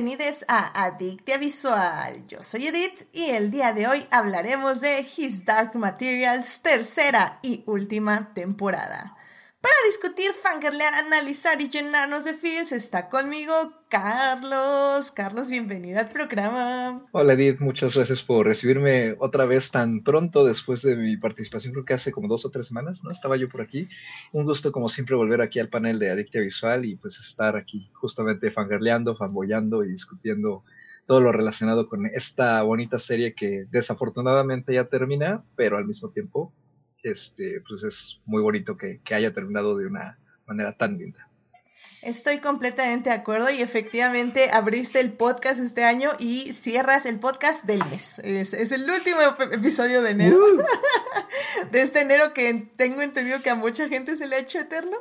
bienvenidos a Adictia Visual. Yo soy Edith y el día de hoy hablaremos de His Dark Materials tercera y última temporada. Para discutir, fangirlear, analizar y llenarnos de feels está conmigo Carlos. Carlos, bienvenido al programa. Hola Edith, muchas gracias por recibirme otra vez tan pronto después de mi participación, creo que hace como dos o tres semanas, ¿no? Estaba yo por aquí. Un gusto como siempre volver aquí al panel de Adictia Visual y pues estar aquí justamente fangirleando, fanboyando y discutiendo todo lo relacionado con esta bonita serie que desafortunadamente ya termina, pero al mismo tiempo este, pues es muy bonito que, haya terminado de una manera tan linda. Estoy completamente de acuerdo y efectivamente abriste el podcast este año y cierras el podcast del mes. Es, el último episodio de enero. Uh. de este enero que tengo entendido que a mucha gente se le ha hecho eterno.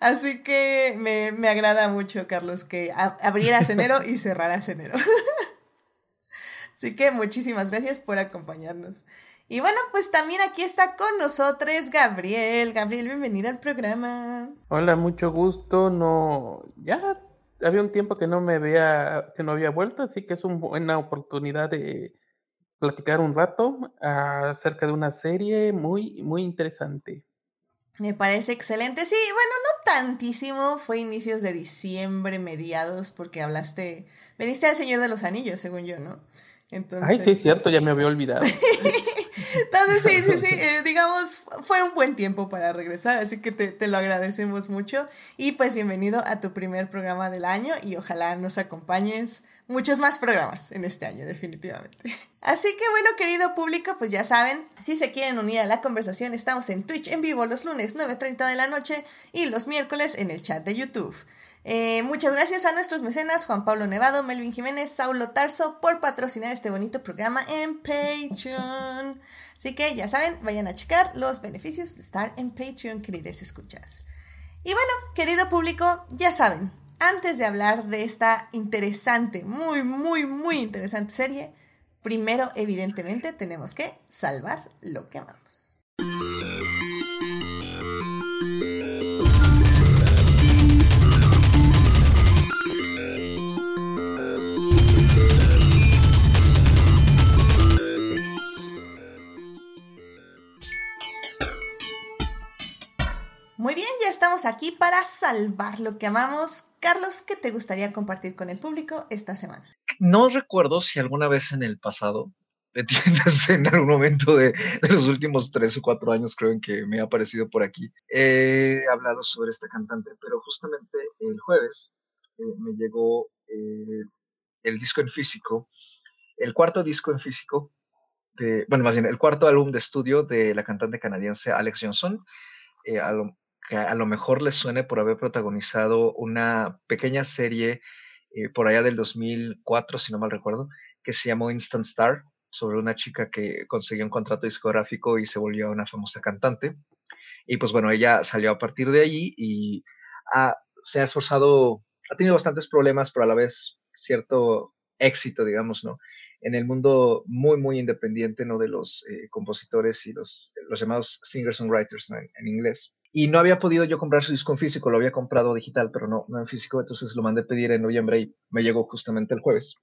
Así que me, me agrada mucho, Carlos, que abrieras enero y cerraras enero. Así que muchísimas gracias por acompañarnos. Y bueno, pues también aquí está con nosotros Gabriel. Gabriel, bienvenido al programa. Hola, mucho gusto. No, ya había un tiempo que no me había, que no había vuelto, así que es una buena oportunidad de platicar un rato acerca de una serie muy, muy interesante. Me parece excelente. Sí, bueno, no tantísimo. Fue inicios de diciembre, mediados, porque hablaste, veniste al Señor de los Anillos, según yo, ¿no? Entonces... Ay, sí, es cierto, ya me había olvidado. Entonces, sí, sí, sí, eh, digamos, fue un buen tiempo para regresar, así que te, te, lo agradecemos mucho. Y pues bienvenido a tu primer programa del año y ojalá nos acompañes muchos más programas en este año, definitivamente. Así que bueno, querido público, pues ya saben, si se quieren unir a la conversación, estamos en Twitch en vivo los lunes 9.30 de la noche y los miércoles en el chat de YouTube. Eh, muchas gracias a nuestros mecenas Juan Pablo Nevado, Melvin Jiménez, Saulo Tarso por patrocinar este bonito programa en Patreon. Así que ya saben, vayan a checar los beneficios de estar en Patreon, queridas escuchas. Y bueno, querido público, ya saben, antes de hablar de esta interesante, muy, muy, muy interesante serie, primero evidentemente tenemos que salvar lo que amamos. Muy bien, ya estamos aquí para salvar lo que amamos. Carlos, ¿qué te gustaría compartir con el público esta semana? No recuerdo si alguna vez en el pasado, en algún momento de, los últimos tres o cuatro años, creo que me ha aparecido por aquí, he hablado sobre esta cantante, pero justamente el jueves eh, me llegó eh, el disco en físico, el cuarto disco en físico, de, bueno, más bien, el cuarto álbum de estudio de la cantante canadiense Alex Johnson. Eh, que a lo mejor les suene por haber protagonizado una pequeña serie eh, por allá del 2004, si no mal recuerdo, que se llamó Instant Star, sobre una chica que consiguió un contrato discográfico y se volvió una famosa cantante. Y pues bueno, ella salió a partir de allí y se ha esforzado, ha tenido bastantes problemas, pero a la vez cierto éxito, digamos, ¿no? En el mundo muy, muy independiente, ¿no? De los eh, compositores y los, los llamados singer-songwriters, en inglés. Y no había podido yo comprar su disco en físico, lo había comprado digital, pero no, no en físico, entonces lo mandé pedir en noviembre y me llegó justamente el jueves.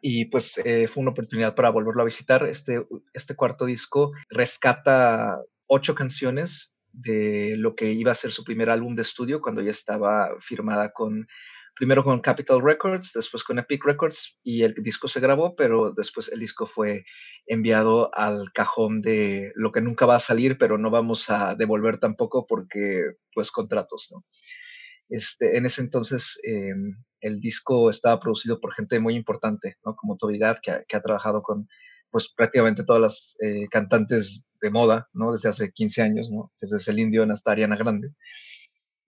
Y pues eh, fue una oportunidad para volverlo a visitar. Este, este cuarto disco rescata ocho canciones de lo que iba a ser su primer álbum de estudio cuando ya estaba firmada con primero con Capitol Records, después con Epic Records y el disco se grabó, pero después el disco fue enviado al cajón de lo que nunca va a salir, pero no vamos a devolver tampoco porque pues contratos, ¿no? Este, en ese entonces em, el disco estaba producido por gente muy importante, ¿no? Como Toby Gad, que, ha trabajado con pues prácticamente todas las eh, cantantes de moda, ¿no? Desde hace 15 años, ¿no? Desde el indio hasta Ariana Grande.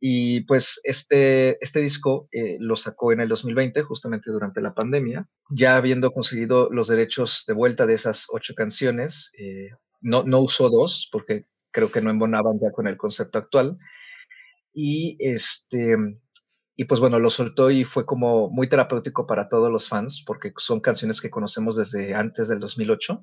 Y pues este, este disco eh, lo sacó en el 2020, justamente durante la pandemia, ya habiendo conseguido los derechos de vuelta de esas ocho canciones. Eh, no, no usó dos, porque creo que no embonaban ya con el concepto actual. Y este. Y pues bueno, lo soltó y fue como muy terapéutico para todos los fans, porque son canciones que conocemos desde antes del 2008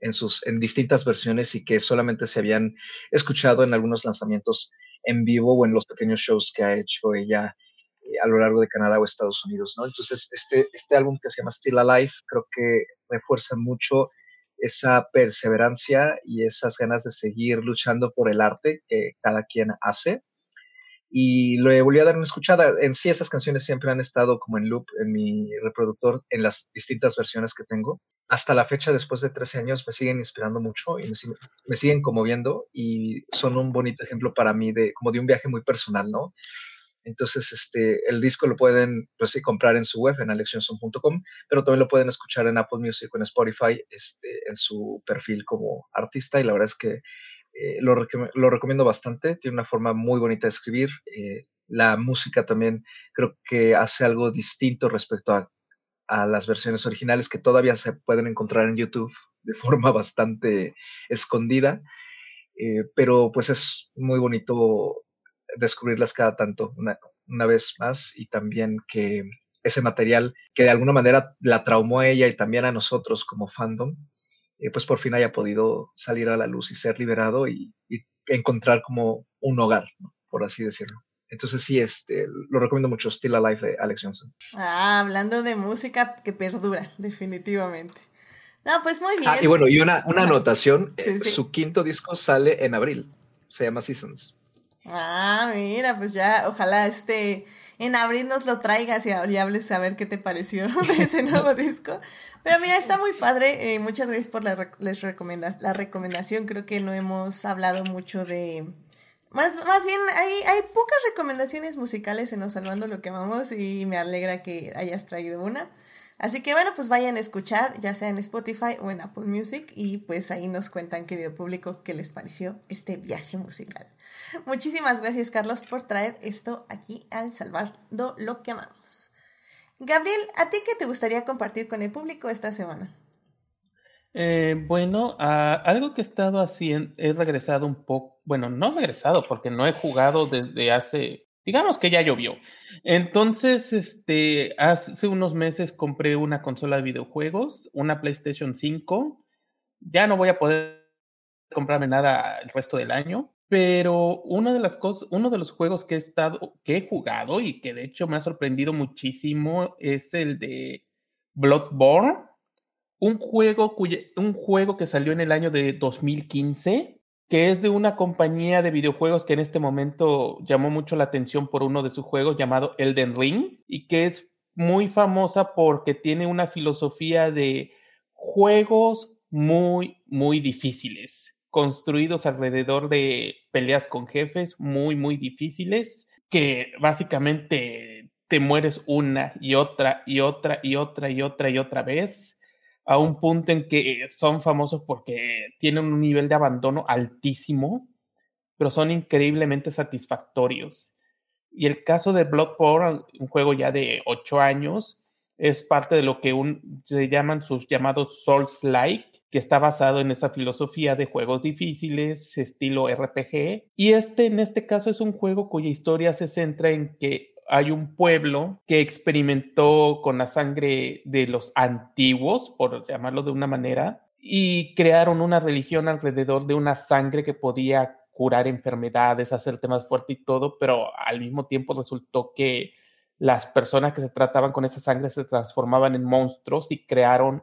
en, sus, en distintas versiones y que solamente se habían escuchado en algunos lanzamientos en vivo o en los pequeños shows que ha hecho ella eh, a lo largo de Canadá o Estados Unidos, ¿no? Entonces, este, este álbum que se llama Still Alive creo que refuerza mucho esa perseverancia y esas ganas de seguir luchando por el arte que cada quien hace. Y le volví a dar una escuchada. En sí, esas canciones siempre han estado como en loop en mi reproductor en las distintas versiones que tengo. Hasta la fecha, después de 13 años, me siguen inspirando mucho y me, me siguen conmoviendo y son un bonito ejemplo para mí de como de un viaje muy personal, ¿no? Entonces, este, el disco lo pueden pues, sí, comprar en su web, en alexionson.com, pero también lo pueden escuchar en Apple Music o en Spotify, este, en su perfil como artista. Y la verdad es que eh, lo, lo, recomiendo bastante. Tiene una forma muy bonita de escribir. Eh, la música también creo que hace algo distinto respecto a, a las versiones originales que todavía se pueden encontrar en YouTube de forma bastante escondida. Eh, pero pues es muy bonito descubrirlas cada tanto, una, una vez más, y también que ese material que de alguna manera la traumó a ella y también a nosotros como fandom, eh, pues por fin haya podido salir a la luz y ser liberado y, encontrar como un hogar, por así decirlo. Entonces sí, este, lo recomiendo mucho, Still Alive de Alex Johnson. Ah, hablando de música que perdura, definitivamente. No, pues muy bien. Ah, y bueno, y una, una anotación, eh, su quinto disco sale en abril, se llama Seasons. Ah, mira, pues ya, ojalá este en abril nos lo traigas y, hables a ver qué te pareció de ese nuevo disco. Pero mira, está muy padre. Eh, muchas gracias por la, les recomenda la recomendación. Creo que no hemos hablado mucho de. Más, más bien, hay, hay pocas recomendaciones musicales en Nos Salvando lo que amamos y me alegra que hayas traído una. Así que bueno, pues vayan a escuchar, ya sea en Spotify o en Apple Music, y pues ahí nos cuentan, querido público, qué les pareció este viaje musical. Muchísimas gracias, Carlos, por traer esto aquí al Salvando lo que amamos. Gabriel, ¿a ti qué te gustaría compartir con el público esta semana? Eh, bueno, algo que he estado haciendo, he regresado un poco, bueno, no he regresado porque no he jugado desde hace, digamos que ya llovió. Entonces, este, hace unos meses compré una consola de videojuegos, una PlayStation 5. Ya no voy a poder comprarme nada el resto del año, pero una de las cosas, uno de los juegos que he estado, que he jugado y que de hecho me ha sorprendido muchísimo es el de Bloodborne, un juego, un juego que salió en el año de 2015, que es de una compañía de videojuegos que en este momento llamó mucho la atención por uno de sus juegos llamado Elden Ring y que es muy famosa porque tiene una filosofía de juegos muy, muy difíciles construidos alrededor de peleas con jefes muy, muy difíciles, que básicamente te mueres una y otra y otra y otra y otra y otra vez, a un punto en que son famosos porque tienen un nivel de abandono altísimo, pero son increíblemente satisfactorios. Y el caso de Bloodborne, un juego ya de ocho años, es parte de lo que se llaman sus llamados Souls-like, que está basado en esa filosofía de juegos difíciles, estilo RPG. Y este, en este caso, es un juego cuya historia se centra en que hay un pueblo que experimentó con la sangre de los antiguos, por llamarlo de una manera, y crearon una religión alrededor de una sangre que podía curar enfermedades, hacerte más fuerte y todo, pero al mismo tiempo resultó que las personas que se trataban con esa sangre se transformaban en monstruos y crearon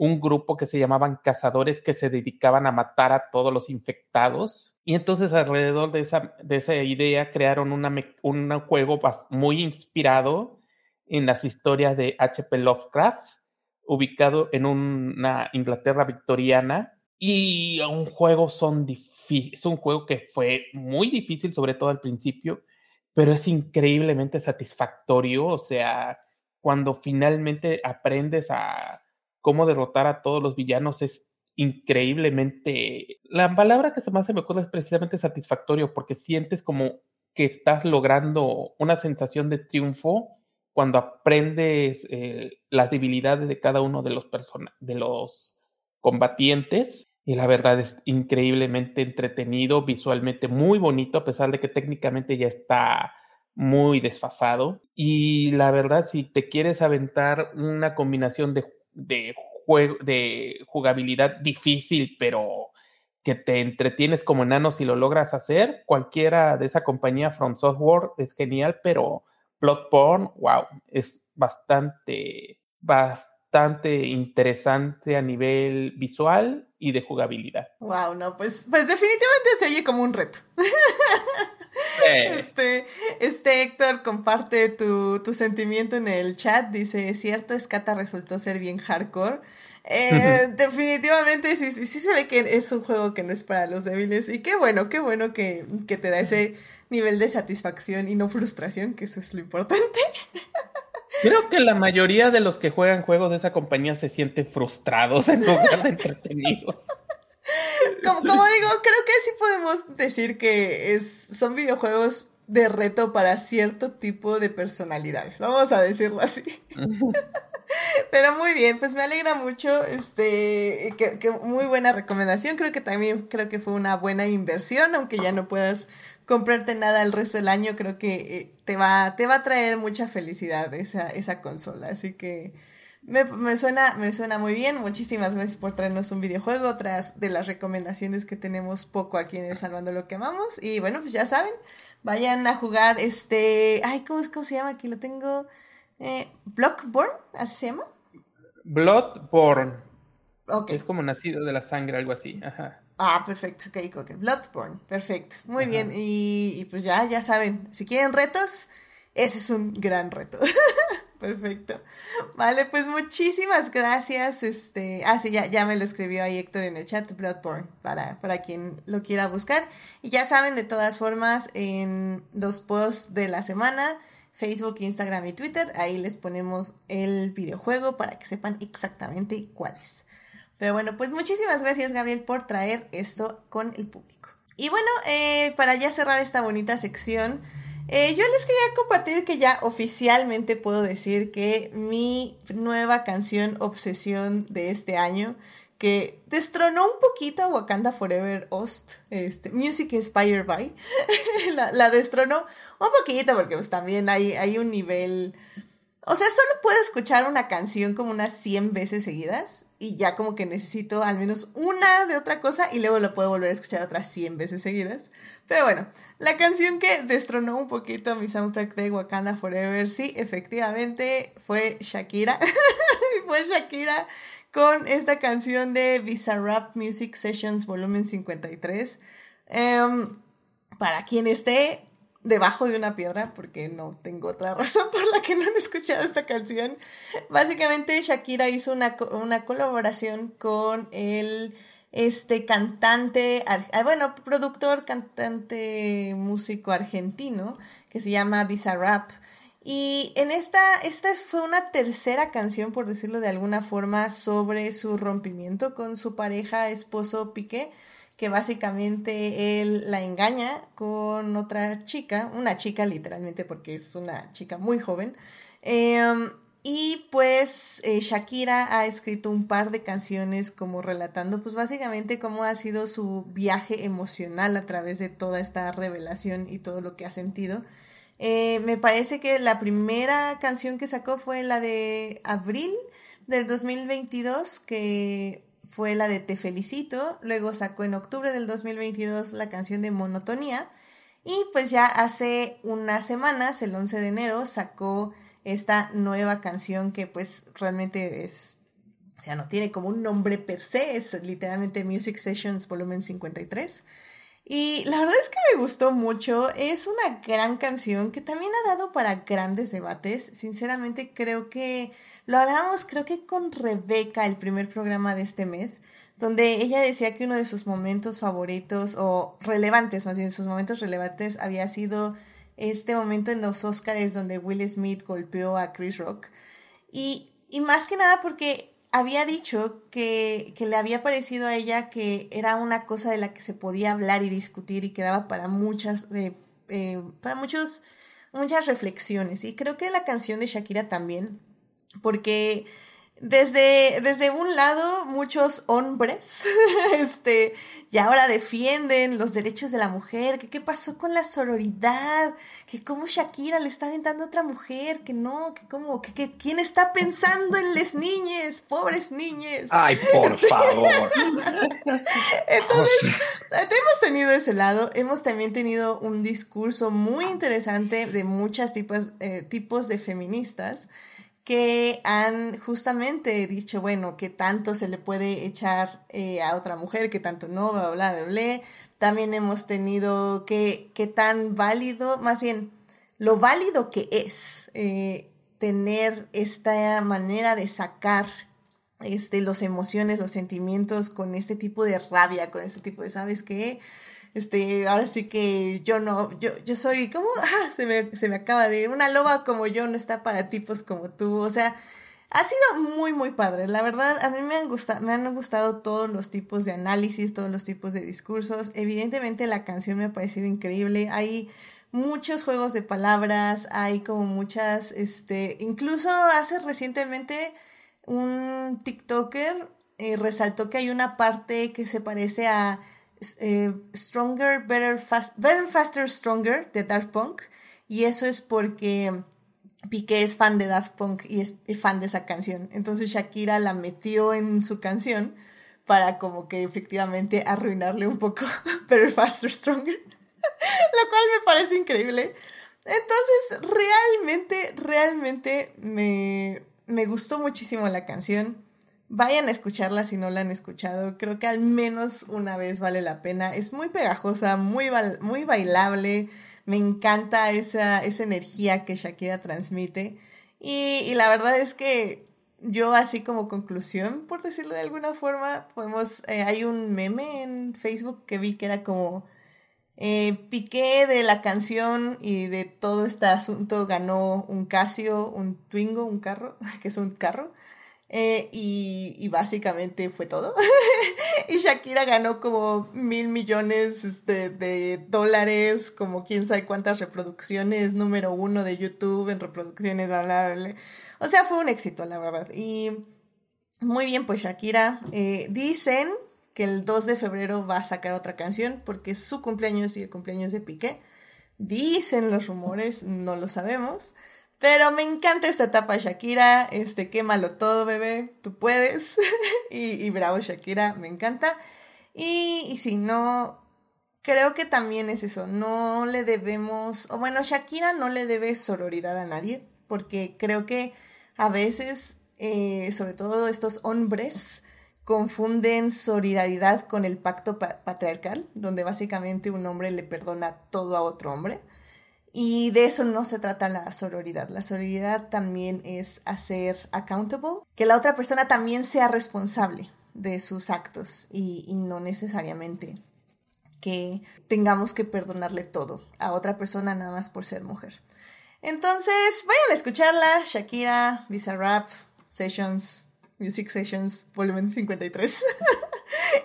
un grupo que se llamaban cazadores que se dedicaban a matar a todos los infectados. Y entonces alrededor de esa, de esa idea crearon un juego muy inspirado en las historias de H.P. Lovecraft, ubicado en una Inglaterra victoriana. Y un juego son es un juego que fue muy difícil, sobre todo al principio, pero es increíblemente satisfactorio. O sea, cuando finalmente aprendes a, cómo derrotar a todos los villanos es increíblemente... La palabra que se más se me es precisamente satisfactorio porque sientes como que estás logrando una sensación de triunfo cuando aprendes eh, las debilidades de cada uno de los, de los combatientes. Y la verdad es increíblemente entretenido, visualmente muy bonito, a pesar de que técnicamente ya está muy desfasado. Y la verdad, si te quieres aventar una combinación de de, juego, de jugabilidad difícil, pero que te entretienes como enano si lo logras hacer. Cualquiera de esa compañía From Software es genial, pero Bloodborne, wow, es bastante, bastante interesante a nivel visual y de jugabilidad. Wow, no, pues, pues definitivamente se oye como un reto. Este, este Héctor comparte tu, tu, sentimiento en el chat. Dice: Es cierto, Escata resultó ser bien hardcore. Eh, definitivamente sí, sí, sí se ve que es un juego que no es para los débiles. Y qué bueno, qué bueno que, que te da ese nivel de satisfacción y no frustración, que eso es lo importante. Creo que la mayoría de los que juegan juegos de esa compañía se sienten frustrados en lugar de entretenidos. Como, como, digo, creo que sí podemos decir que es, son videojuegos de reto para cierto tipo de personalidades. Vamos a decirlo así. Pero muy bien, pues me alegra mucho, este, que, que, muy buena recomendación, creo que también creo que fue una buena inversión, aunque ya no puedas comprarte nada el resto del año, creo que eh, te va, te va a traer mucha felicidad esa, esa consola, así que me, me, suena, me suena muy bien, muchísimas gracias por traernos un videojuego, otras de las recomendaciones que tenemos poco aquí en el Salvando lo que amamos, y bueno, pues ya saben, vayan a jugar este, ay, ¿cómo, cómo se llama? Aquí lo tengo... Eh, Bloodborne, ¿así se llama? Bloodborne. Okay. Es como nacido de la sangre, algo así. Ajá. Ah, perfecto, ok, ok. Bloodborne, perfecto. Muy bien. Y, y, pues ya, ya saben, si quieren retos, ese es un gran reto. perfecto. Vale, pues muchísimas gracias. Este, ah, sí, ya, ya me lo escribió ahí Héctor en el chat, Bloodborne, para, para quien lo quiera buscar. Y ya saben, de todas formas, en los posts de la semana Facebook, Instagram y Twitter. Ahí les ponemos el videojuego para que sepan exactamente cuál es. Pero bueno, pues muchísimas gracias Gabriel por traer esto con el público. Y bueno, eh, para ya cerrar esta bonita sección, eh, yo les quería compartir que ya oficialmente puedo decir que mi nueva canción Obsesión de este año que destronó un poquito a Wakanda Forever Host, este, Music Inspired by, la, la, destronó un poquito porque pues también hay, hay un nivel, o sea, solo puedo escuchar una canción como unas 100 veces seguidas y ya como que necesito al menos una de otra cosa y luego lo puedo volver a escuchar otras 100 veces seguidas. Pero bueno, la canción que destronó un poquito mi soundtrack de Wakanda Forever, sí, efectivamente fue Shakira. fue Shakira con esta canción de Bizarrap Music Sessions Volumen 53. Em, para quien esté debajo de una piedra, porque no tengo otra razón por la que no han escuchado esta canción, básicamente Shakira hizo una, una colaboración con el este cantante, ah, bueno, productor, cantante, músico argentino, que se llama Bizarrap. Y en esta, esta fue una tercera canción, por decirlo de alguna forma, sobre su rompimiento con su pareja, esposo Piqué, que básicamente él la engaña con otra chica, una chica literalmente porque es una chica muy joven. Em, y pues eh, Shakira ha escrito un par de canciones como relatando pues básicamente cómo ha sido su viaje emocional a través de toda esta revelación y todo lo que ha sentido. Eh, me parece que la primera canción que sacó fue la de abril del 2022, que fue la de Te Felicito. Luego sacó en octubre del 2022 la canción de Monotonía. Y pues ya hace unas semanas, el 11 de enero, sacó esta nueva canción que pues realmente es, o sea, no tiene como un nombre per se, es literalmente Music Sessions Volumen 53. Y la verdad es que me gustó mucho, es una gran canción que también ha dado para grandes debates. Sinceramente creo que lo hablábamos creo que con Rebeca el primer programa de este mes, donde ella decía que uno de sus momentos favoritos o relevantes, más bien sus momentos relevantes había sido este momento en los Oscars donde Will Smith golpeó a Chris Rock. Y, y más que nada porque había dicho que, que, le había parecido a ella que era una cosa de la que se podía hablar y discutir y que daba para muchas, eh, eh, para muchos, muchas reflexiones. Y creo que la canción de Shakira también, porque desde, desde un lado, muchos hombres, este, y ahora defienden los derechos de la mujer, que qué pasó con la sororidad, que cómo Shakira le está aventando a otra mujer, que no, que cómo, que, que quién está pensando en las niñas, pobres niñas. Ay, por Este, favor. Entonces, hemos tenido ese lado, hemos también tenido un discurso muy interesante de muchos tipos, eh, tipos de feministas que han justamente dicho, bueno, que tanto se le puede echar eh, a otra mujer, que tanto no, bla, bla, bla, bla. También hemos tenido que, que tan válido, más bien, lo válido que es eh, tener esta manera de sacar este, los emociones, los sentimientos con este tipo de rabia, con este tipo de, ¿sabes qué? Este, ahora sí que yo no, yo, yo soy, ¿cómo? Ah, se me, se me acaba de ir. Una loba como yo no está para tipos como tú. O sea, ha sido muy, muy padre. La verdad, a mí me han, gustado, me han gustado todos los tipos de análisis, todos los tipos de discursos. Evidentemente la canción me ha parecido increíble. Hay muchos juegos de palabras, hay como muchas, este, incluso hace recientemente un TikToker eh, resaltó que hay una parte que se parece a eh, Stronger, Better, Fast, Better, Faster, Stronger de Daft Punk. Y eso es porque Piqué es fan de Daft Punk y es fan de esa canción. Entonces Shakira la metió en su canción para como que efectivamente arruinarle un poco Better, Faster, Stronger. Lo cual me parece increíble. Entonces, realmente, realmente me, me gustó muchísimo la canción. Vayan a escucharla si no la han escuchado. Creo que al menos una vez vale la pena. Es muy pegajosa, muy, muy bailable. Me encanta esa, esa energía que Shakira transmite. Y, la verdad es que yo así como conclusión, por decirlo de alguna forma, podemos... Eh, hay un meme en Facebook que vi que era como... Eh, Piqué de la canción y de todo este asunto ganó un Casio, un Twingo, un carro, que es un carro. Eh, y, básicamente fue todo. y Shakira ganó como mil millones este, de dólares, como quién sabe cuántas reproducciones, número uno de YouTube en reproducciones, bla, bla, bla. O sea, fue un éxito, la verdad. Y muy bien, pues Shakira. Eh, dicen que el 2 de febrero va a sacar otra canción porque es su cumpleaños y el cumpleaños de Piqué. Dicen los rumores, no lo sabemos. Pero me encanta esta etapa Shakira, este, quémalo todo, bebé, tú puedes. y, y, bravo Shakira, me encanta. Y, y si no, creo que también es eso, no le debemos, o bueno, Shakira no le debe sororidad a nadie, porque creo que a veces, eh, sobre todo estos hombres, confunden solidaridad con el pacto pa patriarcal, donde básicamente un hombre le perdona todo a otro hombre. Y de eso no se trata la sororidad. La sororidad también es hacer accountable, que la otra persona también sea responsable de sus actos y, y, no necesariamente que tengamos que perdonarle todo a otra persona nada más por ser mujer. Entonces, vayan a escucharla, Shakira, Bizarrap, Sessions, Music Sessions, volumen 53.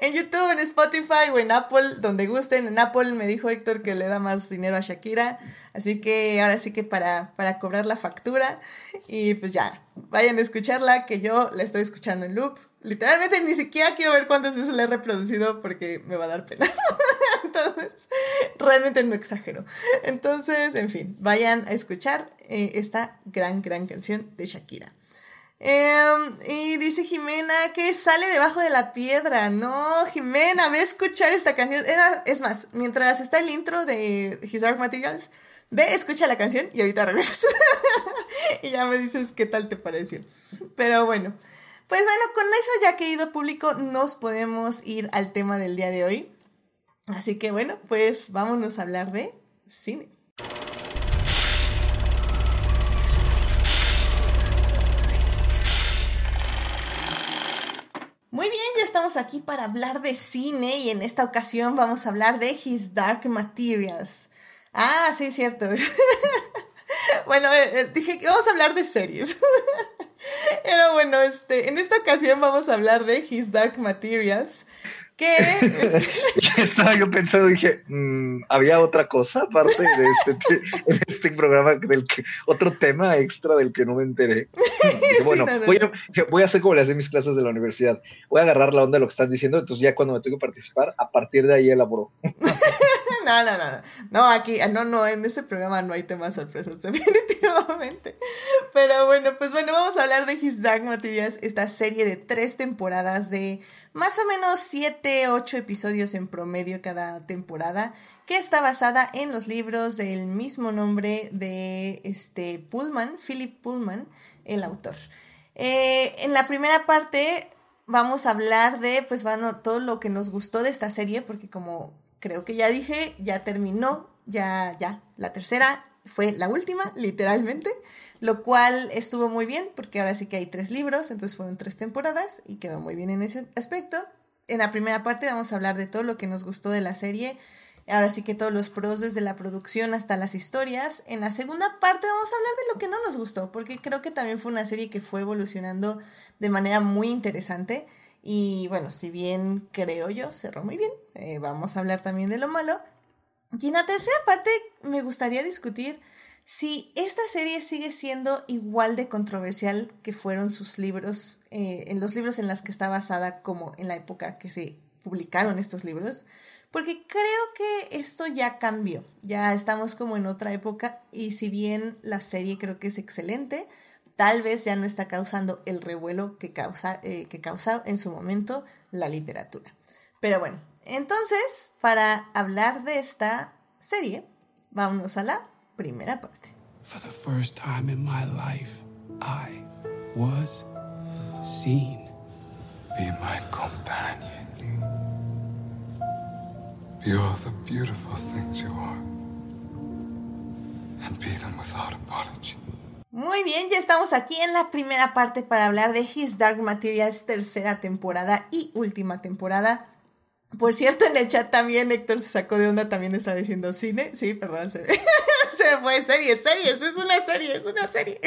en YouTube, en Spotify o en Apple, donde gusten. En Apple me dijo Héctor que le da más dinero a Shakira. Así que ahora sí que para, para cobrar la factura. Y pues ya, vayan a escucharla, que yo la estoy escuchando en loop. Literalmente ni siquiera quiero ver cuántas veces la he reproducido porque me va a dar pena. Entonces, realmente no exagero. Entonces, en fin, vayan a escuchar eh, esta gran, gran canción de Shakira. Eh, y dice Jimena que sale debajo de la piedra. No, Jimena, ve a escuchar esta canción. Es más, mientras está el intro de His Dark Materials, ve, escucha la canción y ahorita regresas. y ya me dices qué tal te pareció. Pero bueno, pues bueno, con eso ya querido público, nos podemos ir al tema del día de hoy. Así que bueno, pues vámonos a hablar de cine. Muy bien, ya estamos aquí para hablar de cine y en esta ocasión vamos a hablar de His Dark Materials. Ah, sí, cierto. bueno, eh, dije que vamos a hablar de series. Pero bueno, este, en esta ocasión vamos a hablar de His Dark Materials. Que estaba yo pensando, dije, mm, había otra cosa aparte de este, este programa del que otro tema extra del que no me enteré. bueno, Voy, a, voy, a, hacer como le hacen mis clases de la universidad. Voy a agarrar la onda de lo que están diciendo, entonces ya cuando me tengo que participar, a partir de ahí elaboro. No, no, no, no, aquí, no, no, en este programa no hay temas sorpresas, definitivamente. Pero bueno, pues bueno, vamos a hablar de His Dark Materials, esta serie de tres temporadas de más o menos 7, 8 episodios en promedio cada temporada, que está basada en los libros del mismo nombre de este Pullman, Philip Pullman, el autor. Eh, en la primera parte vamos a hablar de, pues bueno, todo lo que nos gustó de esta serie, porque como creo que ya dije, ya terminó, ya, ya, la tercera fue la última, literalmente lo cual estuvo muy bien porque ahora sí que hay tres libros, entonces fueron tres temporadas y quedó muy bien en ese aspecto. En la primera parte vamos a hablar de todo lo que nos gustó de la serie, ahora sí que todos los pros desde la producción hasta las historias. En la segunda parte vamos a hablar de lo que no nos gustó, porque creo que también fue una serie que fue evolucionando de manera muy interesante. Y bueno, si bien creo yo, cerró muy bien, eh, vamos a hablar también de lo malo. Y en la tercera parte me gustaría discutir si esta serie sigue siendo igual de controversial que fueron sus libros, eh, en los libros en las que está basada como en la época que se publicaron estos libros, porque creo que esto ya cambió, ya estamos como en otra época y si bien la serie creo que es excelente, tal vez ya no está causando el revuelo que causa, eh, que causa en su momento la literatura. Pero bueno, entonces, para hablar de esta serie, vámonos a la primera parte. For the first time in my life, I was seen. Be my companion. Be all the beautiful things you are. And be them without apology. Muy bien, ya estamos aquí en la primera parte para hablar de His Dark Materials tercera temporada y última temporada. Por cierto, en el chat también Héctor se sacó de onda, también está diciendo cine. Sí, perdón, se, se fue. Series, series, es una serie, es una serie.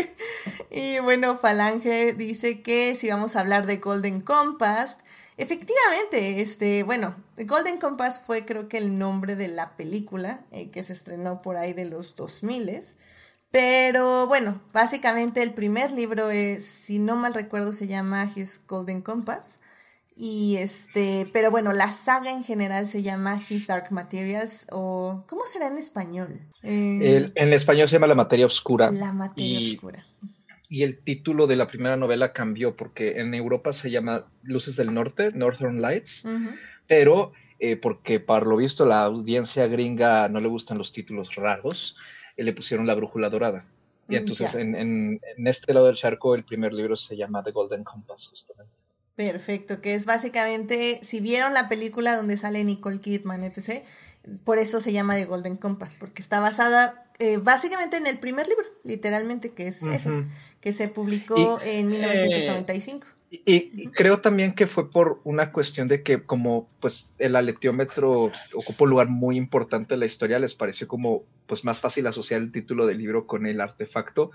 Y bueno, Falange dice que si vamos a hablar de Golden Compass, efectivamente, este, bueno, Golden Compass fue creo que el nombre de la película eh, que se estrenó por ahí de los 2000 pero bueno, básicamente el primer libro es, si no mal recuerdo, se llama His Golden Compass. Y este, pero bueno, la saga en general se llama His Dark Materials o ¿cómo será en español? Eh, en español se llama La Materia Oscura. La Materia Oscura. Y el título de la primera novela cambió porque en Europa se llama Luces del Norte, Northern Lights, pero eh, porque para lo visto la audiencia gringa no le gustan los títulos raros, eh, le pusieron La Brújula Dorada. Y mm, entonces en, en, este lado del charco el primer libro se llama The Golden Compass, justamente. Perfecto, que es básicamente, si vieron la película donde sale Nicole Kidman, etc., por eso se llama The Golden Compass, porque está basada eh, básicamente en el primer libro, literalmente, que es ese, que se publicó en 1995. Eh, y, creo también que fue por una cuestión de que como pues el aletiómetro ocupa un lugar muy importante en la historia, les pareció como pues más fácil asociar el título del libro con el artefacto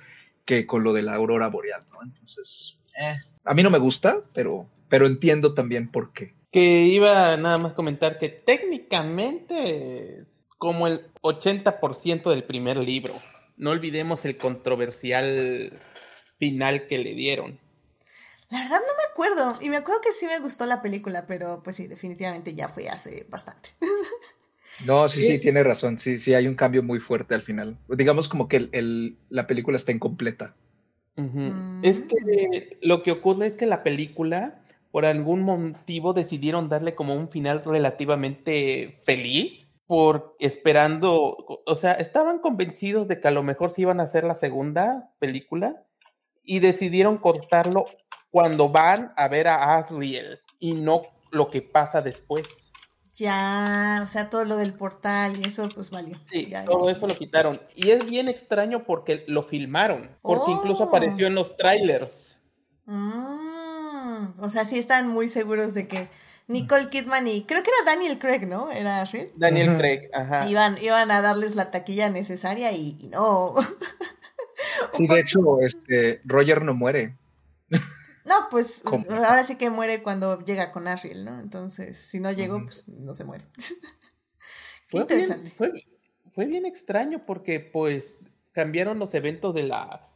que con lo de la aurora boreal, ¿no? Entonces, eh, a mí no me gusta, pero, pero entiendo también por qué. Que iba nada más comentar que técnicamente como el 80% del primer libro. No olvidemos el controversial final que le dieron. La verdad no me acuerdo. Y me acuerdo que sí me gustó la película, pero pues sí, definitivamente ya fue hace bastante. No, sí, sí, tiene razón. Sí, sí, hay un cambio muy fuerte al final. Digamos como que el, la película está incompleta. Es que mm. lo que ocurre es que la película, por algún motivo, decidieron darle como un final relativamente feliz, por esperando, o sea, estaban convencidos de que a lo mejor se iban a hacer la segunda película y decidieron cortarlo cuando van a ver a Asriel y no lo que pasa después. Ya, o sea, todo lo del portal y eso, pues valió. Sí, todo eso lo quitaron. Y es bien extraño porque lo filmaron, porque incluso apareció en los trailers. Mm, o sea, sí están muy seguros de que Nicole Kidman y creo que era Daniel Craig, ¿no? Era Ashley. Daniel Craig, ajá. Iban, iban a darles la taquilla necesaria y, y no. y de hecho, este, Roger no muere. No, pues ahora sí que muere cuando llega con Ariel, ¿no? Entonces, si no llegó, pues no se muere. Qué interesante. fue, bien extraño porque pues cambiaron los eventos de la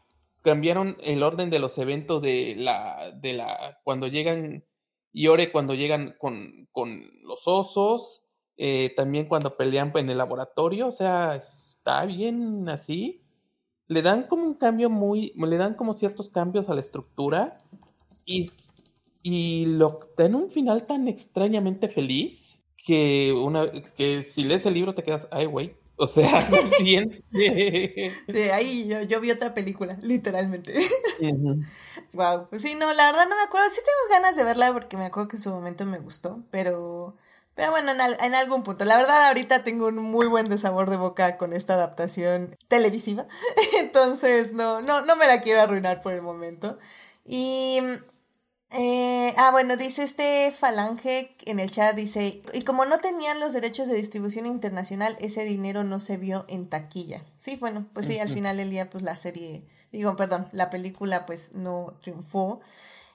cambiaron el orden de los eventos de la de la cuando llegan y Ore cuando llegan con, con los osos, eh, también cuando pelean en el laboratorio, o sea, está bien así. Le dan como un cambio muy, le dan como ciertos cambios a la estructura y, y lo dan un final tan extrañamente feliz que una que si lees el libro te quedas, ay güey, o sea, bien. sí, ahí yo, yo, vi otra película, literalmente. Wow. Pues sí, no, la verdad no me acuerdo. Sí tengo ganas de verla porque me acuerdo que en su momento me gustó, pero. Pero bueno, en, en, algún punto. La verdad, ahorita tengo un muy buen desabor de boca con esta adaptación televisiva. Entonces, no, no, no me la quiero arruinar por el momento. Y eh, ah, bueno, dice este Falange en el chat, dice, y como no tenían los derechos de distribución internacional, ese dinero no se vio en taquilla. Sí, bueno, pues sí, al final del día, pues la serie, digo, perdón, la película pues no triunfó.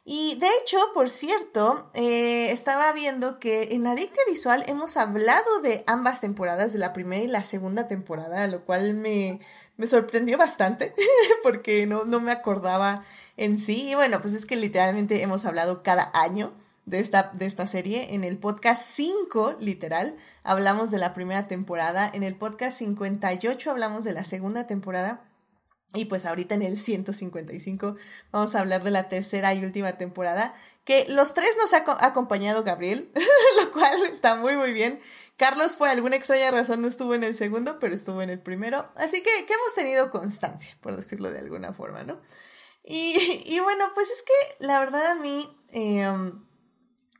Y de hecho, por cierto, eh, estaba viendo que en Adictia Visual hemos hablado de ambas temporadas, de la primera y la segunda temporada, lo cual me, me sorprendió bastante, porque no, no me acordaba en sí. Y bueno, pues es que literalmente hemos hablado cada año de esta, de esta serie. En el podcast 5, literal, hablamos de la primera temporada. En el podcast 58 hablamos de la segunda temporada. Y pues ahorita en el 155 vamos a hablar de la tercera y última temporada, que los tres nos ha acompañado Gabriel, lo cual está muy muy bien. Carlos por alguna extraña razón no estuvo en el segundo, pero estuvo en el primero, así que, que hemos tenido constancia, por decirlo de alguna forma, ¿no? Y, bueno, pues es que la verdad a mí em,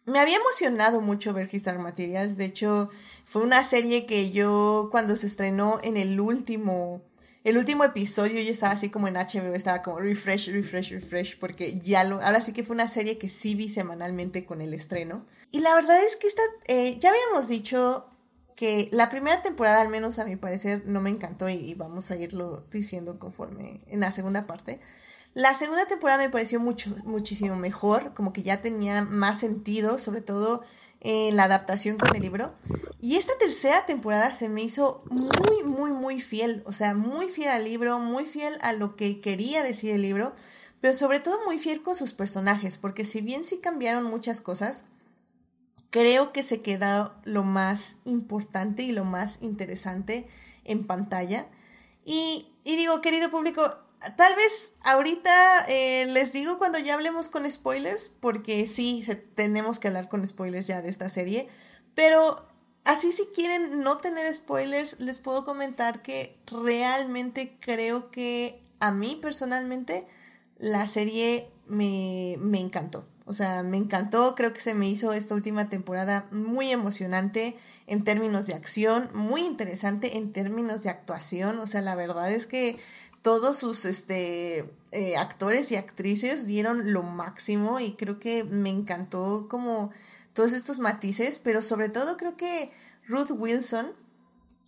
me había emocionado mucho ver His Materials. De hecho, fue una serie que yo cuando se estrenó en el último, el último episodio, yo estaba así como en HBO, estaba como refresh, refresh, refresh, porque ya lo, ahora sí que fue una serie que sí vi semanalmente con el estreno. Y la verdad es que esta, eh, ya habíamos dicho que la primera temporada, al menos a mi parecer, no me encantó y vamos a irlo diciendo conforme en la segunda parte. La segunda temporada me pareció mucho, muchísimo mejor, como que ya tenía más sentido, sobre todo en la adaptación con el libro. Y esta tercera temporada se me hizo muy, muy, muy fiel, o sea, muy fiel al libro, muy fiel a lo que quería decir el libro, pero sobre todo muy fiel con sus personajes, porque si bien sí cambiaron muchas cosas, creo que se quedó lo más importante y lo más interesante en pantalla. Y, y digo, querido público, Tal vez ahorita eh, les digo cuando ya hablemos con spoilers, porque sí, tenemos que hablar con spoilers ya de esta serie, pero así si quieren no tener spoilers, les puedo comentar que realmente creo que a mí personalmente la serie me, me encantó. O sea, me encantó, creo que se me hizo esta última temporada muy emocionante en términos de acción, muy interesante en términos de actuación. O sea, la verdad es que todos sus este, eh, actores y actrices dieron lo máximo y creo que me encantó como todos estos matices, pero sobre todo creo que Ruth Wilson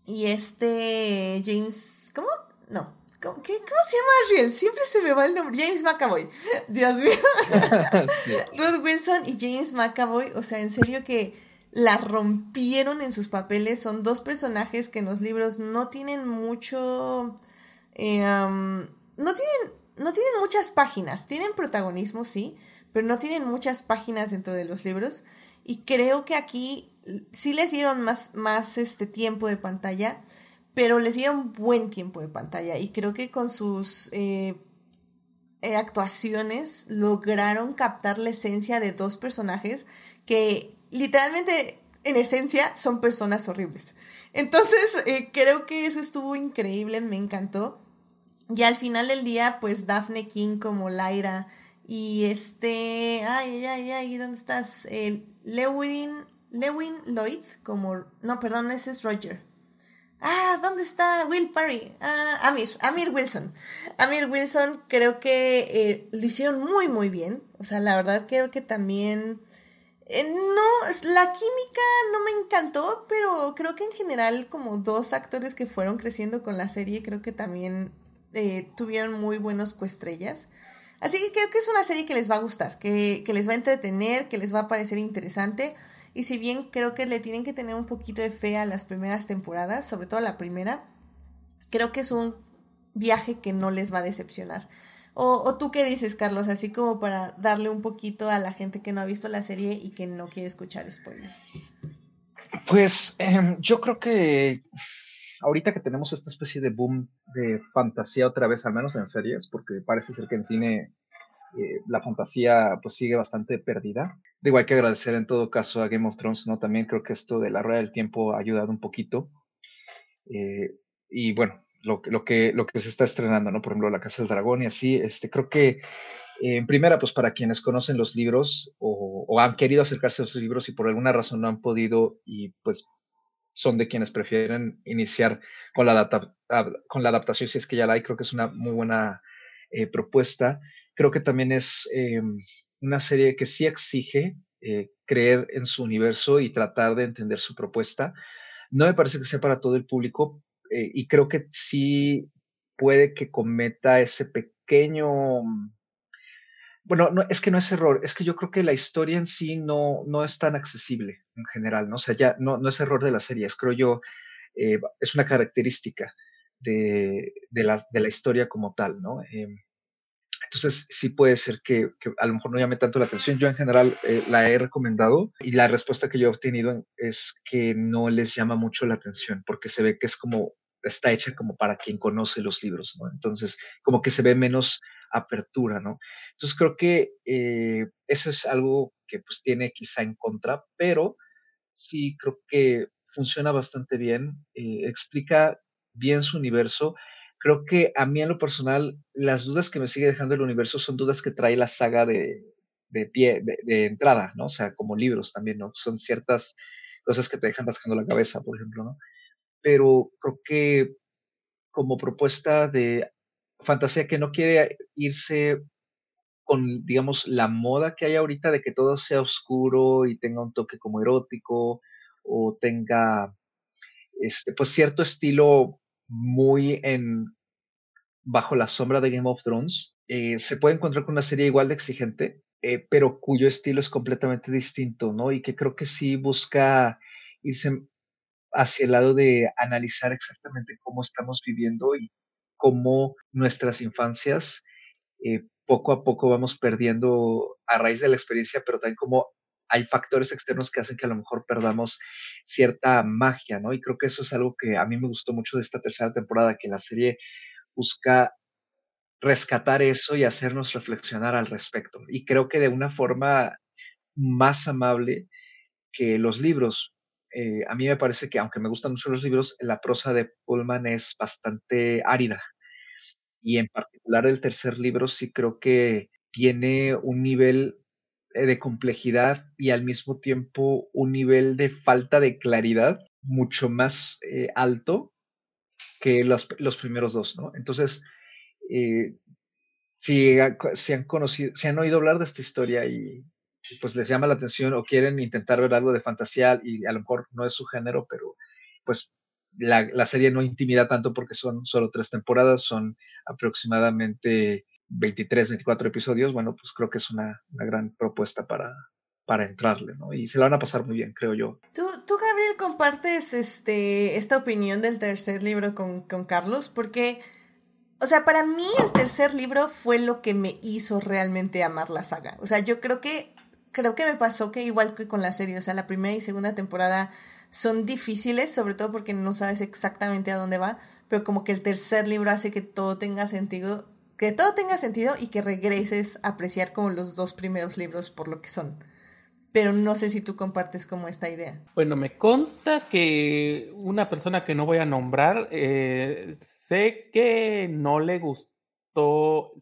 y este James, ¿cómo? No, ¿Cómo, ¿Qué, ¿Cómo se llama Ariel? Siempre se me va el nombre. James McAvoy. Dios mío. Ruth Wilson y James McAvoy, o sea, en serio que la rompieron en sus papeles. Son dos personajes que en los libros no tienen mucho eh, no, tienen, no tienen muchas páginas, tienen protagonismo, sí, pero no tienen muchas páginas dentro de los libros. Y creo que aquí sí les dieron más, más este tiempo de pantalla, pero les dieron buen tiempo de pantalla. Y creo que con sus eh, eh, actuaciones lograron captar la esencia de dos personajes que literalmente en esencia son personas horribles. Entonces, creo que eso estuvo increíble, me encantó. Y al final del día, pues Daphne King como Lyra y este, ay, ay, ay, ¿dónde estás? Lewin, Lewin Lloyd como, no, perdón, ese es Roger. Ah, ¿dónde está Will Parry? Ah, Amir, Amir Wilson. Amir Wilson creo que eh, lo hicieron muy, muy bien. O sea, la verdad creo que también... Eh, no, la química no me encantó, pero creo que en general como dos actores que fueron creciendo con la serie, creo que también eh, tuvieron muy buenos coestrellas. Así que creo que es una serie que les va a gustar, que, que les va a entretener, que les va a parecer interesante. Y si bien creo que le tienen que tener un poquito de fe a las primeras temporadas, sobre todo la primera, creo que es un viaje que no les va a decepcionar. O, tú qué dices, Carlos, así como para darle un poquito a la gente que no ha visto la serie y que no quiere escuchar spoilers. Pues eh, yo creo que ahorita que tenemos esta especie de boom de fantasía otra vez, al menos en series, porque parece ser que en cine eh, la fantasía pues sigue bastante perdida. Digo, hay que agradecer en todo caso a Game of Thrones, ¿no? También creo que esto de la rueda del tiempo ha ayudado un poquito. Eh, y bueno, lo, lo, que, lo que se está estrenando, ¿no? Por ejemplo, La Casa del Dragón y así, este, creo que eh, en primera, pues para quienes conocen los libros o, han querido acercarse a los libros y por alguna razón no han podido y pues son de quienes prefieren iniciar con la, adapta con la adaptación, si es que ya la hay, creo que es una muy buena eh, propuesta. Creo que también es eh, una serie que sí exige eh, creer en su universo y tratar de entender su propuesta. No me parece que sea para todo el público y creo que sí puede que cometa ese pequeño bueno, no, es que no es error, es que yo creo que la historia en sí no, no es tan accesible en general, ¿no? O sea, ya no, no es error de las series, creo yo, eh, es una característica de, de, la, de la historia como tal, ¿no? Eh, entonces, sí puede ser que, a lo mejor no llame tanto la atención. Yo en general eh, la he recomendado y la respuesta que yo he obtenido es que no les llama mucho la atención porque se ve que es como está hecha como para quien conoce los libros, ¿no? Entonces, como que se ve menos apertura, ¿no? Entonces, creo que eh, eso es algo que pues tiene quizá en contra, pero sí creo que funciona bastante bien, eh, explica bien su universo. Creo que a mí en lo personal, las dudas que me sigue dejando el universo son dudas que trae la saga de, de pie, de, de entrada, ¿no? O sea, como libros también, ¿no? Son ciertas cosas que te dejan rascando la cabeza, por ejemplo, ¿no? Pero creo que como propuesta de fantasía que no quiere irse con, digamos, la moda que hay ahorita de que todo sea oscuro y tenga un toque como erótico o tenga, este, pues cierto estilo muy en bajo la sombra de Game of Thrones, eh, se puede encontrar con una serie igual de exigente, eh, pero cuyo estilo es completamente distinto, ¿no? Y que creo que sí busca irse hacia el lado de analizar exactamente cómo estamos viviendo y cómo nuestras infancias eh, poco a poco vamos perdiendo a raíz de la experiencia, pero también cómo hay factores externos que hacen que a lo mejor perdamos cierta magia, ¿no? Y creo que eso es algo que a mí me gustó mucho de esta tercera temporada, que la serie busca rescatar eso y hacernos reflexionar al respecto. Y creo que de una forma más amable que los libros, eh, a mí me parece que, aunque me gustan mucho los libros, la prosa de Pullman es bastante árida. Y en particular el tercer libro sí creo que tiene un nivel eh, de complejidad y al mismo tiempo un nivel de falta de claridad mucho más eh, alto que los, los, primeros dos, ¿no? Entonces, eh, si, si, han conocido, si han oído hablar de esta historia y, pues les llama la atención o quieren intentar ver algo de fantasía y a lo mejor no es su género, pero pues la, la serie no intimida tanto porque son solo tres temporadas, son aproximadamente 23, 24 episodios, bueno, pues creo que es una, una gran propuesta para, para entrarle, ¿no? Y se la van a pasar muy bien, creo yo. ¿Tú, tú Gabriel, compartes este, esta opinión del tercer libro con, con Carlos? Porque, o sea, para mí el tercer libro fue lo que me hizo realmente amar la saga. O sea, yo creo que creo que me pasó que igual que con la serie, o sea, la primera y segunda temporada son difíciles, sobre todo porque no sabes exactamente a dónde va, pero como que el tercer libro hace que todo tenga sentido, que todo tenga sentido y que regreses a apreciar como los dos primeros libros por lo que son. Pero no sé si tú compartes como esta idea. Bueno, me consta que una persona que no voy a nombrar, eh, sé que no le gustó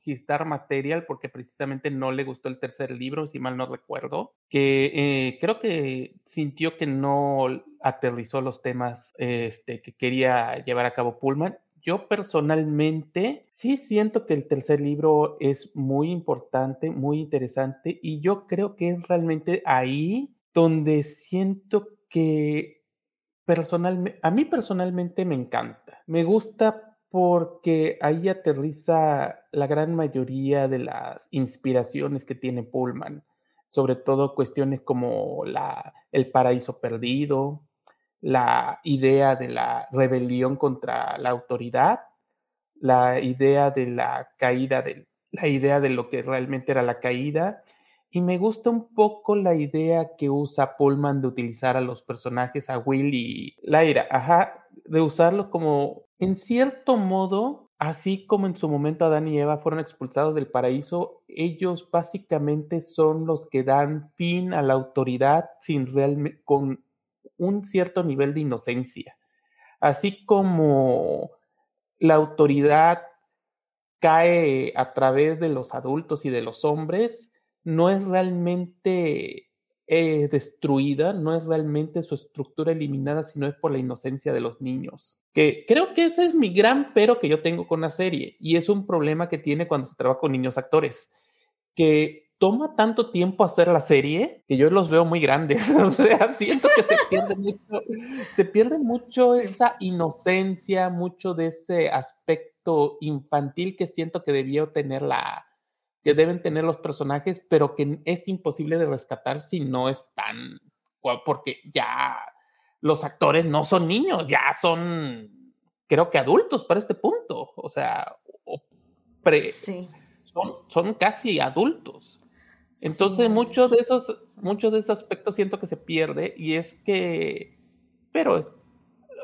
Gistar Material porque precisamente no le gustó el tercer libro, si mal no recuerdo, que eh, creo que sintió que no aterrizó los temas este, que quería llevar a cabo Pullman. Yo personalmente sí siento que el tercer libro es muy importante, muy interesante y yo creo que es realmente ahí donde siento que personalmente, a mí personalmente me encanta. Me gusta porque ahí aterriza la gran mayoría de las inspiraciones que tiene Pullman, sobre todo cuestiones como la, el paraíso perdido, la idea de la rebelión contra la autoridad, la idea de la caída, de, la idea de lo que realmente era la caída, y me gusta un poco la idea que usa Pullman de utilizar a los personajes, a Will y Lyra, ajá, de usarlos como, en cierto modo, así como en su momento Adán y Eva fueron expulsados del paraíso, ellos básicamente son los que dan fin a la autoridad sin con un cierto nivel de inocencia. Así como la autoridad cae a través de los adultos y de los hombres, no es realmente eh, destruida, no es realmente su estructura eliminada, sino es por la inocencia de los niños. Que creo que ese es mi gran pero que yo tengo con la serie y es un problema que tiene cuando se trabaja con niños actores, que toma tanto tiempo hacer la serie que yo los veo muy grandes. O sea, siento que se pierde mucho, se pierde mucho esa inocencia, mucho de ese aspecto infantil que siento que debió tener la, que deben tener los personajes, pero que es imposible de rescatar si no están, porque ya los actores no son niños, ya son, creo que adultos para este punto, o sea, son, son casi adultos. Entonces, muchos de esos, muchos de esos aspectos siento que se pierde y es que, pero es,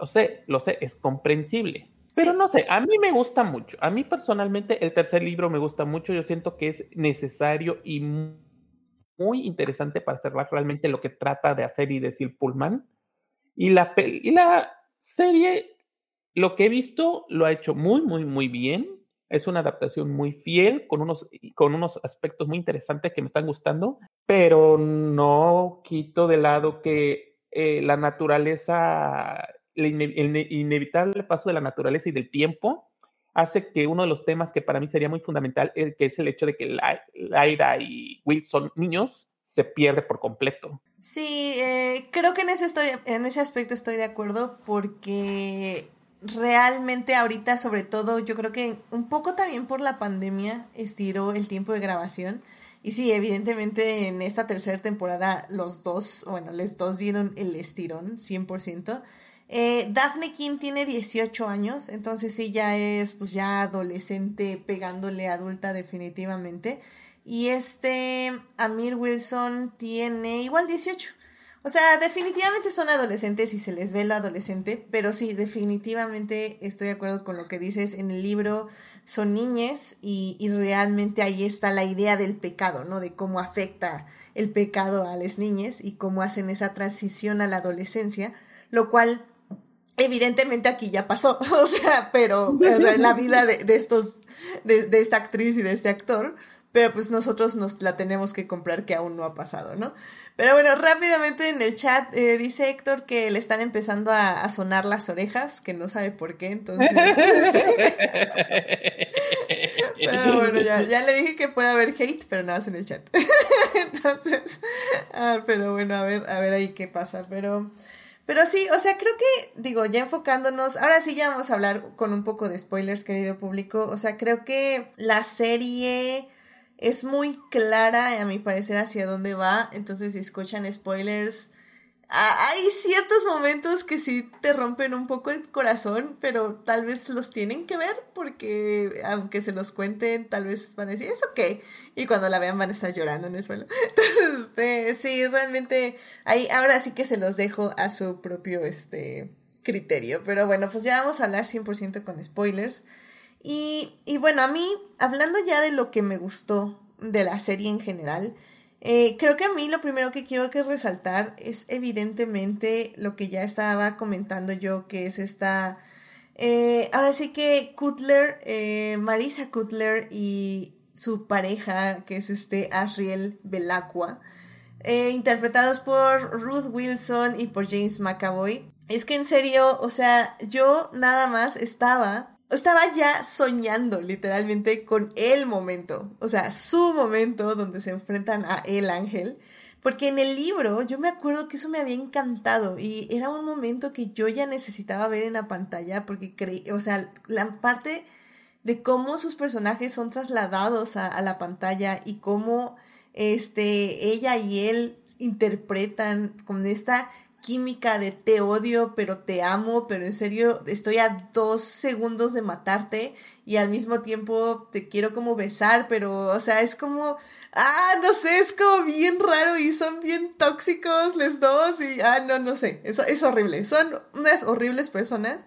lo sé, lo sé, es comprensible. Pero no sé, a mí me gusta mucho. A mí personalmente el tercer libro me gusta mucho. Yo siento que es necesario y muy interesante para cerrar realmente lo que trata de hacer y decir Pullman. Y la, y la serie, lo que he visto, lo ha hecho muy, muy, muy bien. Es una adaptación muy fiel, con unos, con unos aspectos muy interesantes que me están gustando, pero no quito de lado que eh, la naturaleza el, inevitable paso de la naturaleza y del tiempo hace que uno de los temas que para mí sería muy fundamental, que es el hecho de que Laira y Will son niños, se pierde por completo. Sí, eh, creo que en ese, estoy, en ese aspecto estoy de acuerdo porque realmente ahorita, sobre todo, yo creo que un poco también por la pandemia estiró el tiempo de grabación. Y sí, evidentemente en esta tercera temporada los dos, bueno, les dos dieron el estirón, 100%. Eh, Daphne King tiene 18 años, entonces sí ya es pues ya adolescente pegándole adulta definitivamente. Y este Amir Wilson tiene igual 18. O sea, definitivamente son adolescentes y se les ve lo adolescente, pero sí, definitivamente estoy de acuerdo con lo que dices. En el libro son niñes y, y realmente ahí está la idea del pecado, ¿no? De cómo afecta el pecado a las niñas y cómo hacen esa transición a la adolescencia, lo cual evidentemente aquí ya pasó, o sea, pero en la vida de, estos, de, esta actriz y de este actor, pero pues nosotros nos la tenemos que comprar que aún no ha pasado, ¿no? Pero bueno, rápidamente en el chat eh, dice Héctor que le están empezando a, sonar las orejas, que no sabe por qué, entonces... pero bueno, ya, ya, le dije que puede haber hate, pero nada más en el chat. entonces, ah, pero bueno, a ver, a ver ahí qué pasa, pero... Pero sí, o sea, creo que, digo, ya enfocándonos, ahora sí ya vamos a hablar con un poco de spoilers, querido público. O sea, creo que la serie es muy clara, a mi parecer, hacia dónde va. Entonces, si escuchan spoilers, hay ciertos momentos que sí te rompen un poco el corazón, pero tal vez los tienen que ver porque aunque se los cuenten, tal vez van a decir, es ok. Y cuando la vean van a estar llorando en el suelo. Entonces, este, sí, realmente ahí ahora sí que se los dejo a su propio este, criterio. Pero bueno, pues ya vamos a hablar 100% con spoilers. Y, y bueno, a mí, hablando ya de lo que me gustó de la serie en general, eh, creo que a mí lo primero que quiero que resaltar es evidentemente lo que ya estaba comentando yo, que es esta... Eh, ahora sí que Cutler, eh, Marisa Cutler y su pareja, que es este Asriel Belacqua, interpretados por Ruth Wilson y por James McAvoy. Es que en serio, o sea, yo nada más estaba estaba ya soñando literalmente con el momento, o sea, su momento donde se enfrentan a el ángel, porque en el libro yo me acuerdo que eso me había encantado y era un momento que yo ya necesitaba ver en la pantalla porque creí, o sea, la parte de cómo sus personajes son trasladados a, la pantalla y cómo este, ella y él interpretan con esta química de te odio, pero te amo, pero en serio estoy a dos segundos de matarte y al mismo tiempo te quiero como besar, pero o sea, es como, ah, no sé, es como bien raro y son bien tóxicos los dos y, ah, no, no sé, eso es horrible, son unas horribles personas,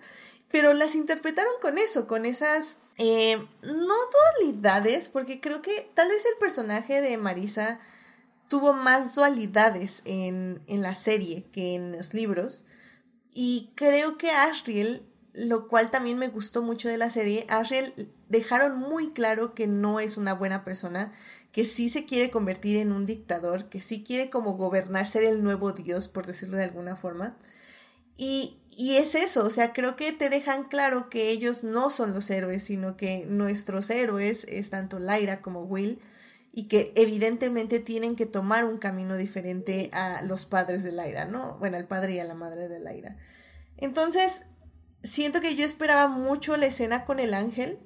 pero las interpretaron con eso, con esas, eh, no dualidades, porque creo que tal vez el personaje de Marisa tuvo más dualidades en, la serie que en los libros. Y creo que Ashriel, lo cual también me gustó mucho de la serie, Ashriel dejaron muy claro que no es una buena persona, que sí se quiere convertir en un dictador, que sí quiere como gobernar, ser el nuevo dios, por decirlo de alguna forma. Y, y es eso, o sea, creo que te dejan claro que ellos no son los héroes, sino que nuestros héroes es tanto Lyra como Will y que evidentemente tienen que tomar un camino diferente a los padres de Laira, ¿no? Bueno, al padre y a la madre de Laira. Entonces, siento que yo esperaba mucho la escena con el ángel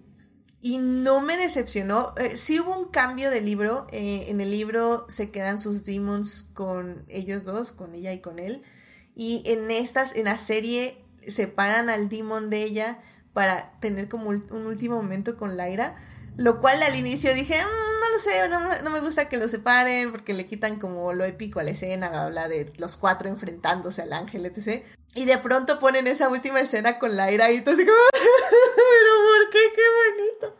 y no me decepcionó. Eh, sí hubo un cambio de libro. Eh, en el libro se quedan sus demons con ellos dos, con ella y con él. Y en estas, en la serie, separan al demon de ella para tener como un último momento con Laira lo cual al inicio dije, mm, no lo sé, no, no, me gusta que lo separen porque le quitan como lo épico a la escena, habla de los cuatro enfrentándose al ángel, etc. Y de pronto ponen esa última escena con Laira y tú así como, pero ¿por qué? Qué bonito.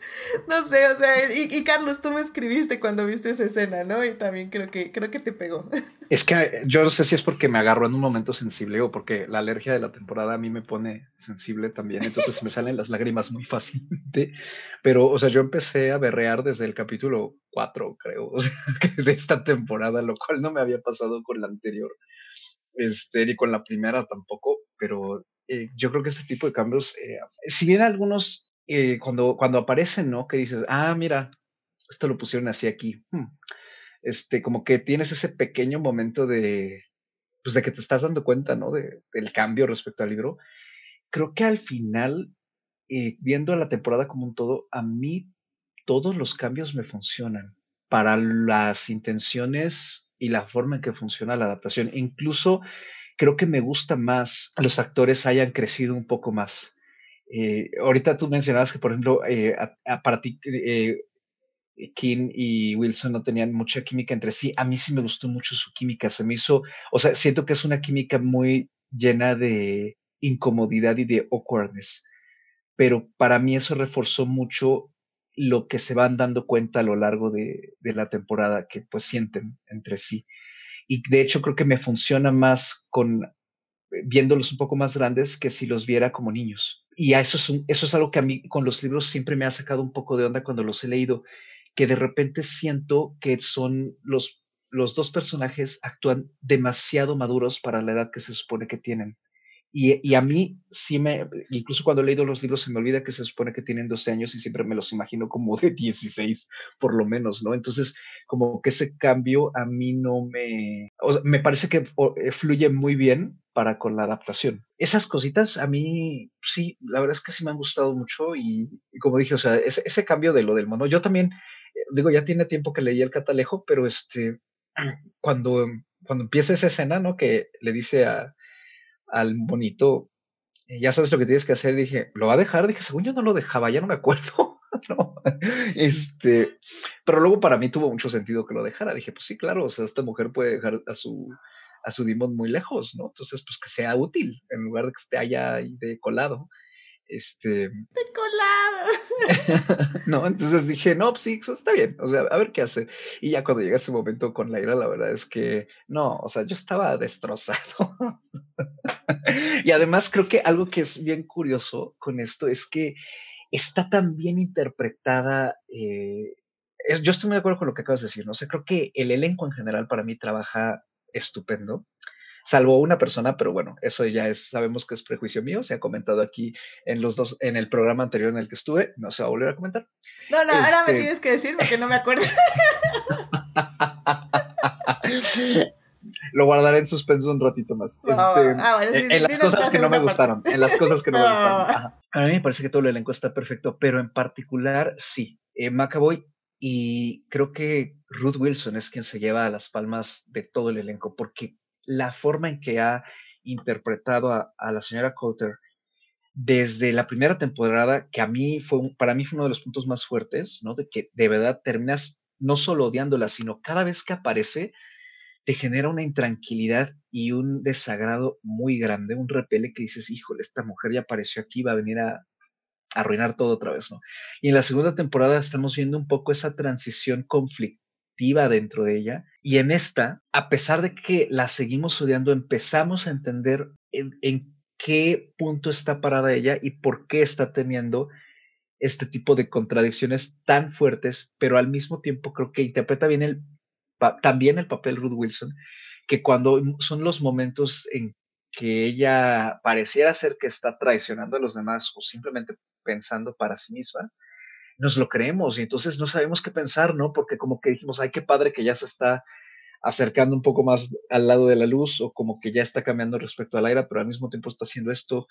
No sé, o sea, y, Carlos, tú me escribiste cuando viste esa escena, ¿no? Y también creo que, creo que te pegó. Es que yo no sé si es porque me agarró en un momento sensible o porque la alergia de la temporada a mí me pone sensible también, entonces me salen las lágrimas muy fácilmente. Pero, o sea, yo empecé a berrear desde el capítulo 4, creo, o sea, de esta temporada, lo cual no me había pasado con la anterior este, ni con la primera tampoco, pero eh, yo creo que este tipo de cambios, eh, si bien algunos eh, cuando, cuando aparecen, ¿no? Que dices, ah, mira, esto lo pusieron así aquí, hmm", este, como que tienes ese pequeño momento de, pues de que te estás dando cuenta, ¿no? De, del cambio respecto al libro. Creo que al final, viendo la temporada como un todo, a mí todos los cambios me funcionan para las intenciones y la forma en que funciona la adaptación. Incluso creo que me gusta más los actores hayan crecido un poco más. Eh, ahorita tú mencionabas que, por ejemplo, eh, para ti, eh, King y Wilson no tenían mucha química entre sí. A mí sí me gustó mucho su química. Se me hizo, o sea, siento que es una química muy llena de incomodidad y de awkwardness. Pero para mí eso reforzó mucho lo que se van dando cuenta a lo largo de, la temporada que pues sienten entre sí. Y de hecho creo que me funciona más con viéndolos un poco más grandes que si los viera como niños. Y eso es, eso es algo que a mí con los libros siempre me ha sacado un poco de onda cuando los he leído, que de repente siento que son los, los dos personajes actúan demasiado maduros para la edad que se supone que tienen. Y, a mí sí me, incluso cuando he leído los libros se me olvida que se supone que tienen 12 años y siempre me los imagino como de 16 por lo menos, ¿no? Entonces, como que ese cambio a mí no me, me parece que eh, fluye muy bien para con la adaptación. Esas cositas a mí, sí, la verdad es que sí me han gustado mucho y, como dije, o sea, ese, cambio de lo del mono, yo también, eh, digo, ya tiene tiempo que leí el catalejo, pero este, cuando, cuando empieza esa escena, ¿no? Que le dice a al bonito, eh, ya sabes lo que tienes que hacer. Dije, ¿lo va a dejar? Dije, según yo no lo dejaba, ya no me acuerdo. Este, pero luego para mí tuvo mucho sentido que lo dejara. Dije, pues sí, claro, o sea, esta mujer puede dejar a su, a su demon muy lejos, ¿no? Entonces, pues que sea útil en lugar de que esté allá de colado. Este. De colado. no, entonces dije, no, pues sí, está bien. O sea, a ver qué hace. Y ya cuando llega ese momento con la ira, la verdad es que no, o sea, yo estaba destrozado. y además creo que algo que es bien curioso con esto es que está tan bien interpretada. Eh, yo estoy muy de acuerdo con lo que acabas de decir, ¿no? O sea, creo que el elenco en general para mí trabaja estupendo salvo una persona, pero bueno, eso ya es, sabemos que es prejuicio mío, se ha comentado aquí en los dos, en el programa anterior en el que estuve, no se va a volver a comentar. No, no, ahora me este tienes que decir porque no me acuerdo. lo guardaré en suspenso un ratito más. Este, ah, en, las cosas que no me gustaron. En las cosas que no me gustaron. A mí me parece que todo el elenco está perfecto, pero en particular, sí. Eh, McAvoy y creo que Ruth Wilson es quien se lleva a las palmas de todo el elenco, porque la forma en que ha interpretado a, la señora Coulter desde la primera temporada, que a mí fue, para mí fue uno de los puntos más fuertes, ¿no? De que de verdad terminas no solo odiándola, sino cada vez que aparece, te genera una intranquilidad y un desagrado muy grande, un repele que dices, híjole, esta mujer ya apareció aquí, va a venir a arruinar todo otra vez, ¿no? Y en la segunda temporada estamos viendo un poco esa transición conflictiva dentro de ella. Y en esta, a pesar de que la seguimos odiando, empezamos a entender en, qué punto está parada ella y por qué está teniendo este tipo de contradicciones tan fuertes, pero al mismo tiempo creo que interpreta bien el, también el papel Ruth Wilson, que cuando son los momentos en que ella pareciera ser que está traicionando a los demás o simplemente pensando para sí misma, nos lo creemos y entonces no sabemos qué pensar, ¿no? Porque como que dijimos, ay, qué padre que ya se está acercando un poco más al lado de la luz o como que ya está cambiando respecto al aire, pero al mismo tiempo está haciendo esto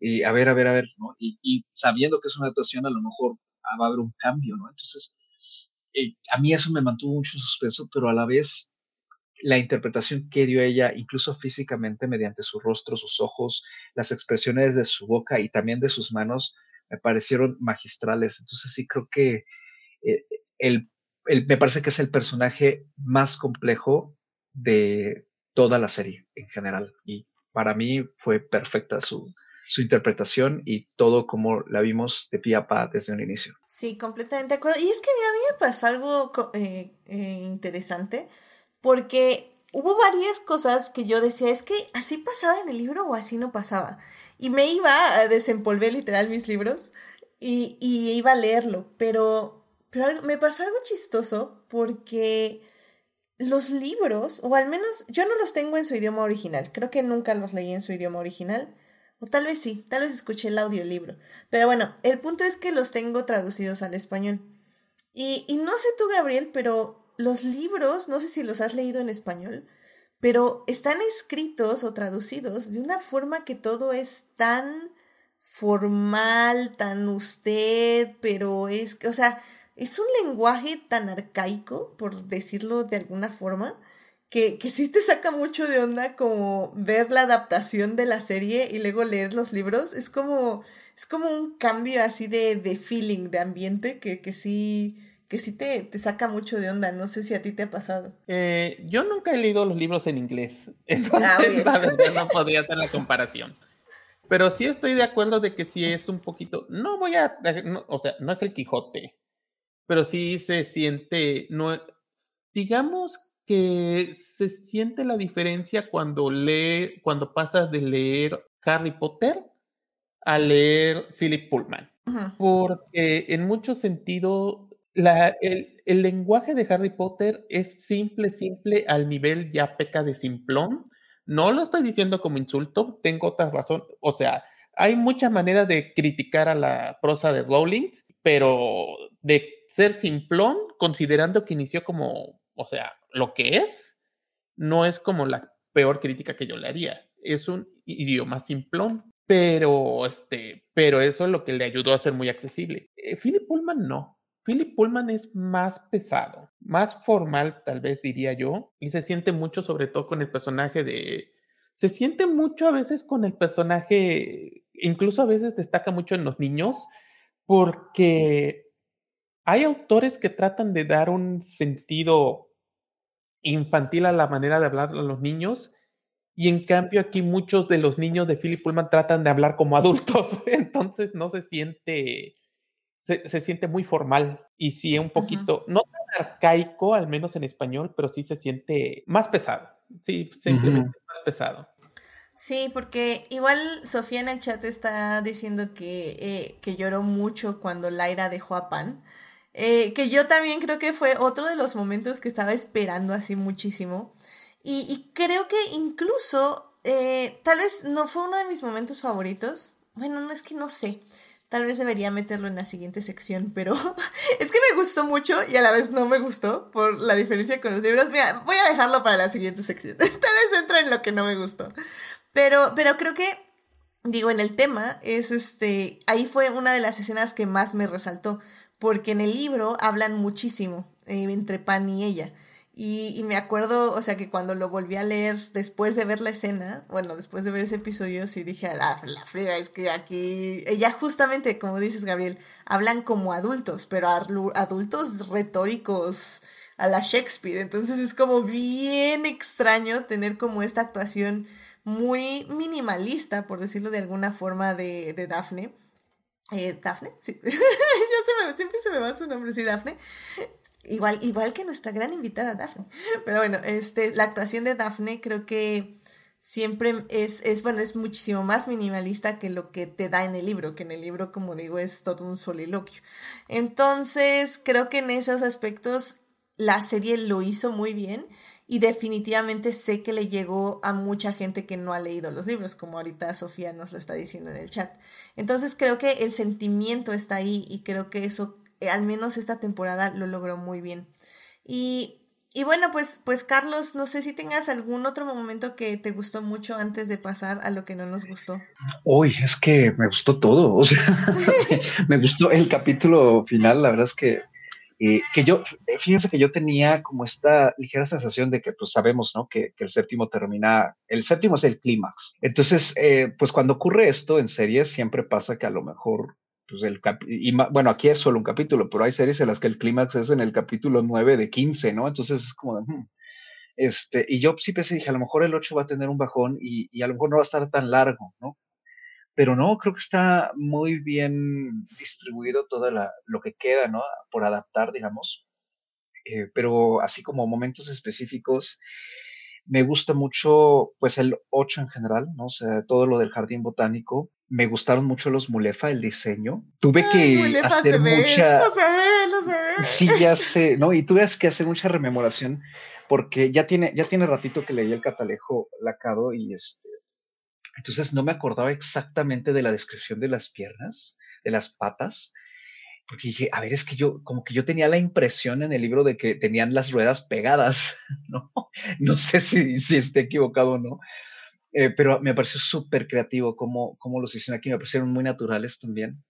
y a ver, a ver, a ver, ¿no? Y, sabiendo que es una actuación, a lo mejor va a haber un cambio, ¿no? Entonces, eh, a mí eso me mantuvo mucho suspenso, pero a la vez la interpretación que dio ella, incluso físicamente, mediante su rostro, sus ojos, las expresiones de su boca y también de sus manos, me parecieron magistrales. Entonces sí creo que eh, el, me parece que es el personaje más complejo de toda la serie en general. Y para mí fue perfecta su, su interpretación y todo como la vimos de pie a pa desde un inicio. Sí, completamente de acuerdo. Y es que a mí me pasó algo eh, eh, interesante porque hubo varias cosas que yo decía, es que así pasaba en el libro o así no pasaba. Y me iba a desempolver literal mis libros y, y iba a leerlo, pero, pero me pasó algo chistoso porque los libros, o al menos yo no los tengo en su idioma original, creo que nunca los leí en su idioma original, o tal vez sí, tal vez escuché el audiolibro, pero bueno, el punto es que los tengo traducidos al español. Y, y no sé tú, Gabriel, pero los libros, no sé si los has leído en español, pero están escritos o traducidos de una forma que todo es tan formal, tan usted, pero es, o sea, es un lenguaje tan arcaico, por decirlo de alguna forma, que, que sí te saca mucho de onda como ver la adaptación de la serie y luego leer los libros. Es como, es como un cambio así de, de feeling, de ambiente, que, que sí que sí te, te, saca mucho de onda. No sé si a ti te ha pasado. Eh, yo nunca he leído los libros en inglés, entonces la verdad no podría hacer la comparación. Pero sí estoy de acuerdo de que sí es un poquito, no voy a, o sea, no es el Quijote, pero sí se siente, no, digamos que se siente la diferencia cuando lee, cuando pasas de leer Harry Potter a leer Philip Pullman. Porque en mucho sentido la, el, el, lenguaje de Harry Potter es simple, simple, al nivel ya peca de simplón. No lo estoy diciendo como insulto, tengo otra razón. O sea, hay muchas maneras de criticar a la prosa de Rowling, pero de ser simplón, considerando que inició como, o sea, lo que es, no es como la peor crítica que yo le haría. Es un idioma simplón, pero este, pero eso es lo que le ayudó a ser muy accesible. Eh, Philip Pullman no. Philip Pullman es más pesado, más formal, tal vez diría yo, y se siente mucho, sobre todo con el personaje de. Se siente mucho a veces con el personaje, incluso a veces destaca mucho en los niños, porque hay autores que tratan de dar un sentido infantil a la manera de hablar a los niños, y en cambio aquí muchos de los niños de Philip Pullman tratan de hablar como adultos, entonces no se siente se, siente muy formal y sí un poquito, no tan arcaico, al menos en español, pero sí se siente más pesado. Sí, simplemente más pesado. Sí, porque igual Sofía en el chat está diciendo que, eh, que lloró mucho cuando Laira dejó a Pan. Eh, que yo también creo que fue otro de los momentos que estaba esperando así muchísimo. Y, creo que incluso, eh, tal vez no fue uno de mis momentos favoritos. Bueno, no es que no sé. Tal vez debería meterlo en la siguiente sección, pero es que me gustó mucho y a la vez no me gustó por la diferencia con los libros. Mira, voy a dejarlo para la siguiente sección. Tal vez se centra en lo que no me gustó. Pero, pero creo que, digo, en el tema, es este, ahí fue una de las escenas que más me resaltó, porque en el libro hablan muchísimo eh, entre Pan y ella. Y, me acuerdo, o sea, que cuando lo volví a leer después de ver la escena, bueno, después de ver ese episodio, sí dije, la, la friga, es que aquí, ella justamente, como dices, Gabriel, hablan como adultos, pero adultos retóricos a la Shakespeare. Entonces es como bien extraño tener como esta actuación muy minimalista, por decirlo de alguna forma, de, de Daphne. Eh, Daphne, sí. Yo siempre se me va su nombre, sí, Daphne. Igual, igual que nuestra gran invitada Daphne. Pero bueno, este, la actuación de Daphne creo que siempre es, es, bueno, es muchísimo más minimalista que lo que te da en el libro, que en el libro, como digo, es todo un soliloquio. Entonces, creo que en esos aspectos la serie lo hizo muy bien y definitivamente sé que le llegó a mucha gente que no ha leído los libros, como ahorita Sofía nos lo está diciendo en el chat. Entonces creo que el sentimiento está ahí y creo que eso al menos esta temporada lo logró muy bien. Y, y, bueno, pues, pues Carlos, no sé si tengas algún otro momento que te gustó mucho antes de pasar a lo que no nos gustó. Uy, es que me gustó todo, o sea, me, gustó el capítulo final, la verdad es que eh, que yo, fíjense que yo tenía como esta ligera sensación de que pues sabemos, ¿no? Que, que el séptimo termina, el séptimo es el clímax. Entonces, eh, pues cuando ocurre esto en series siempre pasa que a lo mejor pues el y, bueno, aquí es solo un capítulo, pero hay series en las que el clímax es en el capítulo 9 de 15, ¿no? Entonces es como hmm, este, y yo sí pensé, dije, a lo mejor el 8 va a tener un bajón y, y, a lo mejor no va a estar tan largo, ¿no? Pero no, creo que está muy bien distribuido todo lo que queda, ¿no? Por adaptar, digamos. Eh, pero así como momentos específicos, me gusta mucho, pues el 8 en general, ¿no? O sea, todo lo del jardín botánico. Me gustaron mucho los Mulefa, el diseño. Tuve que hacer mucha... Sí, ya sé, ¿no? Y tuve que hacer mucha rememoración porque ya tiene, ya tiene ratito que leí el catalejo lacado y este... Entonces no me acordaba exactamente de la descripción de las piernas, de las patas, porque dije, a ver, es que yo, como que yo tenía la impresión en el libro de que tenían las ruedas pegadas, ¿no? No sé si, si esté equivocado o no, eh, pero me pareció súper creativo cómo, cómo los hicieron aquí, me parecieron muy naturales también.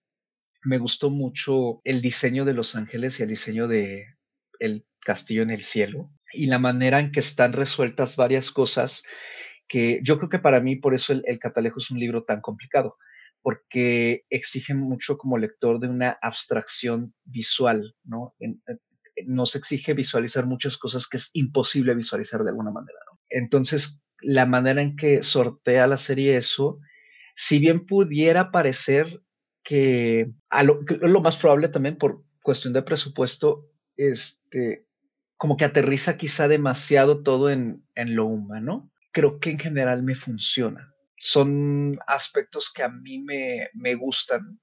Me gustó mucho el diseño de los ángeles y el diseño de el castillo en el cielo y la manera en que están resueltas varias cosas que yo creo que para mí por eso el, el Catalejo es un libro tan complicado porque exige mucho como lector de una abstracción visual, ¿no? nos exige visualizar muchas cosas que es imposible visualizar de alguna manera. Entonces, la manera en que sortea la serie eso, si bien pudiera parecer que, lo más probable también por cuestión de presupuesto, este, como que aterriza quizá demasiado todo en, en lo humano, creo que en general me funciona. Son aspectos que a mí me, me gustan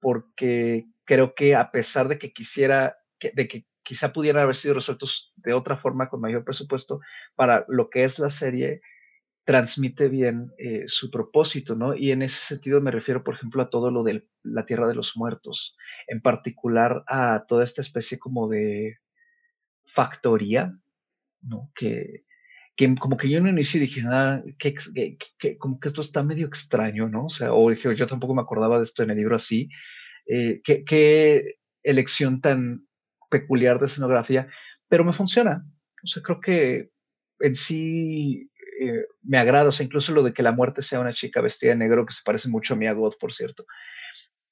porque creo que a pesar de que quisiera, de que quizá pudieran haber sido resueltos de otra forma con mayor presupuesto, para lo que es la serie, transmite bien eh, su propósito, ¿no? Y en ese sentido me refiero, por ejemplo, a todo lo de la Tierra de los Muertos, en particular a toda esta especie como de factoría, ¿no? Que, que como que yo en un inicio dije, ah, que, como que esto está medio extraño, ¿no? O sea, o dije, yo tampoco me acordaba de esto en el libro así. Eh, qué, elección tan peculiar de escenografía, pero me funciona. O sea, creo que en sí eh, me agrada, o sea, incluso lo de que la muerte sea una chica vestida de negro, que se parece mucho a Mia Goth, por cierto,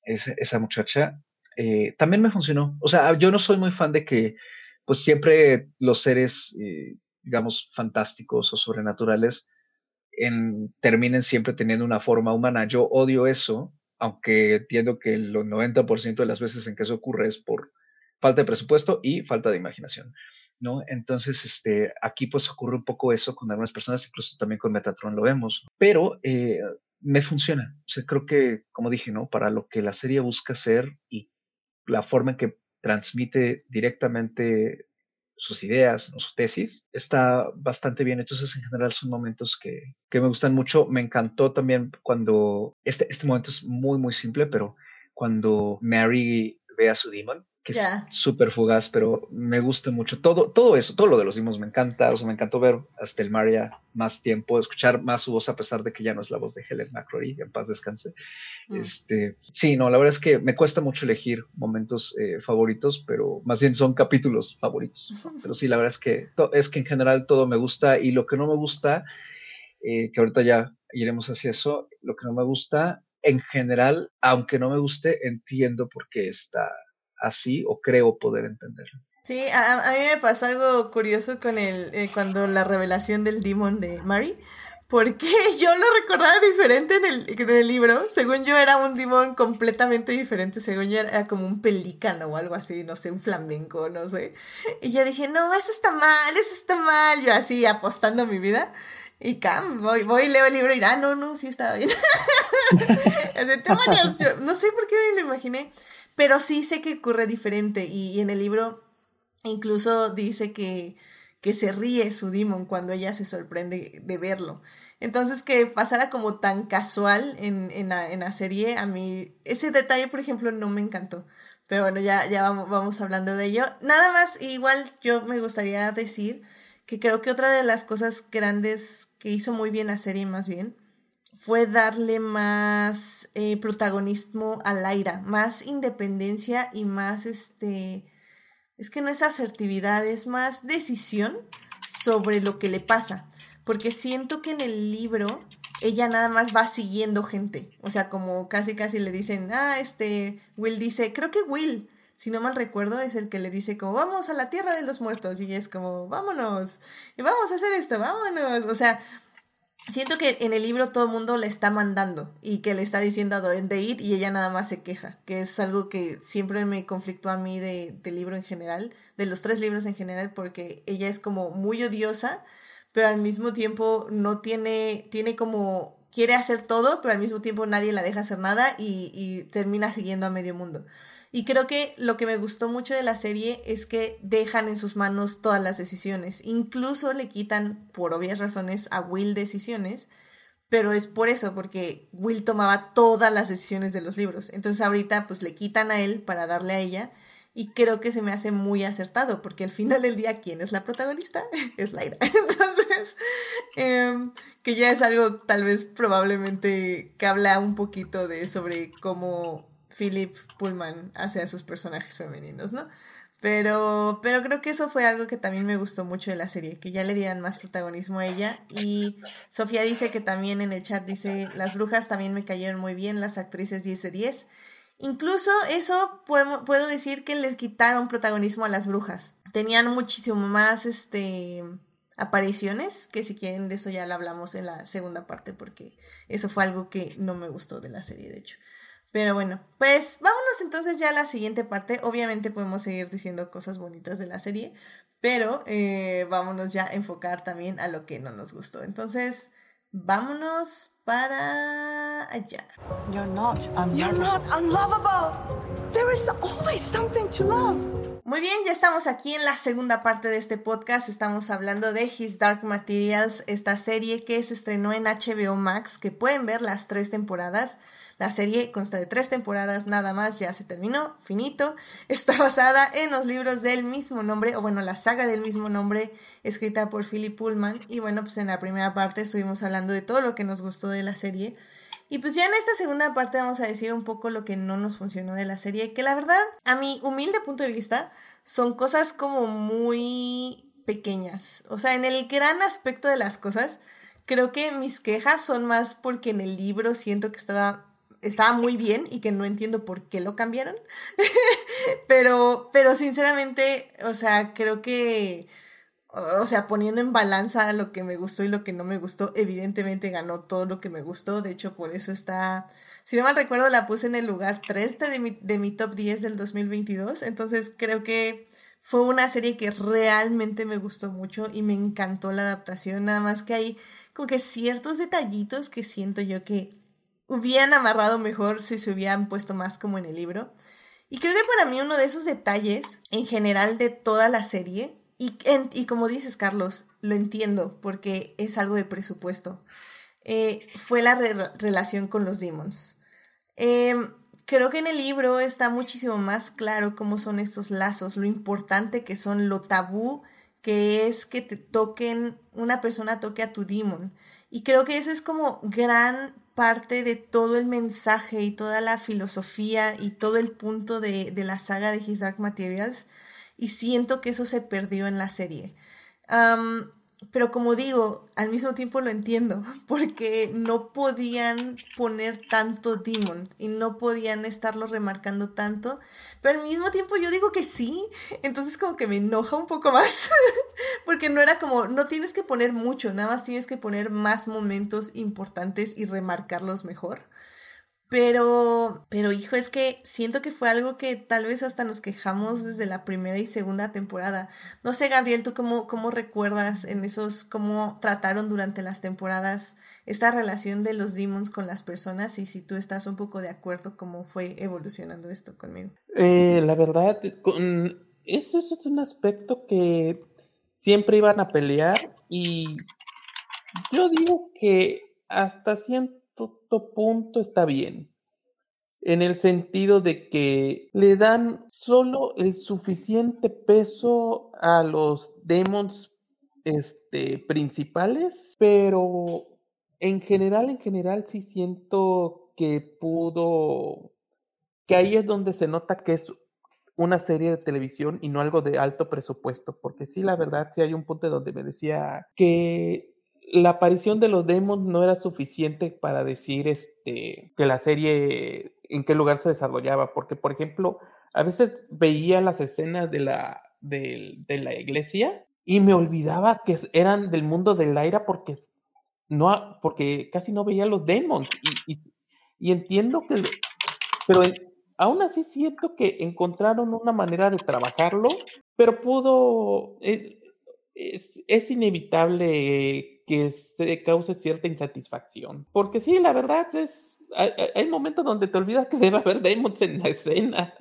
esa, muchacha, eh, también me funcionó. O sea, yo no soy muy fan de que, pues siempre los seres eh, digamos, fantásticos o sobrenaturales en, terminen siempre teniendo una forma humana. Yo odio eso, aunque entiendo que el 90% de las veces en que eso ocurre es por falta de presupuesto y falta de imaginación. ¿no? Entonces, este, aquí pues ocurre un poco eso con algunas personas, incluso también con Metatron lo vemos, pero eh, me funciona. O creo que, como dije, ¿no? Para lo que la serie busca hacer y la forma en que transmite directamente sus ideas, su tesis, está bastante bien. Entonces, en general, son momentos que, que me gustan mucho. Me encantó también cuando, este, este momento es muy, muy simple, pero cuando Mary ve a su demon, que es súper fugaz, pero me gusta mucho. Todo, todo eso, todo lo de los Demons me encanta. O sea, me encantó ver hasta el Maria más tiempo, escuchar más su voz a pesar de que ya no es la voz de Helen McCrory, en paz descanse. Mm. Este, sí, no, la verdad es que me cuesta mucho elegir momentos eh, favoritos, pero más bien son capítulos favoritos. Pero sí, la verdad es que, es que en general todo me gusta y lo que no me gusta, eh, que ahorita ya iremos hacia eso, lo que no me gusta en general, aunque no me guste, entiendo por qué está así o creo poder entenderlo. Sí, a, mí me pasó algo curioso con el, eh, cuando la revelación del demon de Mary, porque yo lo recordaba diferente en el, en el, libro. Según yo era un demon completamente diferente, según yo era como un pelícano o algo así, no sé, un flamenco, no sé. Y yo dije, no, eso está mal, eso está mal, yo así apostando mi vida. Y cam, voy, voy, leo el libro y ah, no, no, sí estaba bien. no sé por qué me lo imaginé. Pero sí sé que ocurre diferente y, en el libro incluso dice que, que se ríe su demon cuando ella se sorprende de verlo. Entonces que pasara como tan casual en, en, la, serie, a mí ese detalle, por ejemplo, no me encantó. Pero bueno, ya, ya vamos, vamos hablando de ello. Nada más, igual yo me gustaría decir que creo que otra de las cosas grandes que hizo muy bien la serie, más bien, fue darle más eh, protagonismo a Laira, más independencia y más este, es que no es asertividad, es más decisión sobre lo que le pasa, porque siento que en el libro ella nada más va siguiendo gente, o sea, como casi casi le dicen, ah, este, Will dice, creo que Will, si no mal recuerdo, es el que le dice como, vamos a la tierra de los muertos, y es como, vámonos, y vamos a hacer esto, vámonos, o sea, siento que en el libro todo el mundo le está mandando y que le está diciendo a dónde ir y ella nada más se queja, que es algo que siempre me conflictó a mí de, libro en general, de los tres libros en general, porque ella es como muy odiosa, pero al mismo tiempo no tiene, tiene como, quiere hacer todo, pero al mismo tiempo nadie la deja hacer nada y, y termina siguiendo a medio mundo. Y creo que lo que me gustó mucho de la serie es que dejan en sus manos todas las decisiones. Incluso le quitan, por obvias razones, a Will decisiones. Pero es por eso, porque Will tomaba todas las decisiones de los libros. Entonces ahorita pues le quitan a él para darle a ella. Y creo que se me hace muy acertado, porque al final del día, ¿quién es la protagonista? es Laira. Entonces, em, que ya es algo tal vez probablemente que habla un poquito de sobre cómo Philip Pullman hace a sus personajes femeninos, ¿no? Pero, pero creo que eso fue algo que también me gustó mucho de la serie, que ya le dieran más protagonismo a ella. Y Sofía dice que también en el chat dice, las brujas también me cayeron muy bien, las actrices 10 de 10. Incluso eso puedo, puedo decir que les quitaron protagonismo a las brujas. Tenían muchísimo más este, apariciones, que si quieren de eso ya lo hablamos en la segunda parte, porque eso fue algo que no me gustó de la serie, de hecho. Pero bueno, pues vámonos entonces ya a la siguiente parte. Obviamente podemos seguir diciendo cosas bonitas de la serie, pero eh, vámonos ya a enfocar también a lo que no nos gustó. Entonces, vámonos para allá. You're not You're not unlovable. There is always something to love. Muy bien, ya estamos aquí en la segunda parte de este podcast. Estamos hablando de His Dark Materials, esta serie que se estrenó en HBO Max, que pueden ver las tres temporadas. La serie consta de tres temporadas nada más, ya se terminó, finito. Está basada en los libros del mismo nombre, o bueno, la saga del mismo nombre, escrita por Philip Pullman. Y bueno, pues en la primera parte estuvimos hablando de todo lo que nos gustó de la serie. Y pues ya en esta segunda parte vamos a decir un poco lo que no nos funcionó de la serie, que la verdad, a mi humilde punto de vista, son cosas como muy pequeñas. O sea, en el gran aspecto de las cosas, creo que mis quejas son más porque en el libro siento que estaba estaba muy bien y que no entiendo por qué lo cambiaron. pero, pero sinceramente, o sea, creo que, o sea, poniendo en balanza lo que me gustó y lo que no me gustó, evidentemente ganó todo lo que me gustó. De hecho, por eso está, si no mal recuerdo, la puse en el lugar 3 de mi, de mi top 10 del 2022. Entonces, creo que fue una serie que realmente me gustó mucho y me encantó la adaptación. Nada más que hay como que ciertos detallitos que siento yo que hubieran amarrado mejor si se hubieran puesto más como en el libro. Y creo que para mí uno de esos detalles en general de toda la serie, y, y como dices Carlos, lo entiendo porque es algo de presupuesto, eh, fue la relación con los demons. Em, creo que en el libro está muchísimo más claro cómo son estos lazos, lo importante que son, lo tabú que es que te toquen, una persona toque a tu demon. Y creo que eso es como gran parte de todo el mensaje y toda la filosofía y todo el punto de, de la saga de His Dark Materials. Y siento que eso se perdió en la serie pero como digo, al mismo tiempo lo entiendo, porque no podían poner tanto demon y no podían estarlo remarcando tanto, pero al mismo tiempo yo digo que sí, entonces como que me enoja un poco más, porque no era como, no tienes que poner mucho, nada más tienes que poner más momentos importantes y remarcarlos mejor. Pero, pero hijo, es que siento que fue algo que tal vez hasta nos quejamos desde la primera y segunda temporada. No sé, Gabriel, ¿tú cómo, cómo recuerdas en esos, cómo trataron durante las temporadas esta relación de los demons con las personas y si tú estás un poco de acuerdo cómo fue evolucionando esto conmigo? Eh, la verdad, con, eso, eso es un aspecto que siempre iban a pelear y yo digo que hasta siempre punto está bien. En el sentido de que le dan solo el suficiente peso a los demons este, principales, pero en general, en general sí siento que pudo, que ahí es donde se nota que es una serie de televisión y no algo de alto presupuesto, porque sí, la verdad, sí hay un punto donde me decía que la aparición de los demons no era suficiente para decir este, que la serie en qué lugar se desarrollaba, porque por ejemplo, a veces veía las escenas de la, de, la iglesia y me olvidaba que eran del mundo del aire porque, no, porque casi no veía los demons y, y, entiendo que, pero aún así siento que encontraron una manera de trabajarlo, pero pudo, es, es inevitable que se cause cierta insatisfacción. Porque sí, la verdad es, hay, momentos donde te olvidas que debe haber demons en la escena.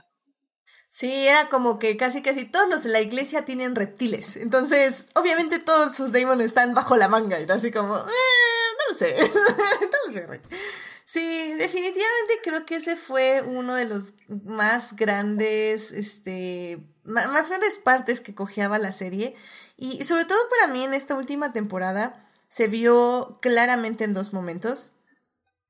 Sí, era como que casi casi todos los de la iglesia tienen reptiles. Entonces, obviamente todos sus demons están bajo la manga. Y así como, eh, no lo sé. no lo sé. Sí, definitivamente creo que ese fue uno de los más grandes, este, más grandes partes que cojeaba la serie. Y sobre todo para mí en esta última temporada, se vio claramente en dos momentos.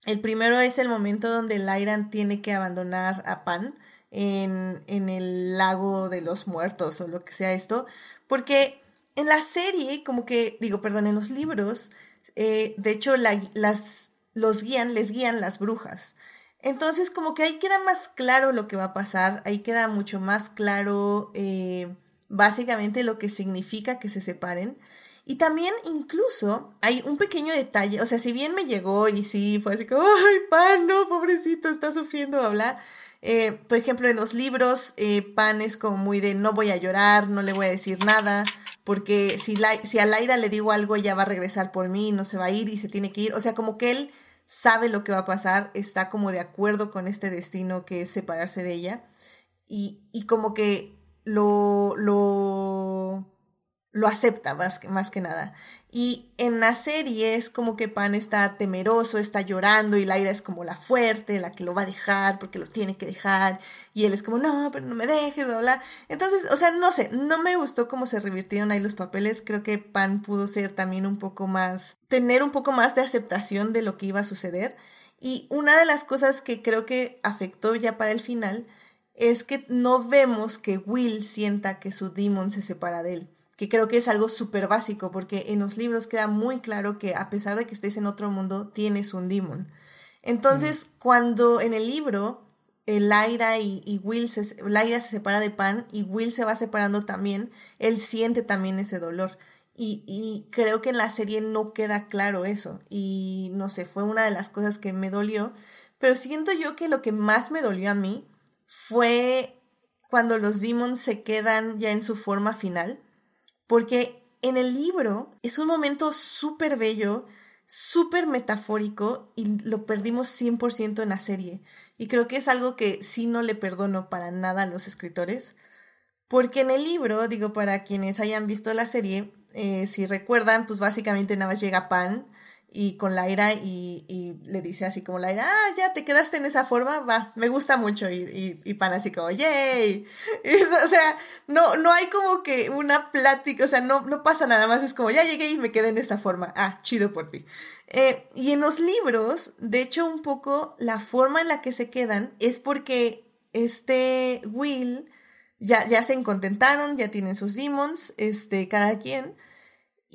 El primero es el momento donde Lyran tiene que abandonar a Pan en, en, el lago de los muertos o lo que sea esto, porque en la serie, como que, digo, perdón, en los libros, eh, de hecho, las, los guían, les guían las brujas. Entonces, como que ahí queda más claro lo que va a pasar, ahí queda mucho más claro eh, básicamente lo que significa que se separen. Y también incluso hay un pequeño detalle, o sea, si bien me llegó y sí, fue así como, ay, Pan, no, pobrecito, está sufriendo, habla. Eh, por ejemplo, en los libros, eh, Pan es como muy de no voy a llorar, no le voy a decir nada, porque si, la, si a Laira le digo algo, ella va a regresar por mí, no se va a ir y se tiene que ir. O sea, como que él sabe lo que va a pasar, está como de acuerdo con este destino que es separarse de ella. Y, y como que lo, lo lo acepta más que, más que nada. Y en la serie es como que Pan está temeroso, está llorando y Laira es como la fuerte, la que lo va a dejar porque lo tiene que dejar. Y él es como, no, pero no me dejes, bla, Entonces, o sea, no sé, no me gustó cómo se revirtieron ahí los papeles. Creo que Pan pudo ser también un poco más, tener un poco más de aceptación de lo que iba a suceder. Y una de las cosas que creo que afectó ya para el final es que no vemos que Will sienta que su demon se separa de él que creo que es algo súper básico, porque en los libros queda muy claro que a pesar de que estés en otro mundo, tienes un demon. Entonces, cuando en el libro Laira y, y, Will se, se separa de Pan y Will se va separando también, él siente también ese dolor. Y, y, creo que en la serie no queda claro eso. Y no sé, fue una de las cosas que me dolió. Pero siento yo que lo que más me dolió a mí fue cuando los demons se quedan ya en su forma final porque en el libro es un momento súper bello, súper metafórico y lo perdimos 100% en la serie. Y creo que es algo que sí no le perdono para nada a los escritores. Porque en el libro, digo, para quienes hayan visto la serie, eh, si recuerdan, pues básicamente nada más llega Pan y con Laira y, y, le dice así como Laira, ah, ya te quedaste en esa forma, va, me gusta mucho y, y, y Pan así como, yay. o sea, no, no hay como que una plática, o sea, no, no pasa nada más, es como, ya llegué y me quedé en esta forma, ah, chido por ti. Eh, y en los libros, de hecho, un poco la forma en la que se quedan es porque este Will ya, ya se contentaron, ya tienen sus demons, este, cada quien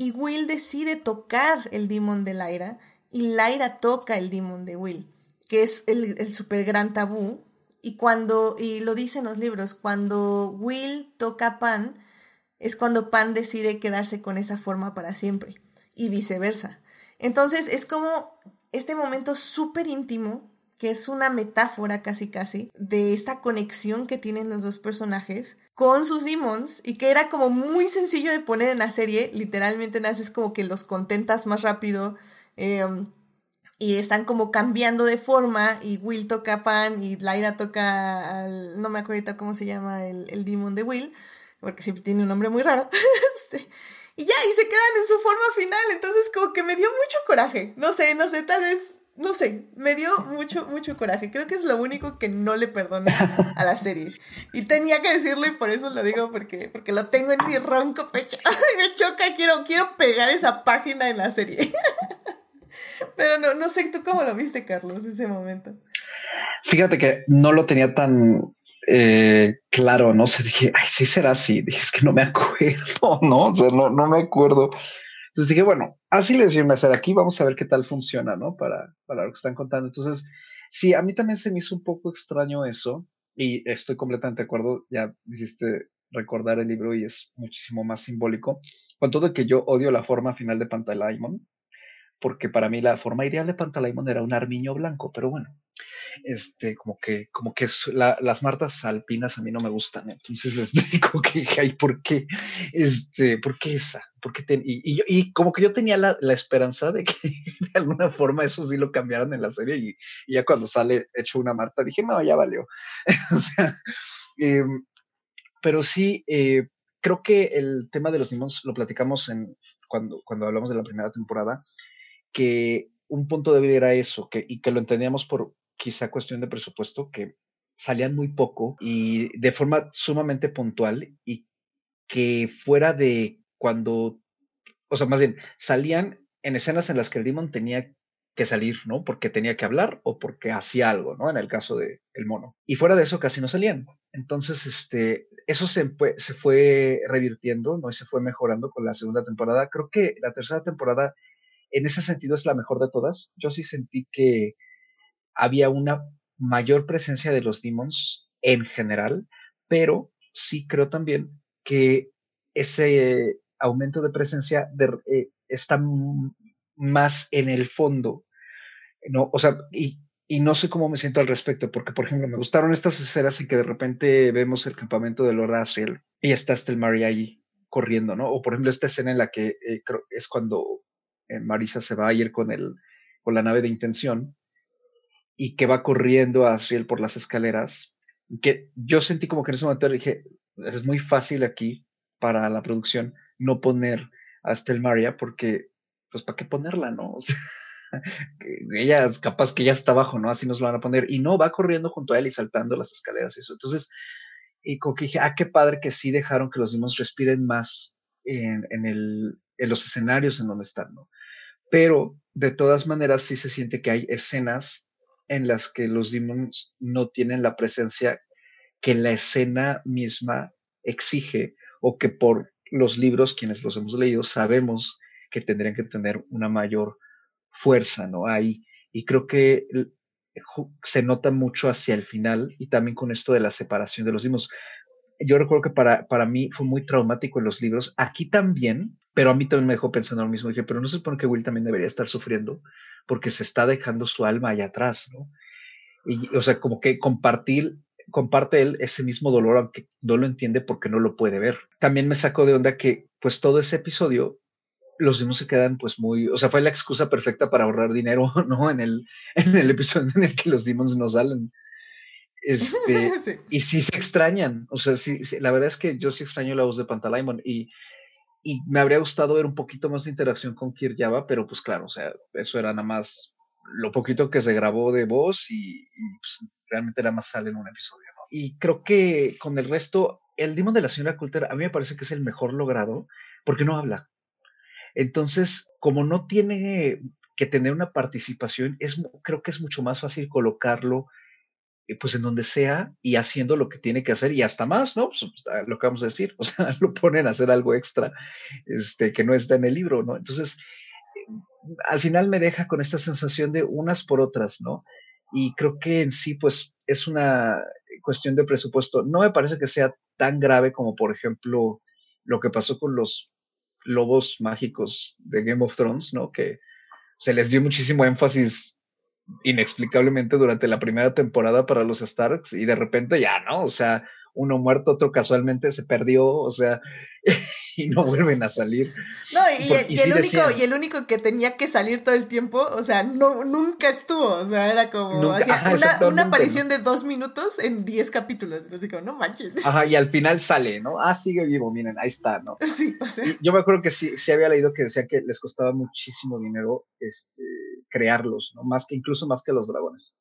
y Will decide tocar el demon de Lyra y Lyra toca el demon de Will, que es el, el super gran tabú. Y cuando, y lo dicen los libros, cuando Will toca Pan, es cuando Pan decide quedarse con esa forma para siempre y viceversa. Entonces es como este momento súper íntimo, que es una metáfora casi casi de esta conexión que tienen los dos personajes, con sus demons y que era como muy sencillo de poner en la serie. Literalmente naces como que los contentas más rápido em, y están como cambiando de forma y Will toca Pan y Lyra toca al, no me acuerdo cómo se llama el, el demon de Will, porque siempre tiene un nombre muy raro. este, y ya, y se quedan en su forma final. Entonces como que me dio mucho coraje. No sé, no sé, tal vez no sé, me dio mucho, mucho coraje. Creo que es lo único que no le perdono a la serie. Y tenía que decirlo y por eso lo digo, porque, porque lo tengo en mi ronco pecho. me choca, quiero, quiero pegar esa página en la serie. Pero no, no sé tú cómo lo viste, Carlos, ese momento. Fíjate que no lo tenía tan eh, claro, no sé, dije, ay, sí será así. Dije, es que no me acuerdo, ¿no? O sea, no, no me acuerdo. Entonces dije, bueno, así les voy a hacer aquí, vamos a ver qué tal funciona, ¿no? Para, para lo que están contando. Entonces, sí, a mí también se me hizo un poco extraño eso y estoy completamente de acuerdo, ya hiciste recordar el libro y es muchísimo más simbólico, con todo que yo odio la forma final de Pantalaimon, porque para mí la forma ideal de Pantalaimon era un armiño blanco, pero bueno, este, como que, como que las martas alpinas a mí no me gustan, entonces, este, como que dije, ay, ¿por qué? Este, ¿por qué esa? ¿Por qué y, y, y, como que yo tenía la, la, esperanza de que de alguna forma eso sí lo cambiaran en la serie y, ya cuando sale hecho una marta dije, no, ya valió. o sea, eh, pero sí, eh, creo que el tema de los demons lo platicamos en, cuando, cuando hablamos de la primera temporada, que un punto débil era eso, que, y que lo entendíamos por, quizá cuestión de presupuesto, que salían muy poco y de forma sumamente puntual y que fuera de cuando, o sea, más bien, salían en escenas en las que el Demon tenía que salir, ¿no? Porque tenía que hablar o porque hacía algo, ¿no? En el caso de el mono. Y fuera de eso casi no salían. Entonces, este, eso se, se fue revirtiendo, ¿no? Y se fue mejorando con la segunda temporada. Creo que la tercera temporada, en ese sentido, es la mejor de todas. Yo sí sentí que había una mayor presencia de los demons en general, pero sí creo también que ese aumento de presencia eh, está más en el fondo, ¿no? O sea, y, no sé cómo me siento al respecto, porque, por ejemplo, me gustaron estas escenas en que de repente vemos el campamento de Lord Asriel y está el Maria ahí corriendo, ¿no? O, por ejemplo, esta escena en la que eh, creo, es cuando eh, Marisa se va a ir con, el, con la nave de intención y que va corriendo a Asriel por las escaleras, que yo sentí como que en ese momento dije, es muy fácil aquí para la producción no poner a Estel Maria porque, pues, ¿para qué ponerla, no? ella es capaz que ya está abajo, ¿no? Así nos lo van a poner. Y no, va corriendo junto a él y saltando las escaleras y eso. Entonces, y como que dije, ah, qué padre que sí dejaron que los demons respiren más en, en, el, en los escenarios en donde están, ¿no? Pero de todas maneras sí se siente que hay escenas en las que los demons no tienen la presencia que la escena misma exige o que por los libros, quienes los hemos leído, sabemos que tendrían que tener una mayor fuerza, ¿no? Ahí. Y creo que se nota mucho hacia el final y también con esto de la separación de los demons. Yo recuerdo que para, para mí fue muy traumático en los libros. Aquí también, pero a mí también me dejó pensando lo mismo. Dije, pero no se supone que Will también debería estar sufriendo porque se está dejando su alma allá atrás, ¿no? Y, o sea, como que compartir, comparte él ese mismo dolor, aunque no lo entiende porque no lo puede ver. También me sacó de onda que, pues, todo ese episodio, los demons se quedan, pues, muy, o sea, fue la excusa perfecta para ahorrar dinero, ¿no? En el, en el episodio en el que los demons no salen. Este, Y sí se extrañan, o sea, sí, la verdad es que yo sí extraño la voz de Pantalaimon y y me habría gustado ver un poquito más de interacción con Java, pero pues claro, o sea, eso era nada más lo poquito que se grabó de voz y, pues, realmente nada más sale en un episodio. Y creo que con el resto, el Demon de la señora Coulter a mí me parece que es el mejor logrado porque no habla. Entonces, como no tiene que tener una participación, es, creo que es mucho más fácil colocarlo pues en donde sea y haciendo lo que tiene que hacer y hasta más, ¿no? Pues, pues lo que vamos a decir, o sea, lo ponen a hacer algo extra este, que no está en el libro, ¿no? Entonces, al final me deja con esta sensación de unas por otras, ¿no? Y creo que en sí, pues, es una cuestión de presupuesto. No me parece que sea tan grave como, por ejemplo, lo que pasó con los lobos mágicos de Game of Thrones, ¿no? Que se les dio muchísimo énfasis inexplicablemente durante la primera temporada para los Starks y de repente ya, ¿no? O sea, uno muerto, otro casualmente se perdió, o sea, y no vuelven a salir. No, y, el, único, y el único que tenía que salir todo el tiempo, o sea, no, nunca estuvo, o sea, era como una, aparición de dos minutos en diez capítulos. Les digo, no manches. Ajá, y al final sale, ¿no? Ah, sigue vivo, miren, ahí está, ¿no? Sí, o sea. yo me acuerdo que sí, sí había leído que decía que les costaba muchísimo dinero este, crearlos, ¿no? Más que incluso más que los dragones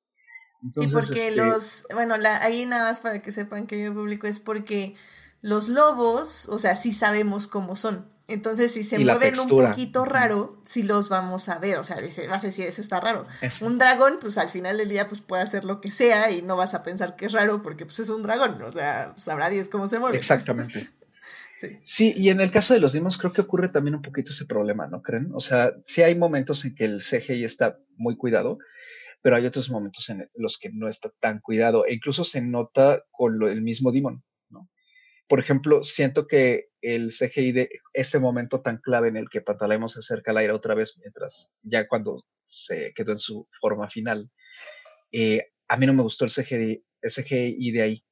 sí, porque este los, bueno, la, ahí nada más para que sepan que yo publico es porque los lobos, o sea, sí sabemos cómo son. Entonces, si se mueven un poquito raro, sí los vamos a ver. O sea, dice, vas a decir, eso está raro. Un dragón, pues al final del día, pues puede hacer lo que sea y no vas a pensar que es raro porque pues es un dragón. O sea, sabrá Dios cómo se mueve. Exactamente. sí. sí, y en el caso de los dimos creo que ocurre también un poquito ese problema, ¿no creen? O sea, sí hay momentos en que el CGI está muy cuidado, pero hay otros momentos en los que no está tan cuidado e incluso se nota con el mismo Demon. Por ejemplo, siento que el CGI de ese momento tan clave en el que Pantalaimon se acerca al aire otra vez, mientras ya cuando se quedó en su forma final, eh, a mí no me gustó el CGI, el CGI de ahí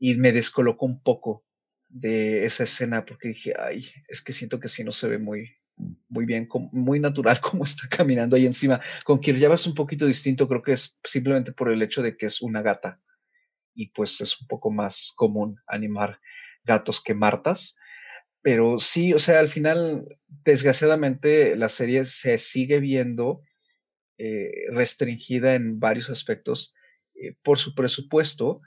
y me descolocó un poco de esa escena porque dije, ay, es que siento que sí no se ve muy, muy bien, muy natural como está caminando ahí encima. Con Kirjava es un poquito distinto, creo que es simplemente por el hecho de que es una gata y pues es un poco más común animar gatos que martas. Pero sí, o sea, al final, desgraciadamente, la serie se sigue viendo eh, restringida en varios aspectos eh, por su presupuesto.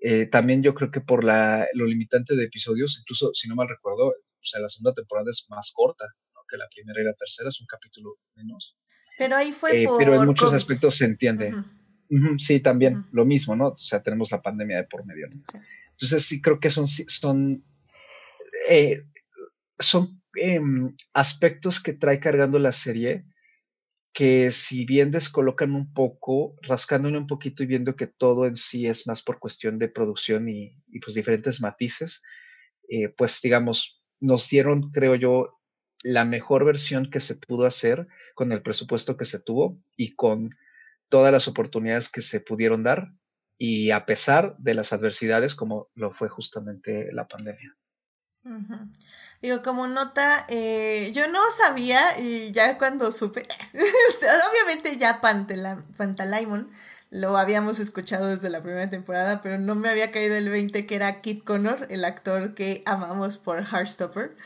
Eh, también yo creo que por la, lo limitante de episodios, incluso si no mal recuerdo, o sea, la segunda temporada es más corta que la primera y la tercera, es un capítulo menos. Pero ahí fue eh, Pero en muchos aspectos se entiende. sí, también, lo mismo, ¿no? O sea, tenemos la pandemia de por medio. Entonces sí creo que son, son, eh, son em, aspectos que trae cargando la serie que si bien descolocan un poco, rascándole un poquito y viendo que todo en sí es más por cuestión de producción y, pues diferentes matices, eh, pues digamos, nos dieron, creo yo, la mejor versión que se pudo hacer con el presupuesto que se tuvo y con todas las oportunidades que se pudieron dar y a pesar de las adversidades como lo fue justamente la pandemia. Digo, como nota, eh, yo no sabía y ya cuando supe, obviamente ya Pantalaimon lo habíamos escuchado desde la primera temporada, pero no me había caído el 20 que era Kit Connor, el actor que amamos por Heartstopper.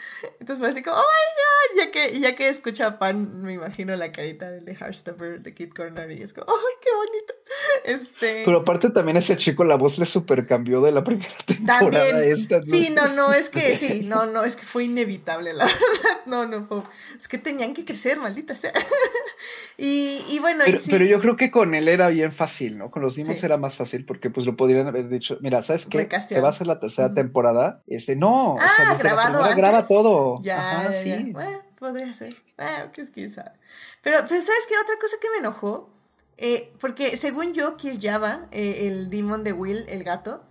Entonces fue así como, oh my god, ya que, ya que escucho a Pan, me imagino la carita del de Heartstopper de Kit Connor y es como, oh, qué bonito. Este... Pero aparte también ese chico, la voz le super cambió de la primera temporada. Esta, Sí, no, no, es que sí, no, no, es que fue inevitable, la verdad. No, no, es que tenían que crecer, maldita sea. y, y bueno, pero, y sí. pero yo creo que con él era bien fácil ¿no? Con los Dimos era más fácil porque pues lo podrían haber dicho, mira, ¿sabes qué? Se va a hacer la tercera temporada. Este, no, ah, grabado graba todo. Ya, sí. Bueno, podría ser. Bueno, que es quién sabe. Pero, pero ¿sabes qué? Otra cosa que me enojó, eh, porque según yo, Kirjava, eh, el demon de Will, el gato,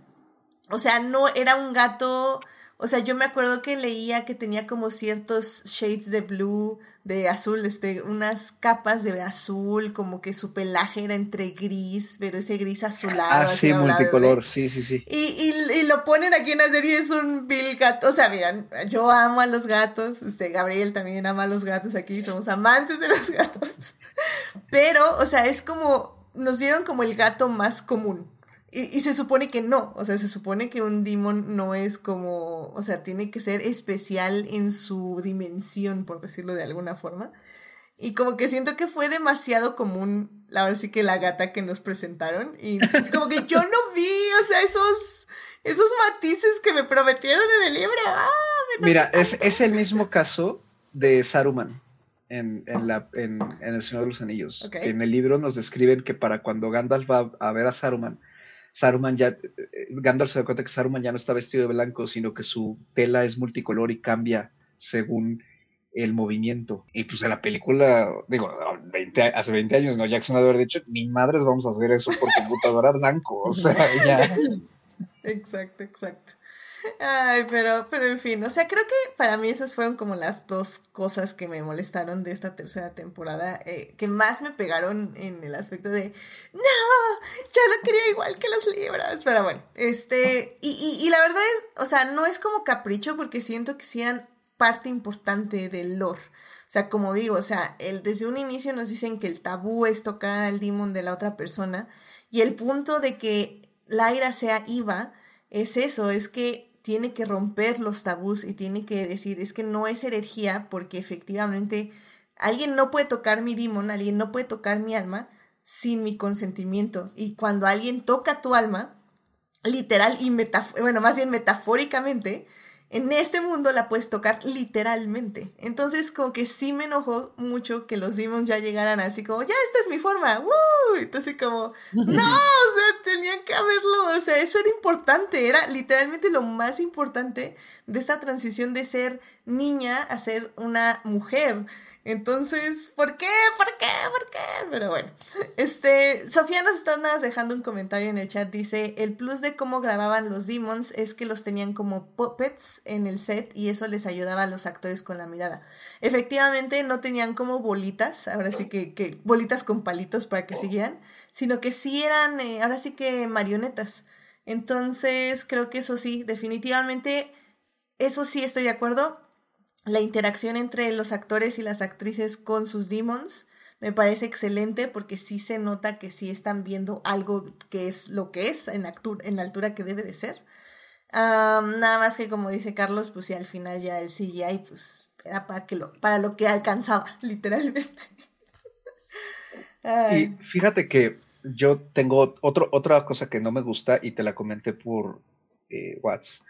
o sea, no era un gato o sea, yo me acuerdo que leía que tenía como ciertos shades de blue, de azul, este, unas capas de azul, como que su pelaje era entre gris, pero ese gris azulado. Ah, sí, multicolor, sí, sí, sí. Y, y, y, lo ponen aquí en la serie, es un bill gato. O sea, miran, yo amo a los gatos, este, Gabriel también ama a los gatos aquí, somos amantes de los gatos. Pero, o sea, es como, nos dieron como el gato más común. Y, se supone que no, o sea, se supone que un demon no es como, o sea, tiene que ser especial en su dimensión, por decirlo de alguna forma. Y como que siento que fue demasiado común, la verdad sí que la gata que nos presentaron. Y como que yo no vi, o sea, esos, esos matices que me prometieron en el libro. ¡Ah, Mira, es, es, el mismo caso de Saruman en, en, la, en, en El Señor de los Anillos. En el libro nos describen que para cuando Gandalf va a ver a Saruman, Saruman ya, Gandalf se da cuenta que Saruman ya no está vestido de blanco, sino que su tela es multicolor y cambia según el movimiento. Y pues en la película, digo, 20, hace 20 años, ¿no? Jackson haber dicho, ni madres vamos a hacer eso por computadora blanco. O sea, ya. Exacto, exacto. Ay, pero, pero en fin, o sea, creo que para mí esas fueron como las dos cosas que me molestaron de esta tercera temporada, eh, que más me pegaron en el aspecto de, no, yo lo quería igual que los libros, pero bueno, este, y, y, la verdad es, o sea, no es como capricho porque siento que sean parte importante del lore. O sea, como digo, o sea, el, desde un inicio nos dicen que el tabú es tocar al demon de la otra persona y el punto de que Laira sea Iva es eso, es que tiene que romper los tabús y tiene que decir, es que no es herejía porque efectivamente alguien no puede tocar mi demon, alguien no puede tocar mi alma sin mi consentimiento. Y cuando alguien toca tu alma, literal y bueno, más bien metafóricamente, en este mundo la puedes tocar literalmente. Entonces, como que sí me enojó mucho que los demons ya llegaran así como, ya, esta es mi forma, ¡Woo! Entonces, como, no, o sea, tenían que haberlo, o sea, eso era importante, era literalmente lo más importante de esta transición de ser niña a ser una mujer. Entonces, ¿por qué? ¿Por qué? ¿Por qué? Pero bueno, este, Sofía nos está dejando un comentario en el chat. Dice, el plus de cómo grababan los demons es que los tenían como puppets en el set y eso les ayudaba a los actores con la mirada. Efectivamente, no tenían como bolitas, ahora sí que, bolitas con palitos para que siguieran, sino que sí eran, eh, ahora sí que marionetas. Entonces, creo que eso sí, definitivamente, eso sí estoy de acuerdo la interacción entre los actores y las actrices con sus demons me parece excelente porque sí se nota que sí están viendo algo que es lo que es en, en la altura que debe de ser. nada más que como dice Carlos, pues sí, al final ya el CGI pues era para, que lo, para lo que alcanzaba, literalmente. y fíjate que yo tengo otro, otra cosa que no me gusta y te la comenté por eh, WhatsApp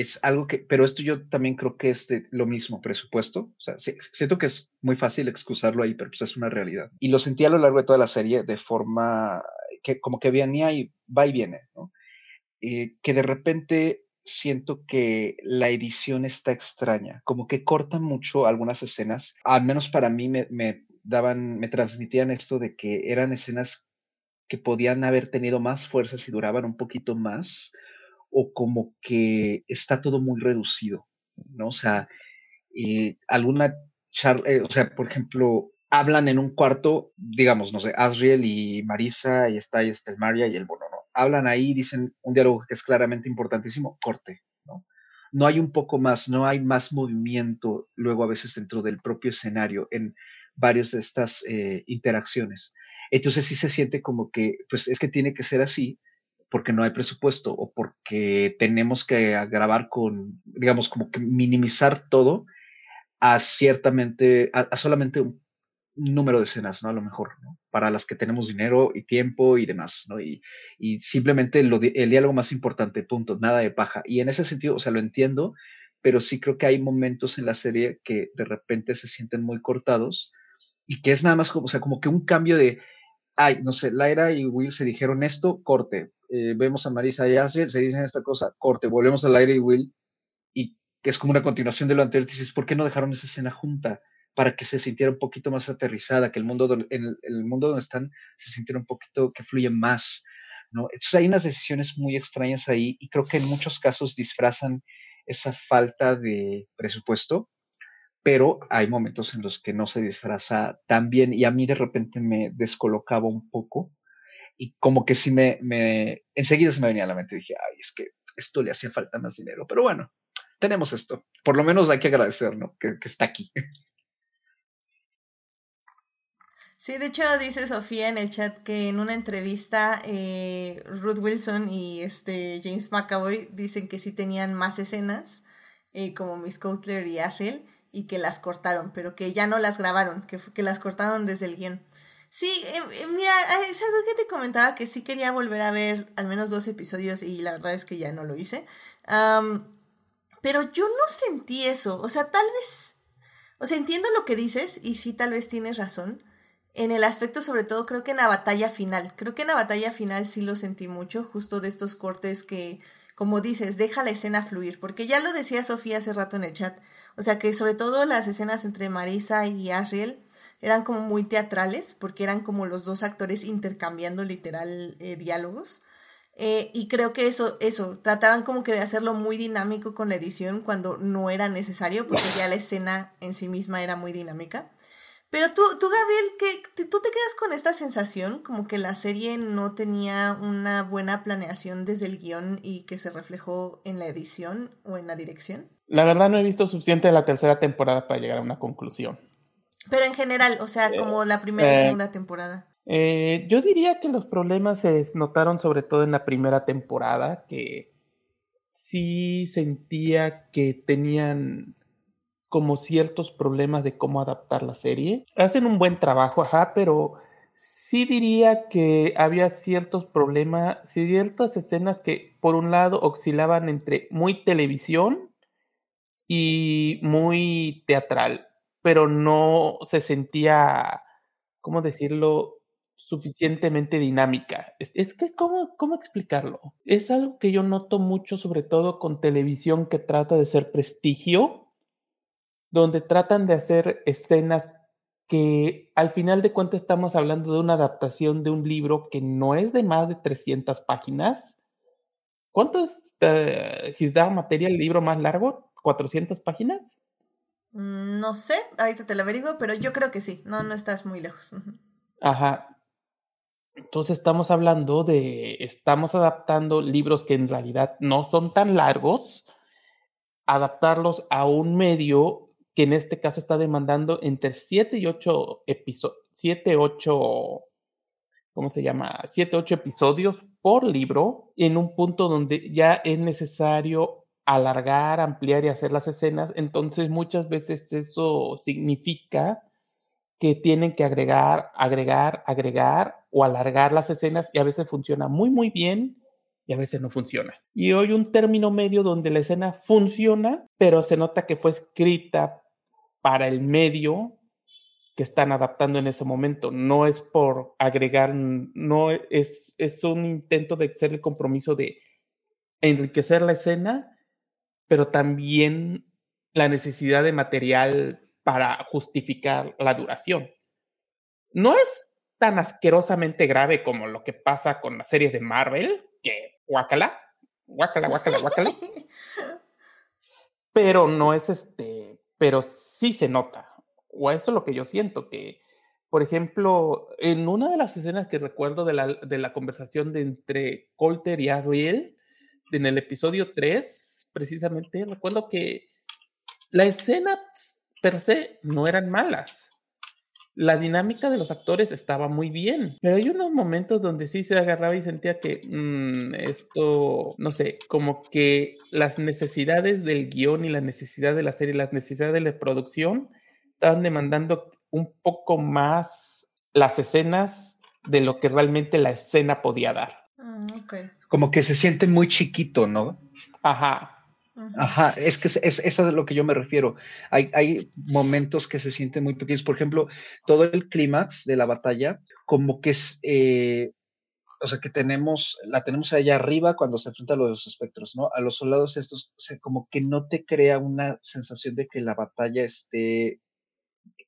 es algo que, pero esto yo también creo que es lo mismo, presupuesto. O sea, siento que es muy fácil excusarlo ahí, pero pues es una realidad. Y lo sentí a lo largo de toda la serie de forma que como que venía y va y viene. Eh, que de repente siento que la edición está extraña, como que cortan mucho algunas escenas, al menos para mí me, me daban, me transmitían esto de que eran escenas que podían haber tenido más fuerza si duraban un poquito más, o como que está todo muy reducido, ¿no? O sea, eh, alguna charla, eh, o sea, por ejemplo, hablan en un cuarto, digamos, no sé, Asriel y Marisa, y está ahí está el Maria y el Bono, ¿no? Hablan ahí, dicen un diálogo que es claramente importantísimo, corte, ¿no? No hay un poco más, no hay más movimiento luego a veces dentro del propio escenario en varias de estas eh, interacciones. Entonces sí se siente como que, pues es que tiene que ser así, porque no hay presupuesto o porque tenemos que grabar con, digamos, como que minimizar todo a ciertamente, a, solamente un número de escenas, ¿no? A lo mejor. Para las que tenemos dinero y tiempo y demás, ¿no? Y, y simplemente lo, el diálogo más importante, punto, nada de paja. Y en ese sentido, o sea, lo entiendo, pero sí creo que hay momentos en la serie que de repente se sienten muy cortados y que es nada más como, o sea, como que un cambio de, ay, no sé, Laira y Will se dijeron esto, corte, eh, vemos a Marisa y Asiel, se dicen esta cosa, corte, volvemos al aire y Will, y que es como una continuación de lo anterior, dices, ¿por qué no dejaron esa escena junta? Para que se sintiera un poquito más aterrizada, que el mundo, en el, mundo donde están se sintiera un poquito, que fluye más, ¿no? Entonces hay unas decisiones muy extrañas ahí y creo que en muchos casos disfrazan esa falta de presupuesto, pero hay momentos en los que no se disfraza tan bien y a mí de repente me descolocaba un poco y como que sí me, me, enseguida se me venía a la mente dije, ay, es que esto le hacía falta más dinero, pero bueno, tenemos esto, por lo menos hay que agradecer, ¿no? Que, que está aquí. Sí, de hecho dice Sofía en el chat que en una entrevista eh, Ruth Wilson y este James McAvoy dicen que sí tenían más escenas, eh, como Miss Coutler y Asriel, y que las cortaron, pero que ya no las grabaron, que, que las cortaron desde el guion. Sí, eh, mira, es algo que te comentaba que sí quería volver a ver al menos dos episodios y la verdad es que ya no lo hice. pero yo no sentí eso, o sea, tal vez, o sea, entiendo lo que dices y sí, tal vez tienes razón en el aspecto sobre todo creo que en la batalla final, creo que en la batalla final sí lo sentí mucho, justo de estos cortes que, como dices, deja la escena fluir, porque ya lo decía Sofía hace rato en el chat, o sea que sobre todo las escenas entre Marisa y Asriel eran como muy teatrales, porque eran como los dos actores intercambiando literal eh, diálogos. Eh, y creo que eso, eso, trataban como que de hacerlo muy dinámico con la edición cuando no era necesario, porque ya la escena en sí misma era muy dinámica. Pero tú, tú Gabriel, que ¿tú te quedas con esta sensación como que la serie no tenía una buena planeación desde el guion y que se reflejó en la edición o en la dirección? La verdad no he visto suficiente de la tercera temporada para llegar a una conclusión. Pero en general, o sea, como la primera y eh, segunda temporada. Eh, yo diría que los problemas se notaron sobre todo en la primera temporada, que sí sentía que tenían como ciertos problemas de cómo adaptar la serie. Hacen un buen trabajo, ajá, pero sí diría que había ciertos problemas, ciertas escenas que por un lado oscilaban entre muy televisión y muy teatral, pero no se sentía, ¿cómo decirlo? suficientemente dinámica. Es, que, ¿cómo, ¿cómo explicarlo? Es algo que yo noto mucho, sobre todo con televisión que trata de ser prestigio, donde tratan de hacer escenas que al final de cuentas estamos hablando de una adaptación de un libro que no es de más de 300 páginas. ¿Cuánto es uh, His Materia, el libro más largo? ¿400 páginas? Mm, no sé, ahorita te lo averiguo, pero yo creo que sí, no, no estás muy lejos. Ajá. Entonces estamos hablando de, estamos adaptando libros que en realidad no son tan largos, adaptarlos a un medio que en este caso está demandando entre 7 y 8 episodios, 7, 8, ¿cómo se llama? 7, 8 episodios por libro, en un punto donde ya es necesario alargar, ampliar y hacer las escenas. Entonces muchas veces eso significa que tienen que agregar, agregar, agregar o alargar las escenas y a veces funciona muy, muy bien y a veces no funciona. Y hoy un término medio donde la escena funciona, pero se nota que fue escrita para el medio que están adaptando en ese momento. No es por agregar, no es, es un intento de hacer el compromiso de enriquecer la escena, pero también la necesidad de material para justificar la duración. No es tan asquerosamente grave como lo que pasa con las series de Marvel, que guácala, guácala, guácala, guácala. pero no es este, pero sí se nota, o eso es lo que yo siento, que, por ejemplo, en una de las escenas que recuerdo de la, de la conversación de entre Colter y Ariel, en el episodio 3, precisamente, recuerdo que la escena per se no eran malas. La dinámica de los actores estaba muy bien, pero hay unos momentos donde sí se agarraba y sentía que mm, esto, no sé, como que las necesidades del guion y la necesidad de la serie, las necesidades de la producción, estaban demandando un poco más las escenas de lo que realmente la escena podía dar. Mm, como que se siente muy chiquito, ¿no? Ajá. Ajá, es que es, eso es a lo que yo me refiero. Hay, momentos que se sienten muy pequeños. Por ejemplo, todo el clímax de la batalla, como que es, eh, o sea, que tenemos, la tenemos allá arriba cuando se enfrenta a los espectros, ¿no? A los soldados estos, como que no te crea una sensación de que la batalla esté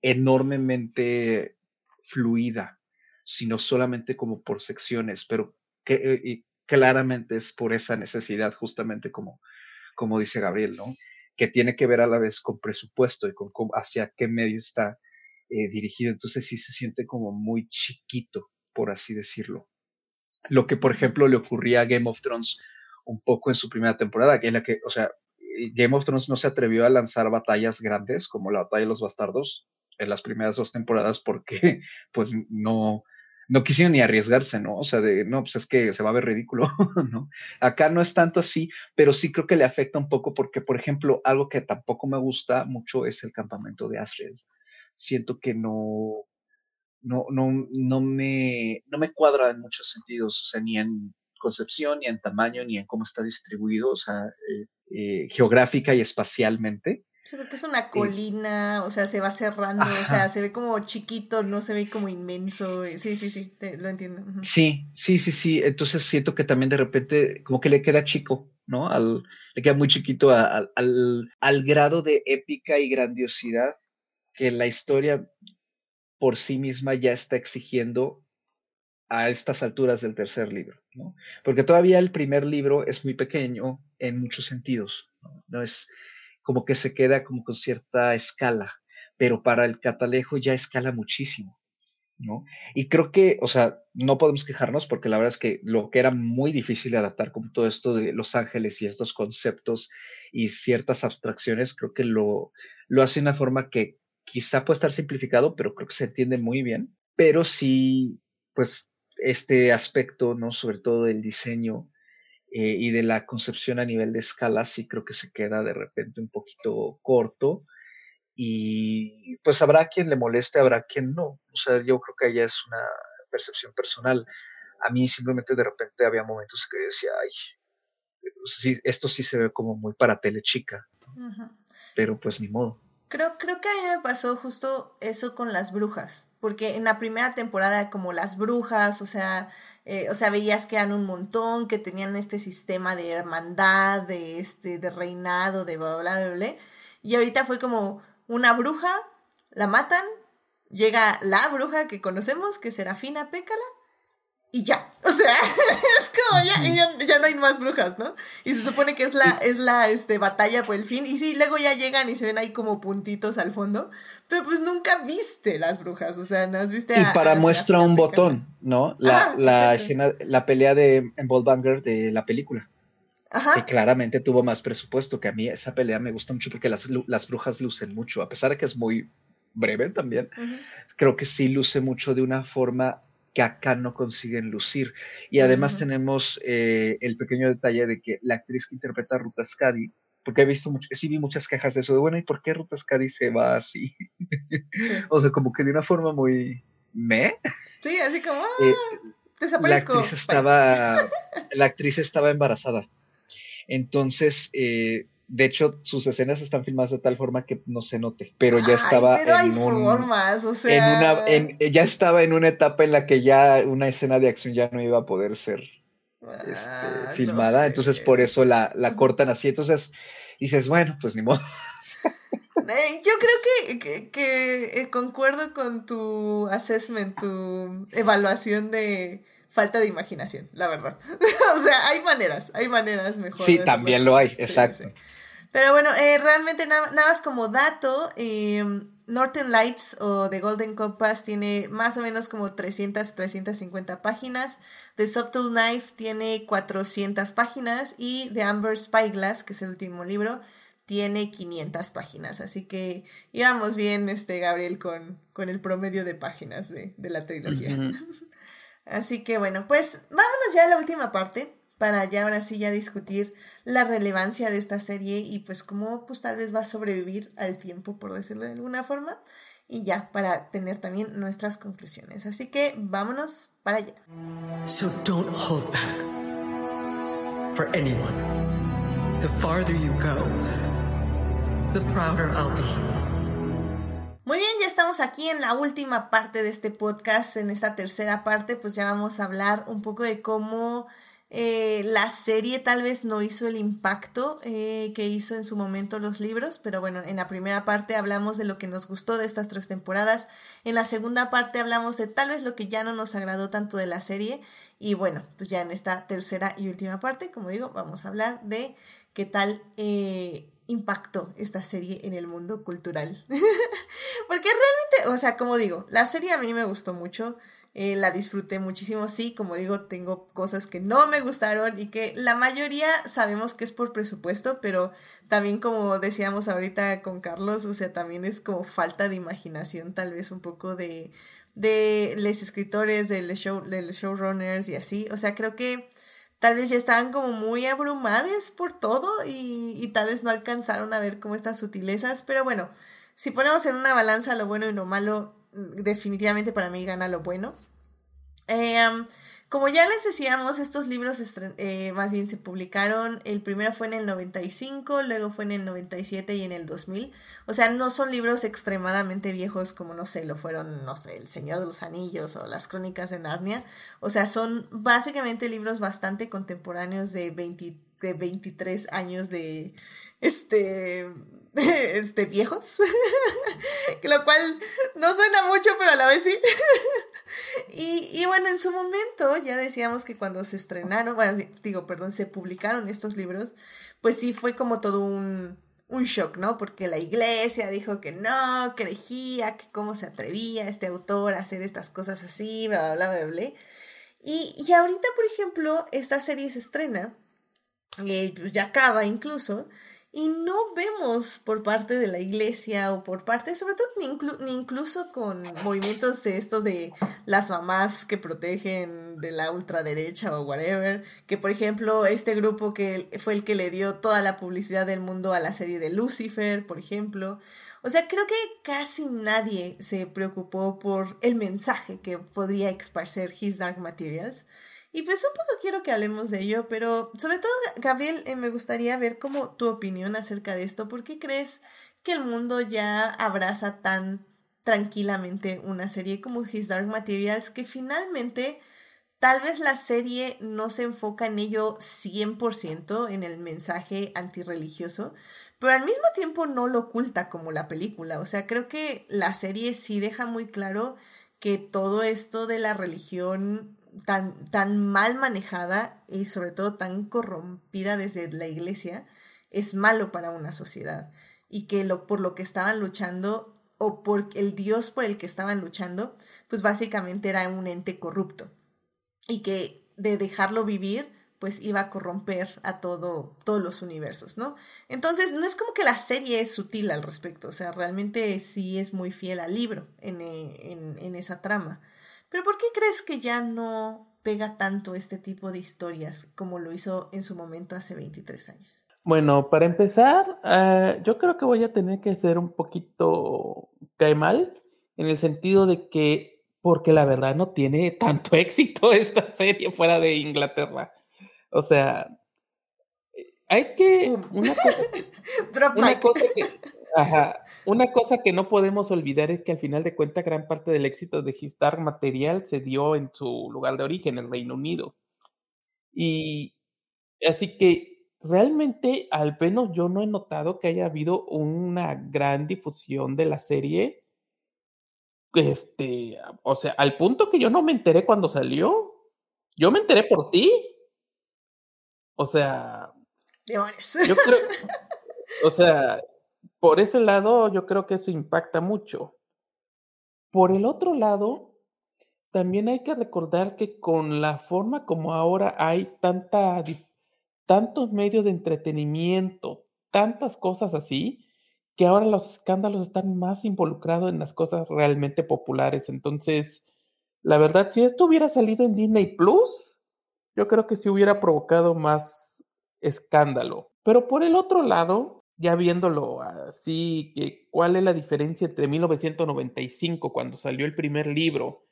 enormemente fluida, sino solamente como por secciones, pero que eh, claramente es por esa necesidad, justamente como como dice Gabriel, ¿no? Que tiene que ver a la vez con presupuesto y con, hacia qué medio está eh, dirigido. Entonces sí se siente como muy chiquito, por así decirlo. Lo que, por ejemplo, le ocurría a Game of Thrones un poco en su primera temporada, que es la que, o sea, Game of Thrones no se atrevió a lanzar batallas grandes como la batalla de los bastardos, en las primeras dos temporadas porque pues no, no quisieron ni arriesgarse, ¿no? O sea, de, no, pues es que se va a ver ridículo, ¿no? Acá no es tanto así, pero sí creo que le afecta un poco porque, por ejemplo, algo que tampoco me gusta mucho es el campamento de Asriel. Siento que no, no, no, no, me, no me cuadra en muchos sentidos, o sea, ni en concepción, ni en tamaño, ni en cómo está distribuido, o sea, eh, eh, geográfica y espacialmente. Sí, porque es una colina, o sea, se va cerrando, o sea, se ve como chiquito, no se ve como inmenso. Eh, sí, sí, sí, lo entiendo. Sí, sí, sí, sí. Entonces siento que también de repente como que le queda chico, ¿no? Al, le queda muy chiquito al, al grado de épica y grandiosidad que la historia por sí misma ya está exigiendo a estas alturas del tercer libro, ¿no? Porque todavía el primer libro es muy pequeño en muchos sentidos, ¿no? no es como que se queda como con cierta escala, pero para el catalejo ya escala muchísimo, ¿no? Y creo que, o sea, no podemos quejarnos porque la verdad es que lo que era muy difícil de adaptar, como todo esto de Los Ángeles y estos conceptos y ciertas abstracciones, creo que lo, lo hace de una forma que quizá puede estar simplificado, pero creo que se entiende muy bien, pero sí, pues este aspecto, ¿no? Sobre todo del diseño eh, y de la concepción a nivel de escala sí creo que se queda de repente un poquito corto y pues habrá quien le moleste, habrá quien no. O sea, yo creo que ella es una percepción personal. A mí simplemente de repente había momentos que decía, ay, sí, esto sí se ve como muy para tele chica, pero pues ni modo. Creo, creo que a mí me pasó justo eso con las brujas, porque en la primera temporada como las brujas, o sea, eh, o sea, veías que eran un montón, que tenían este sistema de hermandad, de este, de reinado, de bla bla bla bla. Y ahorita fue como una bruja, la matan, llega la bruja que conocemos, que es Serafina Pécala, y ya. O sea, es como ya, ya, no hay más brujas, ¿no? Y se supone que es la, es la este, batalla por el fin. Y sí, luego ya llegan y se ven ahí como puntitos al fondo. Pero pues nunca viste las brujas. O sea, no has viste Y para muestra un botón, ¿no? La, la escena, la pelea de en Banger de la película. Ajá. Que claramente tuvo más presupuesto. Que a mí esa pelea me gusta mucho porque las, las brujas lucen mucho. A pesar de que es muy breve también. Creo que sí luce mucho de una forma que acá no consiguen lucir. Y además tenemos eh, el pequeño detalle de que la actriz que interpreta a Ruta Skadi, porque he visto, mucho, sí vi muchas quejas de eso, de bueno, ¿y por qué Ruta Skadi se va así? o sea, como que de una forma muy me. Sí, así como, eh, ah, desaparezco. La actriz, estaba, la actriz estaba embarazada. Entonces, eh, de hecho, sus escenas están filmadas de tal forma que no se note, pero ya estaba pero en hay formas, o sea... ya estaba en una etapa en la que ya una escena de acción ya no iba a poder ser este, ah, filmada, entonces por eso la, la, cortan así, entonces dices, bueno, pues ni modo. Eh, yo creo que, que, eh, concuerdo con tu assessment, tu evaluación de falta de imaginación, la verdad. o sea, hay maneras, hay maneras mejores. Sí, también lo hay, exacto. Pero bueno, eh, realmente nada, más como dato, eh, Northern Lights o The Golden Compass tiene más o menos como 300, 350 páginas. The Subtle Knife tiene 400 páginas y The Amber Spyglass, que es el último libro, tiene 500 páginas. Así que íbamos bien, este, Gabriel, con, con el promedio de páginas de, la trilogía. Así que bueno, pues vámonos ya a la última parte para ya ahora sí ya discutir la relevancia de esta serie y pues cómo pues tal vez va a sobrevivir al tiempo, por decirlo de alguna forma, y ya para tener también nuestras conclusiones. Así que vámonos para allá. So don't hold back for anyone. The farther you go, the prouder I'll be. Muy bien, ya estamos aquí en la última parte de este podcast. En esta tercera parte, pues ya vamos a hablar un poco de cómo eh, la serie tal vez no hizo el impacto eh, que hizo en su momento los libros, pero bueno, en la primera parte hablamos de lo que nos gustó de estas tres temporadas, en la segunda parte hablamos de tal vez lo que ya no nos agradó tanto de la serie y bueno, pues ya en esta tercera y última parte, como digo, vamos a hablar de qué tal eh, impactó esta serie en el mundo cultural. Porque realmente, o sea, como digo, la serie a mí me gustó mucho. Eh, la disfruté muchísimo. Sí, como digo, tengo cosas que no me gustaron y que la mayoría sabemos que es por presupuesto, pero también como decíamos ahorita con Carlos, o sea, también es como falta de imaginación, tal vez un poco de, de los escritores, de los, show, de los showrunners y así. O sea, creo que tal vez ya estaban como muy abrumadas por todo y, y tal vez no alcanzaron a ver como estas sutilezas, pero bueno, si ponemos en una balanza lo bueno y lo malo, definitivamente para mí gana lo bueno. Eh, como ya les decíamos, estos libros eh, más bien se publicaron, el primero fue en el 95, luego fue en el 97 y en el 2000. O sea, no son libros extremadamente viejos como, no sé, lo fueron, no sé, El Señor de los Anillos o Las Crónicas de Narnia. O sea, son básicamente libros bastante contemporáneos de, 20, de 23 años de, este, este, viejos, lo cual no suena mucho, pero a la vez sí. y, y, bueno, en su momento ya decíamos que cuando se estrenaron, digo, perdón, se publicaron estos libros, pues sí fue como todo un, un shock, ¿no? Porque la iglesia dijo que no, que herejía, que cómo se atrevía este autor a hacer estas cosas así, bla, bla, bla, bla. Y, y ahorita, por ejemplo, esta serie se estrena, y pues ya acaba incluso, y no vemos por parte de la iglesia o por parte, sobre todo ni, incluso con movimientos de estos de las mamás que protegen de la ultraderecha o whatever, que por ejemplo este grupo que fue el que le dio toda la publicidad del mundo a la serie de Lucifer, por ejemplo. O sea, creo que casi nadie se preocupó por el mensaje que podría esparcer His Dark Materials. Y pues un poco quiero que hablemos de ello, pero sobre todo, Gabriel, eh, me gustaría ver como tu opinión acerca de esto. ¿Por qué crees que el mundo ya abraza tan tranquilamente una serie como His Dark Materials que finalmente tal vez la serie no se enfoca en ello 100% en el mensaje antirreligioso, pero al mismo tiempo no lo oculta como la película. O sea, creo que la serie sí deja muy claro que todo esto de la religión tan, tan mal manejada y sobre todo tan corrompida desde la iglesia es malo para una sociedad y que lo, por lo que estaban luchando o por el Dios por el que estaban luchando, pues básicamente era un ente corrupto y que de dejarlo vivir, pues iba a corromper a todo, todos los universos, ¿no? Entonces, no es como que la serie es sutil al respecto, o sea, realmente sí es muy fiel al libro en, en, en esa trama. Pero ¿por qué crees que ya no pega tanto este tipo de historias como lo hizo en su momento hace 23 años? Bueno, para empezar, uh, yo creo que voy a tener que ser un poquito cae mal, en el sentido de que, porque la verdad no tiene tanto éxito esta serie fuera de Inglaterra. O sea, hay que... Una cosa una cosa que Ajá. Una cosa que no podemos olvidar es que al final de cuentas gran parte del éxito de His Dark Material se dio en su lugar de origen, el Reino Unido. Y así que realmente, al menos yo no he notado que haya habido una gran difusión de la serie. Este, o sea, al punto que yo no me enteré cuando salió. Yo me enteré por ti. O sea. Demonios. Yo creo. O sea, por ese lado, yo creo que eso impacta mucho. Por el otro lado, también hay que recordar que con la forma como ahora hay tanta, tantos medios de entretenimiento, tantas cosas así, que ahora los escándalos están más involucrados en las cosas realmente populares. Entonces, la verdad, si esto hubiera salido en Disney Plus, yo creo que sí hubiera provocado más escándalo. Pero por el otro lado, ya viéndolo así, cuál es la diferencia entre 1995, cuando salió el primer libro,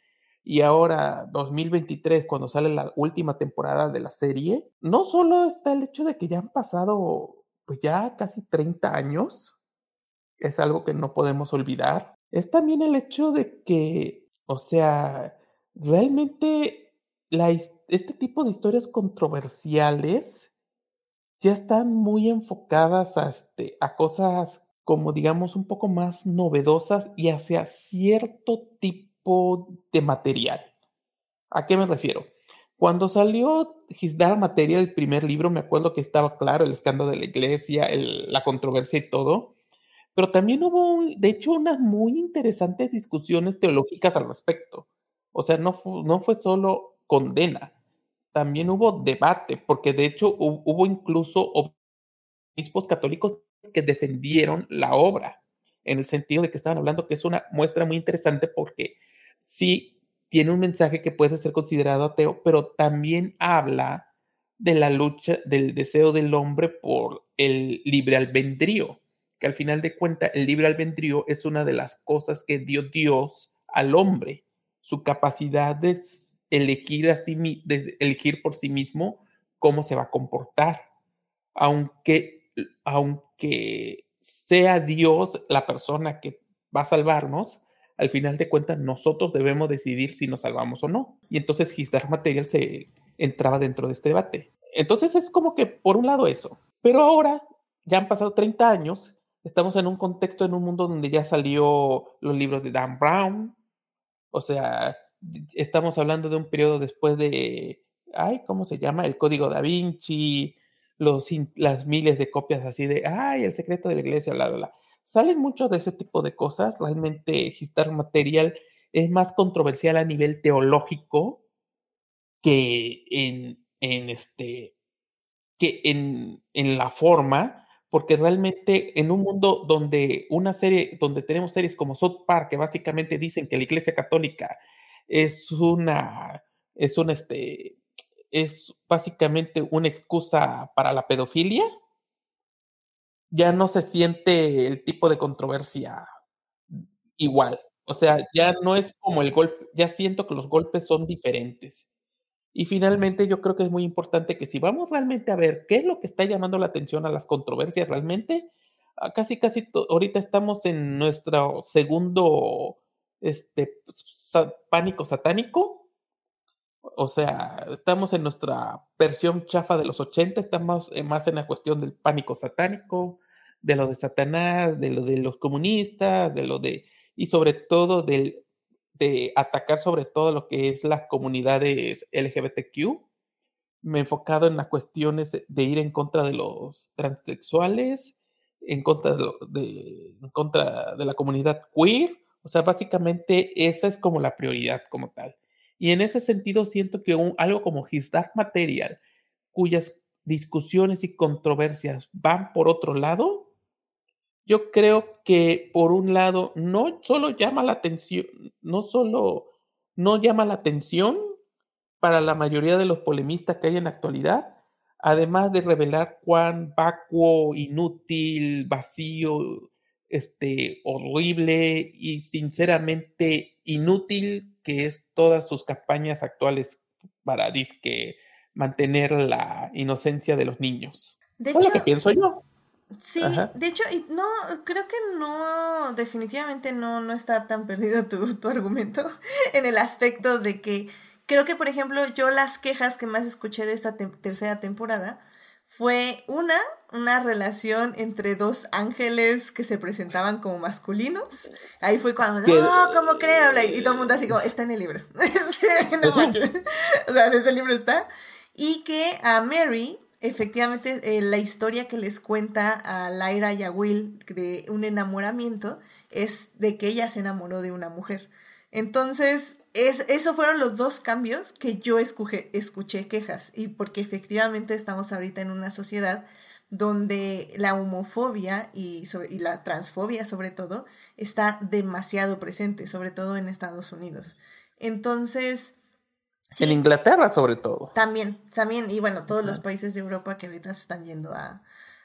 y ahora 2023, cuando sale la última temporada de la serie, no solo está el hecho de que ya han pasado pues ya casi 30 años, es algo que no podemos olvidar, es también el hecho de que, o sea, realmente la, este tipo de historias controversiales ya están muy enfocadas a, este, a cosas como digamos un poco más novedosas y hacia cierto tipo de material. ¿A qué me refiero? Cuando salió His Dark Material, el primer libro, me acuerdo que estaba claro el escándalo de la iglesia, la controversia y todo, pero también hubo, de hecho, unas muy interesantes discusiones teológicas al respecto. O sea, no, no fue solo condena, también hubo debate, porque de hecho hubo incluso obispos católicos que defendieron la obra, en el sentido de que estaban hablando que es una muestra muy interesante porque sí tiene un mensaje que puede ser considerado ateo, pero también habla de la lucha, del deseo del hombre por el libre albedrío, que al final de cuentas el libre albedrío es una de las cosas que dio Dios al hombre, su capacidad de elegir, de elegir por sí mismo cómo se va a comportar, aunque, aunque sea Dios la persona que va a salvarnos, al final de cuentas nosotros debemos decidir si nos salvamos o no. Y entonces His Material se entraba dentro de este debate. Entonces es como que por un lado eso. Pero ahora ya han pasado 30 años, estamos en un contexto, en un mundo donde ya salió los libros de Dan Brown. O sea, estamos hablando de un periodo después de, ay, ¿cómo se llama? El Código da Vinci, los, las miles de copias así de, ay, el secreto de la iglesia, bla, bla, bla. Salen muchos de ese tipo de cosas. Realmente Gistar Material es más controversial a nivel teológico que en, en este, que en, en la forma, porque realmente en un mundo donde una serie, donde tenemos series como South Park, que básicamente dicen que la Iglesia Católica es una, es un, este, es básicamente una excusa para la pedofilia, ya no se siente el tipo de controversia igual. O sea, ya no es como el golpe, ya siento que los golpes son diferentes. Y finalmente yo creo que es muy importante que si vamos realmente a ver qué es lo que está llamando la atención a las controversias realmente, ah, casi casi ahorita estamos en nuestro segundo este pánico satánico. O sea, estamos en nuestra versión chafa de los 80, estamos eh, más en la cuestión del pánico satánico, de lo de Satanás, de lo de los comunistas, de lo de, y sobre todo del de atacar sobre todo lo que es las comunidades LGBTQ. Me he enfocado en las cuestiones de ir en contra de los transexuales, en contra de, en contra de la comunidad queer. O sea, básicamente esa es como la prioridad como tal. Y en ese sentido siento que algo como His Material, cuyas discusiones y controversias van por otro lado, yo creo que por un lado no solo llama la atención, no solo no llama la atención para la mayoría de los polemistas que hay en la actualidad, además de revelar cuán vacuo, inútil, vacío, este, horrible y sinceramente inútil que es todas sus campañas actuales para disque mantener la inocencia de los niños. De hecho, lo que pienso yo. Sí, de hecho, no, creo que no, definitivamente no, no está tan perdido tu, tu argumento en el aspecto de que creo que, por ejemplo, yo las quejas que más escuché de esta tercera temporada fue una, una relación entre dos ángeles que se presentaban como masculinos. Ahí fue cuando, no, ¿cómo creo? Y todo el mundo así como, está en el libro. Este, no o sea, ese libro está. Y que a Mary efectivamente eh, la historia que les cuenta a Lyra y a Will de un enamoramiento es de que ella se enamoró de una mujer. Entonces, es, esos fueron los dos cambios que yo escuché quejas y porque efectivamente estamos ahorita en una sociedad donde la homofobia y, y la transfobia sobre todo está demasiado presente, sobre todo en Estados Unidos. Entonces, en Inglaterra, sobre todo. También, también, y bueno, todos los países de Europa que ahorita se están yendo a,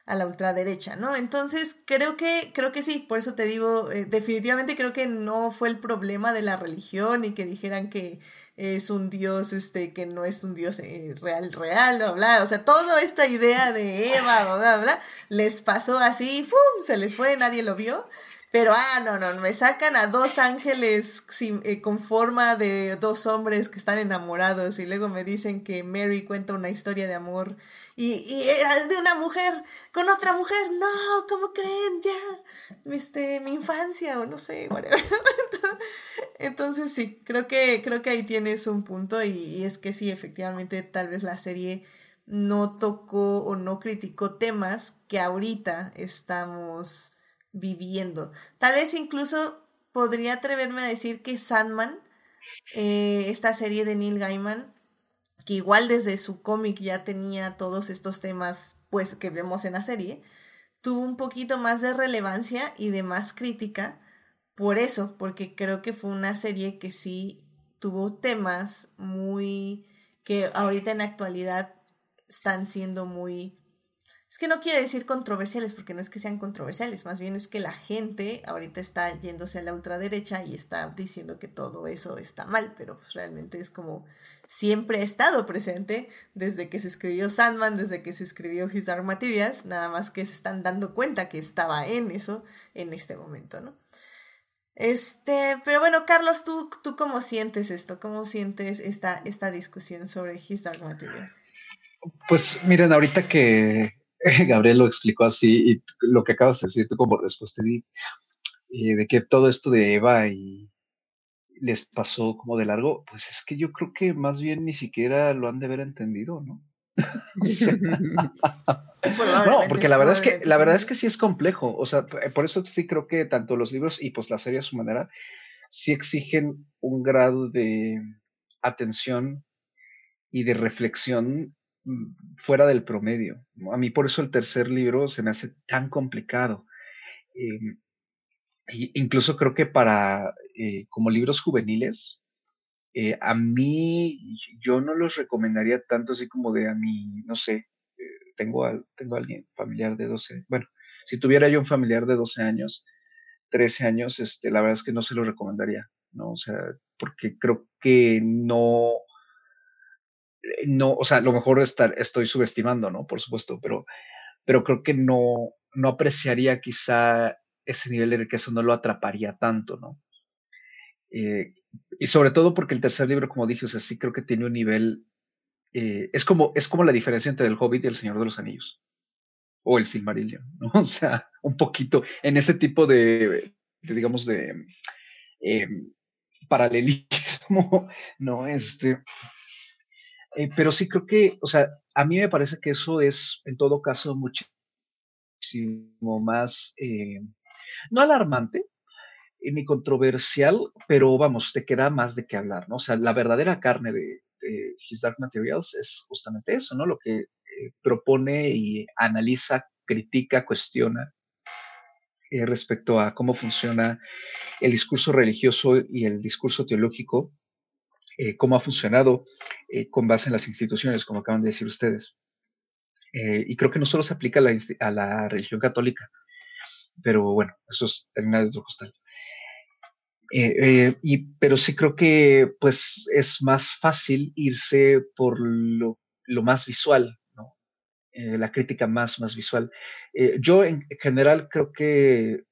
a la ultraderecha, ¿no? Entonces, creo que, creo que sí, por eso te digo, eh, definitivamente creo que no fue el problema de la religión y que dijeran que es un dios, este, que no es un dios eh, real, real, bla, bla, o sea, toda esta idea de Eva, bla, bla, bla, les pasó así, ¡pum!, se les fue, nadie lo vio, pero, ah, no, no, me sacan a dos ángeles eh, con forma de dos hombres que están enamorados y luego me dicen que Mary cuenta una historia de amor y, y de una mujer con otra mujer. No, ¿cómo creen? Ya, este, mi infancia o no sé, whatever. Entonces, sí, creo que, creo que ahí tienes un punto y, y es que sí, efectivamente, tal vez la serie no tocó o no criticó temas que ahorita estamos viviendo. Tal vez incluso podría atreverme a decir que Sandman eh, esta serie de Neil Gaiman, que igual desde su cómic ya tenía todos estos temas pues que vemos en la serie, tuvo un poquito más de relevancia y de más crítica por eso, porque creo que fue una serie que sí tuvo temas muy que ahorita en la actualidad están siendo muy es que no quiero decir controversiales porque no es que sean controversiales, más bien es que la gente ahorita está yéndose a la ultraderecha y está diciendo que todo eso está mal, pero pues realmente es como siempre ha estado presente desde que se escribió Sandman, desde que se escribió His Dark Materials, nada más que se están dando cuenta que estaba en eso en este momento, ¿no? Este, pero bueno, Carlos, ¿tú, tú cómo sientes esto? ¿Cómo sientes esta, esta discusión sobre His Dark Materials? Pues miren, ahorita que Gabriel lo explicó así y lo que acabas de decir tú como respuesta de, de que todo esto de Eva y les pasó como de largo, pues es que yo creo que más bien ni siquiera lo han de haber entendido, ¿no? no, porque la verdad es que la verdad es que sí es complejo, o sea, por eso sí creo que tanto los libros y pues la serie a su manera sí exigen un grado de atención y de reflexión fuera del promedio. A mí por eso el tercer libro se me hace tan complicado. Eh, incluso creo que para eh, como libros juveniles, eh, a mí yo no los recomendaría tanto así como de a mí, no sé, eh, tengo, a, tengo alguien familiar de 12, bueno, si tuviera yo un familiar de 12 años, 13 años, este, la verdad es que no se lo recomendaría, ¿no? O sea, porque creo que no, no, o sea, a lo mejor estar, estoy subestimando, ¿no? Por supuesto, pero, pero creo que no, no apreciaría quizá ese nivel de riqueza, no lo atraparía tanto, ¿no? Eh, y sobre todo porque el tercer libro, como dije, o sea, sí creo que tiene un nivel. Eh, es, como, es como la diferencia entre el Hobbit y el Señor de los Anillos. O el Silmarillion, ¿no? O sea, un poquito en ese tipo de, digamos, de eh, paralelismo, ¿no? Este. Pero sí creo que, o sea, a mí me parece que eso es, en todo caso, muchísimo más, no alarmante, ni controversial, pero vamos, te queda más de qué hablar, ¿no? O sea, la verdadera carne de, His Dark Materials es justamente eso, ¿no? Lo que eh, propone y analiza, critica, cuestiona eh, respecto a cómo funciona el discurso religioso y el discurso teológico, eh, cómo ha funcionado con base en las instituciones, como acaban de decir ustedes. y creo que no solo se aplica a la, religión católica, pero bueno, eso es terminar de otro costal. Eh, eh, y, pero sí creo que pues es más fácil irse por lo, lo más visual. Eh, la crítica más, más visual. yo en general creo que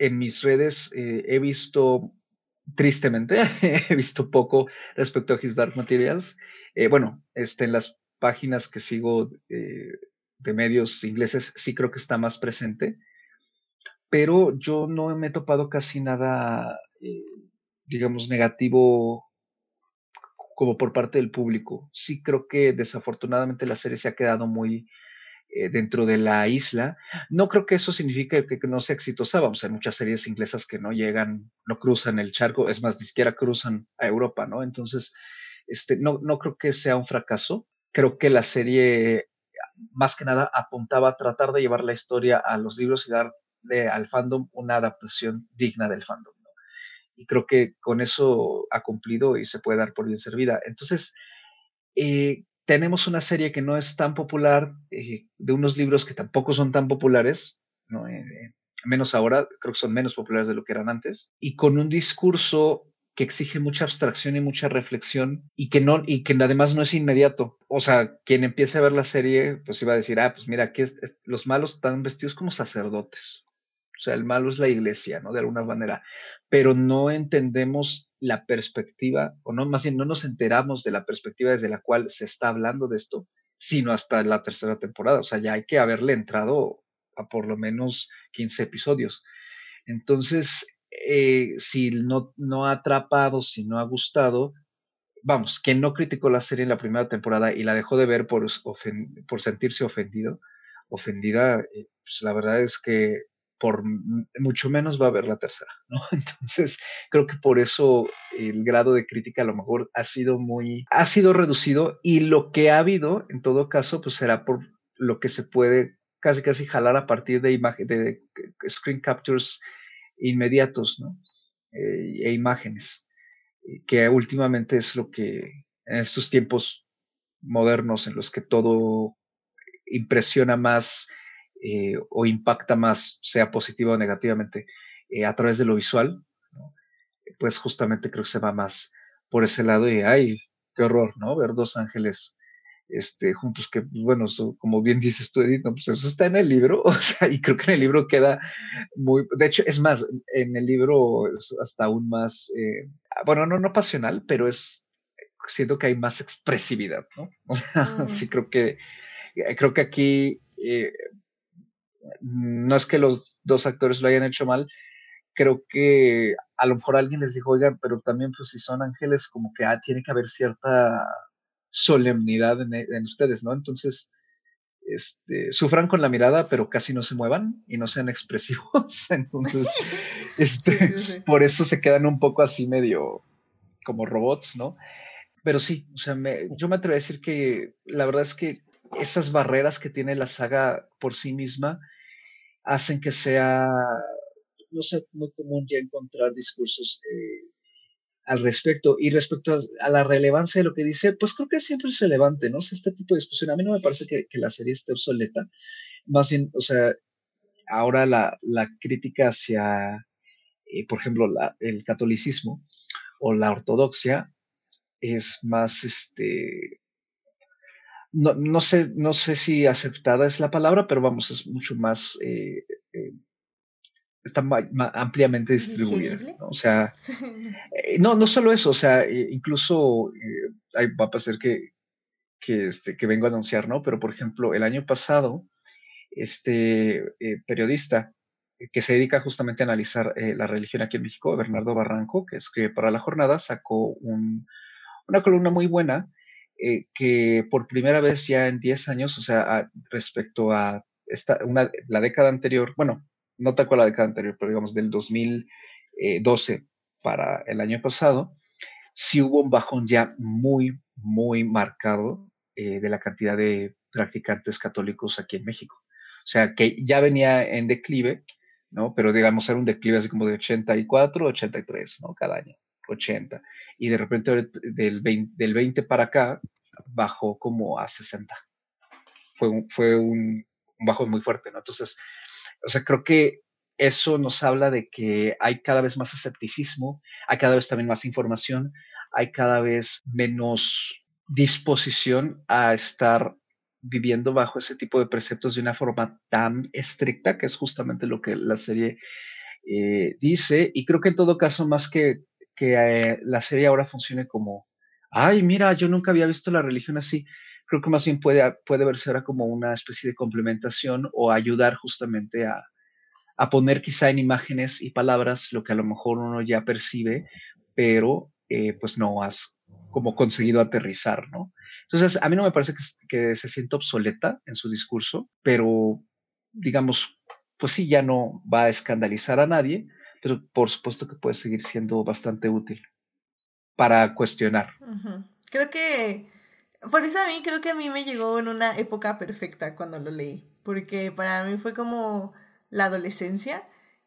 en mis redes he visto, tristemente, he visto poco respecto a His Dark Materials. bueno, este, en las páginas que sigo de medios ingleses sí creo que está más presente pero yo no me he topado casi nada, eh, digamos, negativo como por parte del público. Sí creo que desafortunadamente la serie se ha quedado muy eh, dentro de la isla. No creo que eso signifique que, no sea exitosa. Vamos, hay muchas series inglesas que no llegan, no cruzan el charco, es más, ni siquiera cruzan a Europa, ¿no? Entonces, este, no, no creo que sea un fracaso. Creo que la serie más que nada apuntaba a tratar de llevar la historia a los libros y dar al fandom una adaptación digna del fandom. Y creo que con eso ha cumplido y se puede dar por bien servida. Entonces, eh, tenemos una serie que no es tan popular, eh, de unos libros que tampoco son tan populares, ¿no? Eh, menos ahora, creo que son menos populares de lo que eran antes, y con un discurso que exige mucha abstracción y mucha reflexión y que no y que además no es inmediato. O sea, quien empiece a ver la serie, pues iba a decir, ah, pues mira, aquí los malos están vestidos como sacerdotes. O sea, el malo es la iglesia, ¿no? De alguna manera. Pero no entendemos la perspectiva, o no, más bien no nos enteramos de la perspectiva desde la cual se está hablando de esto, sino hasta la tercera temporada. O sea, ya hay que haberle entrado a por lo menos 15 episodios. Entonces, eh, si no, no ha atrapado, si no ha gustado, vamos, quien no criticó la serie en la primera temporada y la dejó de ver por, por sentirse ofendido, ofendida, eh, pues la verdad es que por mucho menos va a haber la tercera, ¿no? Entonces, creo que por eso el grado de crítica a lo mejor ha sido muy, ha sido reducido y lo que ha habido, en todo caso, pues será por lo que se puede casi casi jalar a partir de de screen captures inmediatos. Eh, e imágenes, que últimamente es lo que en estos tiempos modernos en los que todo impresiona más eh, o impacta más, sea positiva o negativamente, eh, a través de lo visual, pues justamente creo que se va más por ese lado y, ay, qué horror, ¿no? Ver dos ángeles este, juntos que, bueno, como bien dices tú, Edith, pues eso está en el libro, o sea, y creo que en el libro queda muy, de hecho, es más, en el libro es hasta aún más, eh, bueno, no, no pasional, pero es, siento que hay más expresividad, ¿no? O sea, mm. sí creo que, eh, creo que aquí, eh, no es que los dos actores lo hayan hecho mal, creo que a lo mejor alguien les dijo, oigan, pero también pues si son ángeles, como que ah, tiene que haber cierta solemnidad en, ustedes, ¿no? Entonces, este, sufran con la mirada, pero casi no se muevan y no sean expresivos. Entonces, este, por eso se quedan un poco así medio como robots, ¿no? Pero sí, o sea, yo me atrevo a decir que la verdad es que esas barreras que tiene la saga por sí misma hacen que sea, no sé, muy común ya encontrar discursos eh, al respecto. Y respecto a, la relevancia de lo que dice, pues creo que siempre es relevante, ¿no? Este tipo de discusión, a mí no me parece que, la serie esté obsoleta. Más bien, o sea, ahora la, crítica hacia, eh, por ejemplo, el catolicismo o la ortodoxia es más, este, no, no, sé, no sé si aceptada es la palabra, pero vamos, es mucho más eh, eh, está ampliamente distribuida. ¿no? O sea, eh, no, no solo eso, o sea, incluso eh, va a pasar que, que, este, que vengo a anunciar, ¿no? Pero, por ejemplo, el año pasado, este periodista que se dedica justamente a analizar la religión aquí en México, Bernardo Barranco, que escribe para la jornada, sacó un, una columna muy buena que por primera vez ya en 10 años, o sea, respecto a esta, una, la década anterior, bueno, no tal cual la década anterior, pero digamos del 2012 para el año pasado, sí hubo un bajón ya muy, muy marcado eh, de la cantidad de practicantes católicos aquí en México. O sea, que ya venía en declive, ¿no? Pero digamos era un declive así como de 84, 83, ¿no? Cada año, 80. Y de repente del 20, del 20 para acá bajó como a 60. Fue un, fue un, bajón muy fuerte, ¿no? Entonces, o sea, creo que eso nos habla de que hay cada vez más escepticismo, hay cada vez también más información, hay cada vez menos disposición a estar viviendo bajo ese tipo de preceptos de una forma tan estricta, que es justamente lo que la serie eh, dice. Y creo que en todo caso, más que, que eh, la serie ahora funcione como, ay, mira, yo nunca había visto la religión así, creo que más bien puede, puede verse ahora como una especie de complementación o ayudar justamente a, a poner quizá en imágenes y palabras lo que a lo mejor uno ya percibe, pero eh, pues no has como conseguido aterrizar, ¿no? Entonces, a mí no me parece que, que se sienta obsoleta en su discurso, pero digamos, pues sí, ya no va a escandalizar a nadie, pero por supuesto que puede seguir siendo bastante útil para cuestionar. Creo que por eso a mí creo que a mí me llegó en una época perfecta cuando lo leí, porque para mí fue como la adolescencia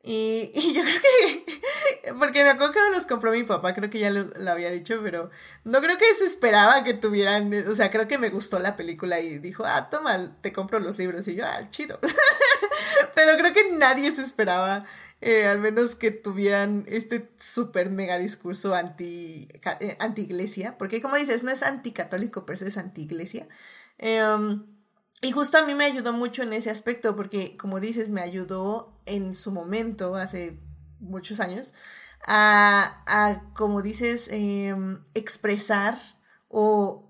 y, yo creo que, porque me acuerdo que me los compró mi papá, creo que ya lo, había dicho, pero no creo que se esperaba que tuvieran, o sea, creo que me gustó la película y dijo, ah, toma, te compro los libros y yo, ah, chido. pero creo que nadie se esperaba eh, al menos que tuvieran este súper mega discurso anti, eh, anti iglesia, porque como dices, no es anticatólico, pero es anti iglesia. Em, y justo a mí me ayudó mucho en ese aspecto, porque como dices, me ayudó en su momento, hace muchos años, a, a como dices, em, expresar o,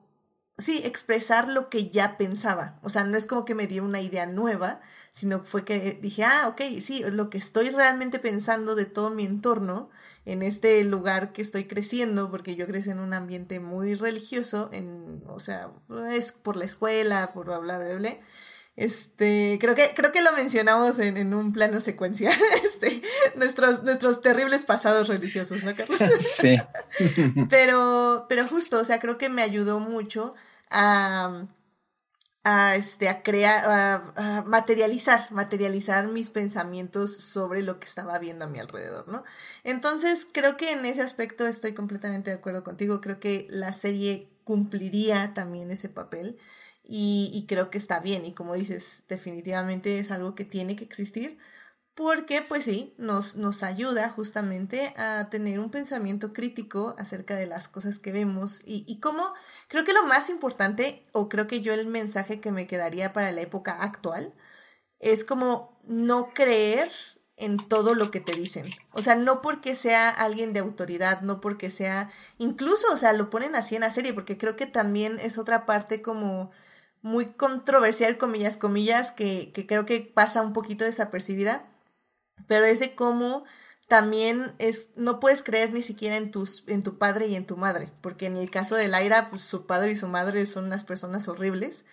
sí, expresar lo que ya pensaba. O sea, no es como que me dio una idea nueva, sino fue que dije, ah, ok, sí, lo que estoy realmente pensando de todo mi entorno, en este lugar que estoy creciendo, porque yo crecí en un ambiente muy religioso, en, o sea, es por la escuela, por bla, bla, bla, bla. Este, creo que, creo que lo mencionamos en, en un plano secuencial, este, nuestros, nuestros terribles pasados religiosos, ¿no, Carlos? Sí. pero, pero justo, o sea, creo que me ayudó mucho a, a, este, a crear, a, materializar, materializar mis pensamientos sobre lo que estaba viendo a mi alrededor, ¿no? Entonces, creo que en ese aspecto estoy completamente de acuerdo contigo, creo que la serie cumpliría también ese papel y, y creo que está bien. Y como dices, definitivamente es algo que tiene que existir porque pues sí, nos, nos ayuda justamente a tener un pensamiento crítico acerca de las cosas que vemos y, y cómo creo que lo más importante, o creo que yo el mensaje que me quedaría para la época actual, es como no creer en todo lo que te dicen. O sea, no porque sea alguien de autoridad, no porque sea, incluso, o sea, lo ponen así en la serie, porque creo que también es otra parte como muy controversial, comillas, comillas, que, que creo que pasa un poquito desapercibida pero ese cómo también es, no puedes creer ni siquiera en, tus, en tu padre y en tu madre, porque en el caso de Laira, pues su padre y su madre son unas personas horribles.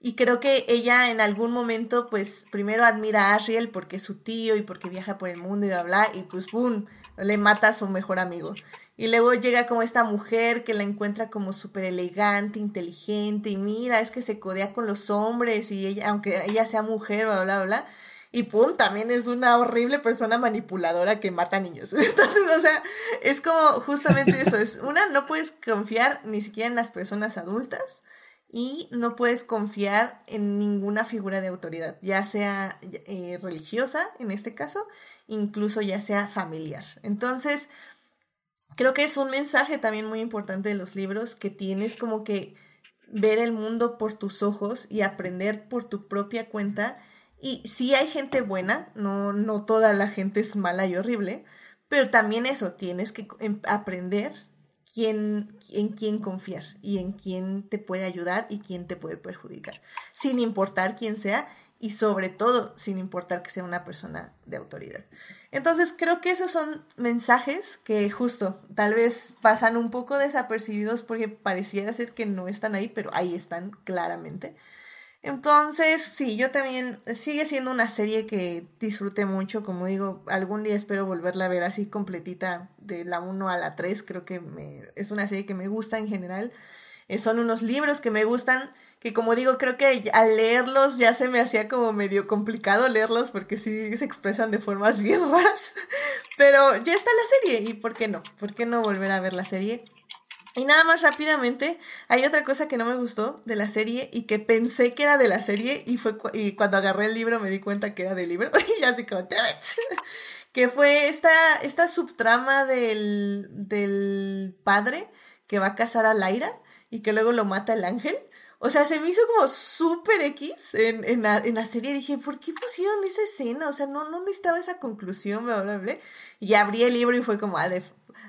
Y creo que ella en algún momento, pues primero admira a Ariel porque es su tío y porque viaja por el mundo y bla, bla, y pues boom, le mata a su mejor amigo. Y luego llega como esta mujer que la encuentra como súper elegante, inteligente, y mira, es que se codea con los hombres, y ella, aunque ella sea mujer, bla, bla, bla, y pum, también es una horrible persona manipuladora que mata niños. Entonces, o sea, es como justamente eso. Es una, no puedes confiar ni siquiera en las personas adultas y no puedes confiar en ninguna figura de autoridad, ya sea eh, religiosa en este caso, incluso ya sea familiar. Entonces, creo que es un mensaje también muy importante de los libros que tienes como que ver el mundo por tus ojos y aprender por tu propia cuenta y sí hay gente buena, no, no toda la gente es mala y horrible, pero también eso, tienes que em, aprender quién, en quién confiar y en quién te puede ayudar y quién te puede perjudicar, sin importar quién sea y sobre todo sin importar que sea una persona de autoridad. Entonces creo que esos son mensajes que justo tal vez pasan un poco desapercibidos porque pareciera ser que no están ahí, pero ahí están claramente. Entonces, sí, yo también sigue siendo una serie que disfruté mucho, como digo, algún día espero volverla a ver así completita de la 1 a la 3, creo que me, es una serie que me gusta en general. Eh, son unos libros que me gustan, que como digo, creo que al leerlos ya se me hacía como medio complicado leerlos porque sí se expresan de formas bien raras, pero ya está la serie y ¿por qué no? ¿Por qué no volver a ver la serie? Y nada más rápidamente, hay otra cosa que no me gustó de la serie y que pensé que era de la serie y fue y cuando agarré el libro me di cuenta que era del libro y así como que fue esta, esta subtrama del, del padre que va a casar a Laira y que luego lo mata el ángel. O sea, se me hizo como súper X en, en, la, en, la, serie. Dije, ¿por qué pusieron esa escena? O sea, no, no necesitaba esa conclusión, bla, bla, bla. Y abrí el libro y fue como, ah, de,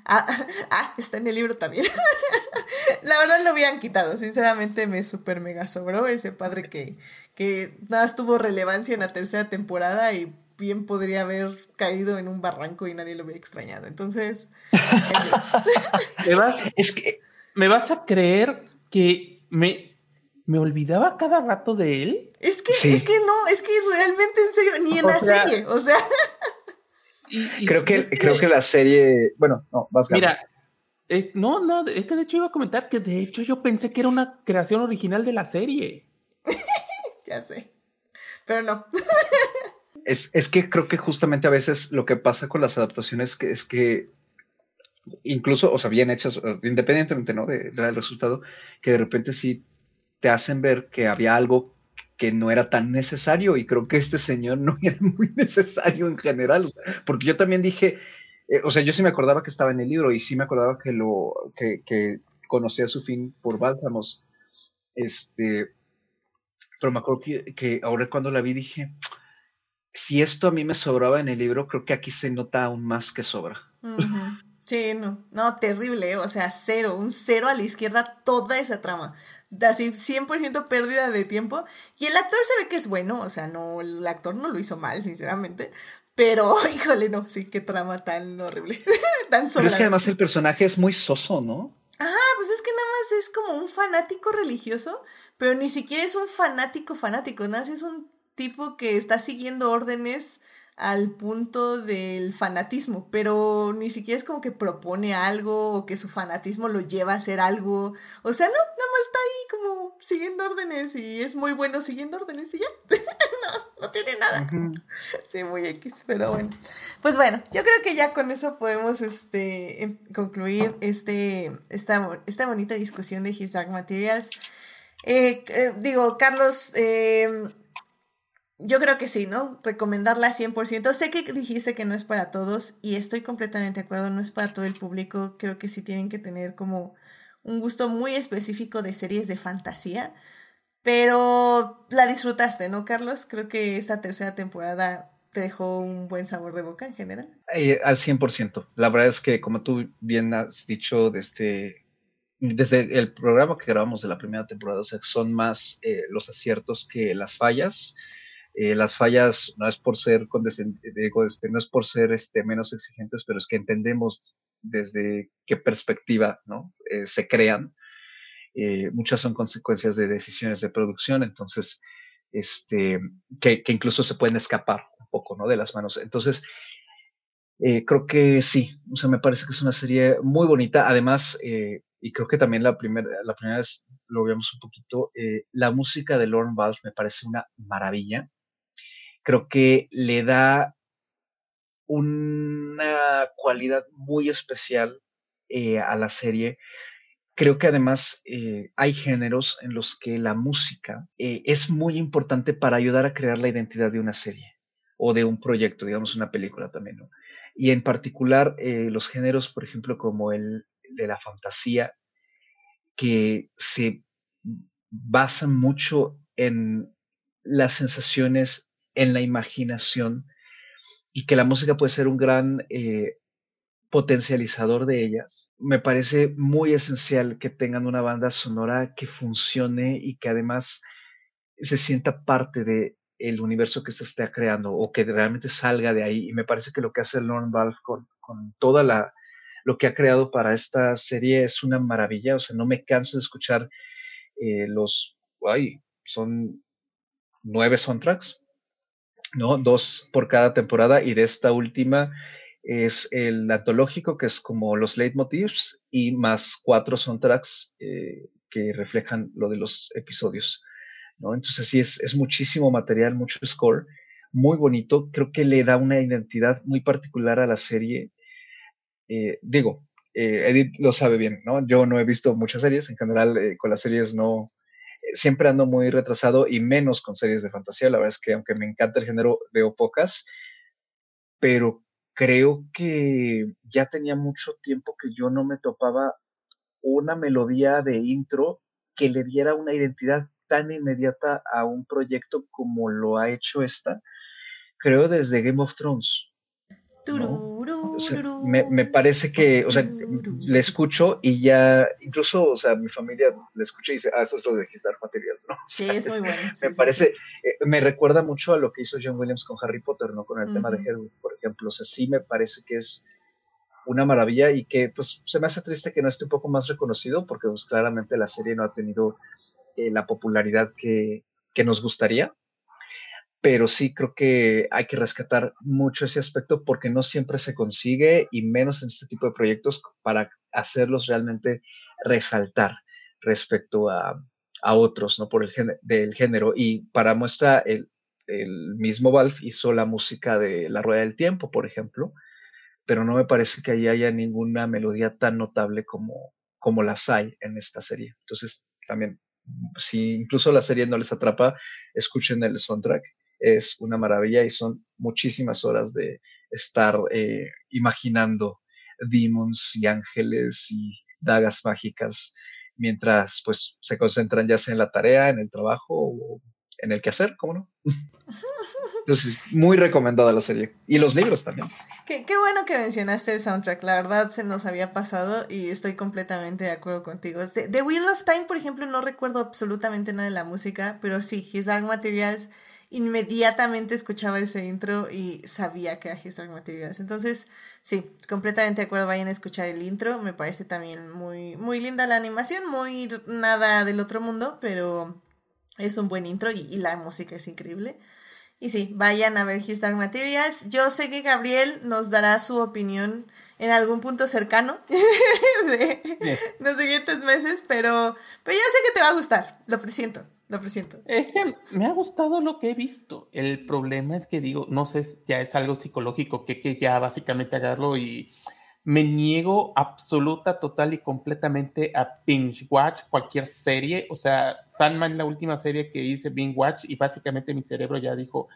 Ah, ah, está en el libro también. la verdad lo habían quitado. Sinceramente me super mega sobró ese padre que, que nada tuvo relevancia en la tercera temporada y bien podría haber caído en un barranco y nadie lo hubiera extrañado. Entonces. ¿Me, vas, es que, ¿Me vas a creer que me, me olvidaba cada rato de él? Es que, es que no, es que realmente en serio, ni en la serie. O sea creo, que, creo que la serie, bueno, no, vas Mira, eh, no, no, es que de hecho iba a comentar que de hecho yo pensé que era una creación original de la serie. ya sé, pero no. es, es, que creo que justamente a veces lo que pasa con las adaptaciones que, es que incluso, o sea, bien hechas, independientemente ¿no? de, del resultado, que de repente sí te hacen ver que había algo que no era tan necesario y creo que este señor no era muy necesario en general, porque yo también dije, eh, o sea, yo sí me acordaba que estaba en el libro y sí me acordaba que lo que, que conocía su fin por Bálsamos, este, pero me acuerdo que, ahora cuando la vi dije, si esto a mí me sobraba en el libro, creo que aquí se nota aún más que sobra. Sí, no, no, terrible, o sea, cero, un cero a la izquierda toda esa trama así 100% pérdida de tiempo. Y el actor se ve que es bueno, o sea, no, el actor no lo hizo mal, sinceramente. Pero, híjole, no, sí, qué trama tan horrible, tan Pero es que además el personaje es muy soso, ¿no? Ajá, pues es que nada más es como un fanático religioso, pero ni siquiera es un fanático fanático, nada más es un tipo que está siguiendo órdenes al punto del fanatismo, pero ni siquiera es como que propone algo o que su fanatismo lo lleva a hacer algo. O sea, no, nada más está ahí como siguiendo órdenes y es muy bueno siguiendo órdenes y ya. no, no tiene nada. Sí, muy X, pero bueno. Pues bueno, yo creo que ya con eso podemos este, em, concluir este, esta, esta bonita discusión de His Dark Materials. Eh, eh, digo, Carlos, eh, yo creo que sí, ¿no? Recomendarla 100%. Sé que dijiste que no es para todos y estoy completamente de acuerdo, no es para todo el público. Creo que sí tienen que tener como un gusto muy específico de series de fantasía. Pero la disfrutaste, ¿no, Carlos? Creo que esta tercera temporada te dejó un buen sabor de boca en general. Eh, al 100%. La verdad es que, como tú bien has dicho, desde, desde el programa que grabamos de la primera temporada, o sea, son más eh, los aciertos que las fallas. Eh, las fallas no es por ser este, no es por ser este, menos exigentes, pero es que entendemos desde qué perspectiva ¿no? Eh, se crean. Eh, muchas son consecuencias de decisiones de producción, entonces, este, que, incluso se pueden escapar un poco ¿no? de las manos. Entonces, creo que sí, o sea, me parece que es una serie muy bonita. Además, y creo que también la primera, la primera vez lo vimos un poquito, la música de Lauren Valve me parece una maravilla creo que le da una cualidad muy especial eh, a la serie. Creo que además eh, hay géneros en los que la música eh, es muy importante para ayudar a crear la identidad de una serie o de un proyecto, digamos una película también. Y en particular los géneros, por ejemplo, como el de la fantasía, que se basan mucho en las sensaciones en la imaginación y que la música puede ser un gran eh, potencializador de ellas. Me parece muy esencial que tengan una banda sonora que funcione y que además se sienta parte de el universo que se está creando o que realmente salga de ahí. Y me parece que lo que hace Lauren Valve con, con toda la lo que ha creado para esta serie es una maravilla. O sea, no me canso de escuchar eh, los, ay, son nueve soundtracks ¿no? Dos por cada temporada y de esta última es el antológico, que es como los leitmotivs, y más cuatro soundtracks eh, que reflejan lo de los episodios, ¿no? Entonces sí, es, es muchísimo material, mucho score, muy bonito, creo que le da una identidad muy particular a la serie. Eh, digo, eh, Edith lo sabe bien, ¿no? Yo no he visto muchas series, en general con las series no, siempre ando muy retrasado y menos con series de fantasía. La verdad es que aunque me encanta el género, veo pocas, pero creo que ya tenía mucho tiempo que yo no me topaba una melodía de intro que le diera una identidad tan inmediata a un proyecto como lo ha hecho esta. Creo desde Game of Thrones me, parece que, o sea, le escucho y ya, incluso, o sea, mi familia le escucha y dice, ah, eso es lo de His Materials, ¿no? sí, es muy bueno. me parece, eh, me recuerda mucho a lo que hizo John Williams con Harry Potter, ¿no? Con el tema de Hedwig, por ejemplo. O sea, sí me parece que es una maravilla y que, pues, se me hace triste que no esté un poco más reconocido porque, pues, claramente la serie no ha tenido eh, la popularidad que, que nos gustaría pero sí creo que hay que rescatar mucho ese aspecto porque no siempre se consigue y menos en este tipo de proyectos para hacerlos realmente resaltar respecto a, otros, ¿no? Por el género, del género. Y para muestra, el, mismo Valve hizo la música de La Rueda del Tiempo, por ejemplo, pero no me parece que ahí haya ninguna melodía tan notable como, como las hay en esta serie. Entonces, también, si incluso la serie no les atrapa, escuchen el soundtrack es una maravilla y son muchísimas horas de estar eh, imaginando demons y ángeles y dagas mágicas mientras pues se concentran ya sea en la tarea, en el trabajo o en el quehacer, ¿cómo no? Entonces, muy recomendada la serie. Y los libros también. Qué, qué, bueno que mencionaste el soundtrack. La verdad se nos había pasado y estoy completamente de acuerdo contigo. The Wheel of Time, por ejemplo, no recuerdo absolutamente nada de la música, pero sí, His Dark Materials inmediatamente escuchaba ese intro y sabía que era Historic Materials. Entonces, sí, completamente de acuerdo, vayan a escuchar el intro. Me parece también muy, muy linda la animación, muy nada del otro mundo, pero es un buen intro y, y la música es increíble. Y sí, vayan a ver His Dark Materials. Yo sé que Gabriel nos dará su opinión en algún punto cercano de los siguientes meses, pero, pero yo sé que te va a gustar, lo presiento, lo presiento. Es que me ha gustado lo que he visto. El problema es que digo, no sé, ya es algo psicológico que, que ya básicamente agarro y me niego absoluta, total y completamente a binge watch cualquier serie. O sea, Sandman, la última serie que hice binge watch, y básicamente mi cerebro ya dijo,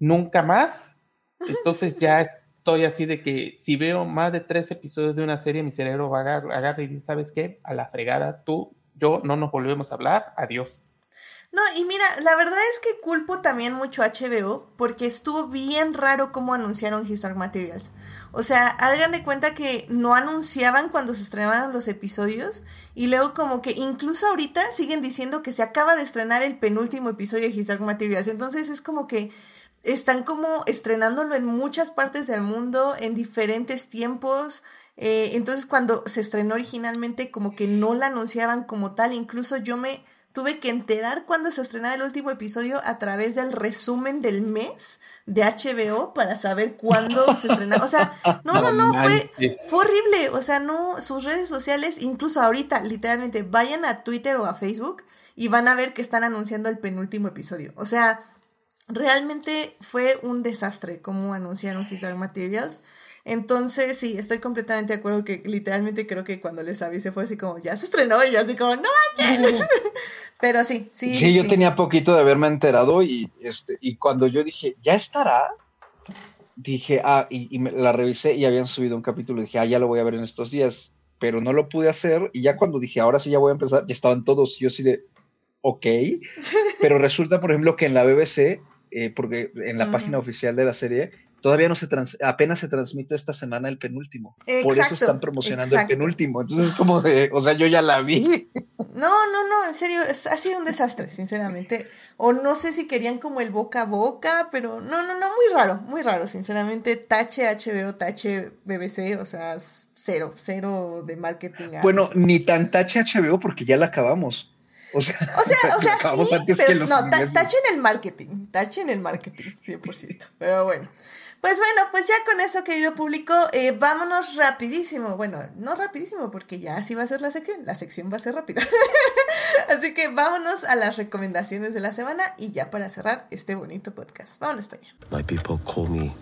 nunca más. Entonces ya estoy así de que si veo más de tres episodios de una serie, mi cerebro va a agarrar y dice, ¿sabes qué? A la fregada, tú, yo no nos volvemos a hablar, adiós. No, y mira, la verdad es que culpo también mucho a HBO porque estuvo bien raro cómo anunciaron His Dark Materials. O sea, hagan de cuenta que no anunciaban cuando se estrenaban los episodios y luego como que incluso ahorita siguen diciendo que se acaba de estrenar el penúltimo episodio de His Dark Materials. Entonces es como que están como estrenándolo en muchas partes del mundo, en diferentes tiempos. Eh, entonces cuando se estrenó originalmente como que no la anunciaban como tal. Incluso yo me tuve que enterar cuando se estrenaba el último episodio a través del resumen del mes de HBO para saber cuándo se estrenaba. O sea, no, no, no, fue, fue horrible. O sea, no, sus redes sociales, incluso ahorita, literalmente, vayan a Twitter o a Facebook y van a ver que están anunciando el penúltimo episodio. O sea, realmente fue un desastre como anunciaron His Materials. Entonces, sí, estoy completamente de acuerdo que literalmente creo que cuando les avisé fue así como, ya se estrenó y yo así como, no manches. Pero sí, sí. Sí, yo tenía poquito de haberme enterado y, este, y cuando yo dije, ¿ya estará? Dije, ah, y, la revisé y habían subido un capítulo y dije, ah, ya lo voy a ver en estos días, pero no lo pude hacer y ya cuando dije, ahora sí ya voy a empezar, ya estaban todos, yo así de, ok, pero resulta, por ejemplo, que en la BBC, eh, porque en la página oficial de la serie, todavía no se trans, apenas se transmite esta semana el penúltimo. Por eso están promocionando el penúltimo. Entonces, como de, o sea, yo ya la vi. No, no, no, en serio, ha sido un desastre, sinceramente. O no sé si querían como el boca a boca, pero no, no, no, muy raro, muy raro, sinceramente. Tache HBO, tache BBC, o sea, cero, cero de marketing. Bueno, ni tan tache HBO porque ya la acabamos. O sea, o sea, o sea sí, pero no, tache en el marketing, tache en el marketing, 100%. Pero bueno. Pues bueno, pues ya con eso, querido público, eh, vámonos rapidísimo. Bueno, no rapidísimo, porque ya así va a ser la sección. La sección va a ser rápida. así que vámonos a las recomendaciones de la semana y ya para cerrar este bonito podcast. Vámonos para allá. My people call me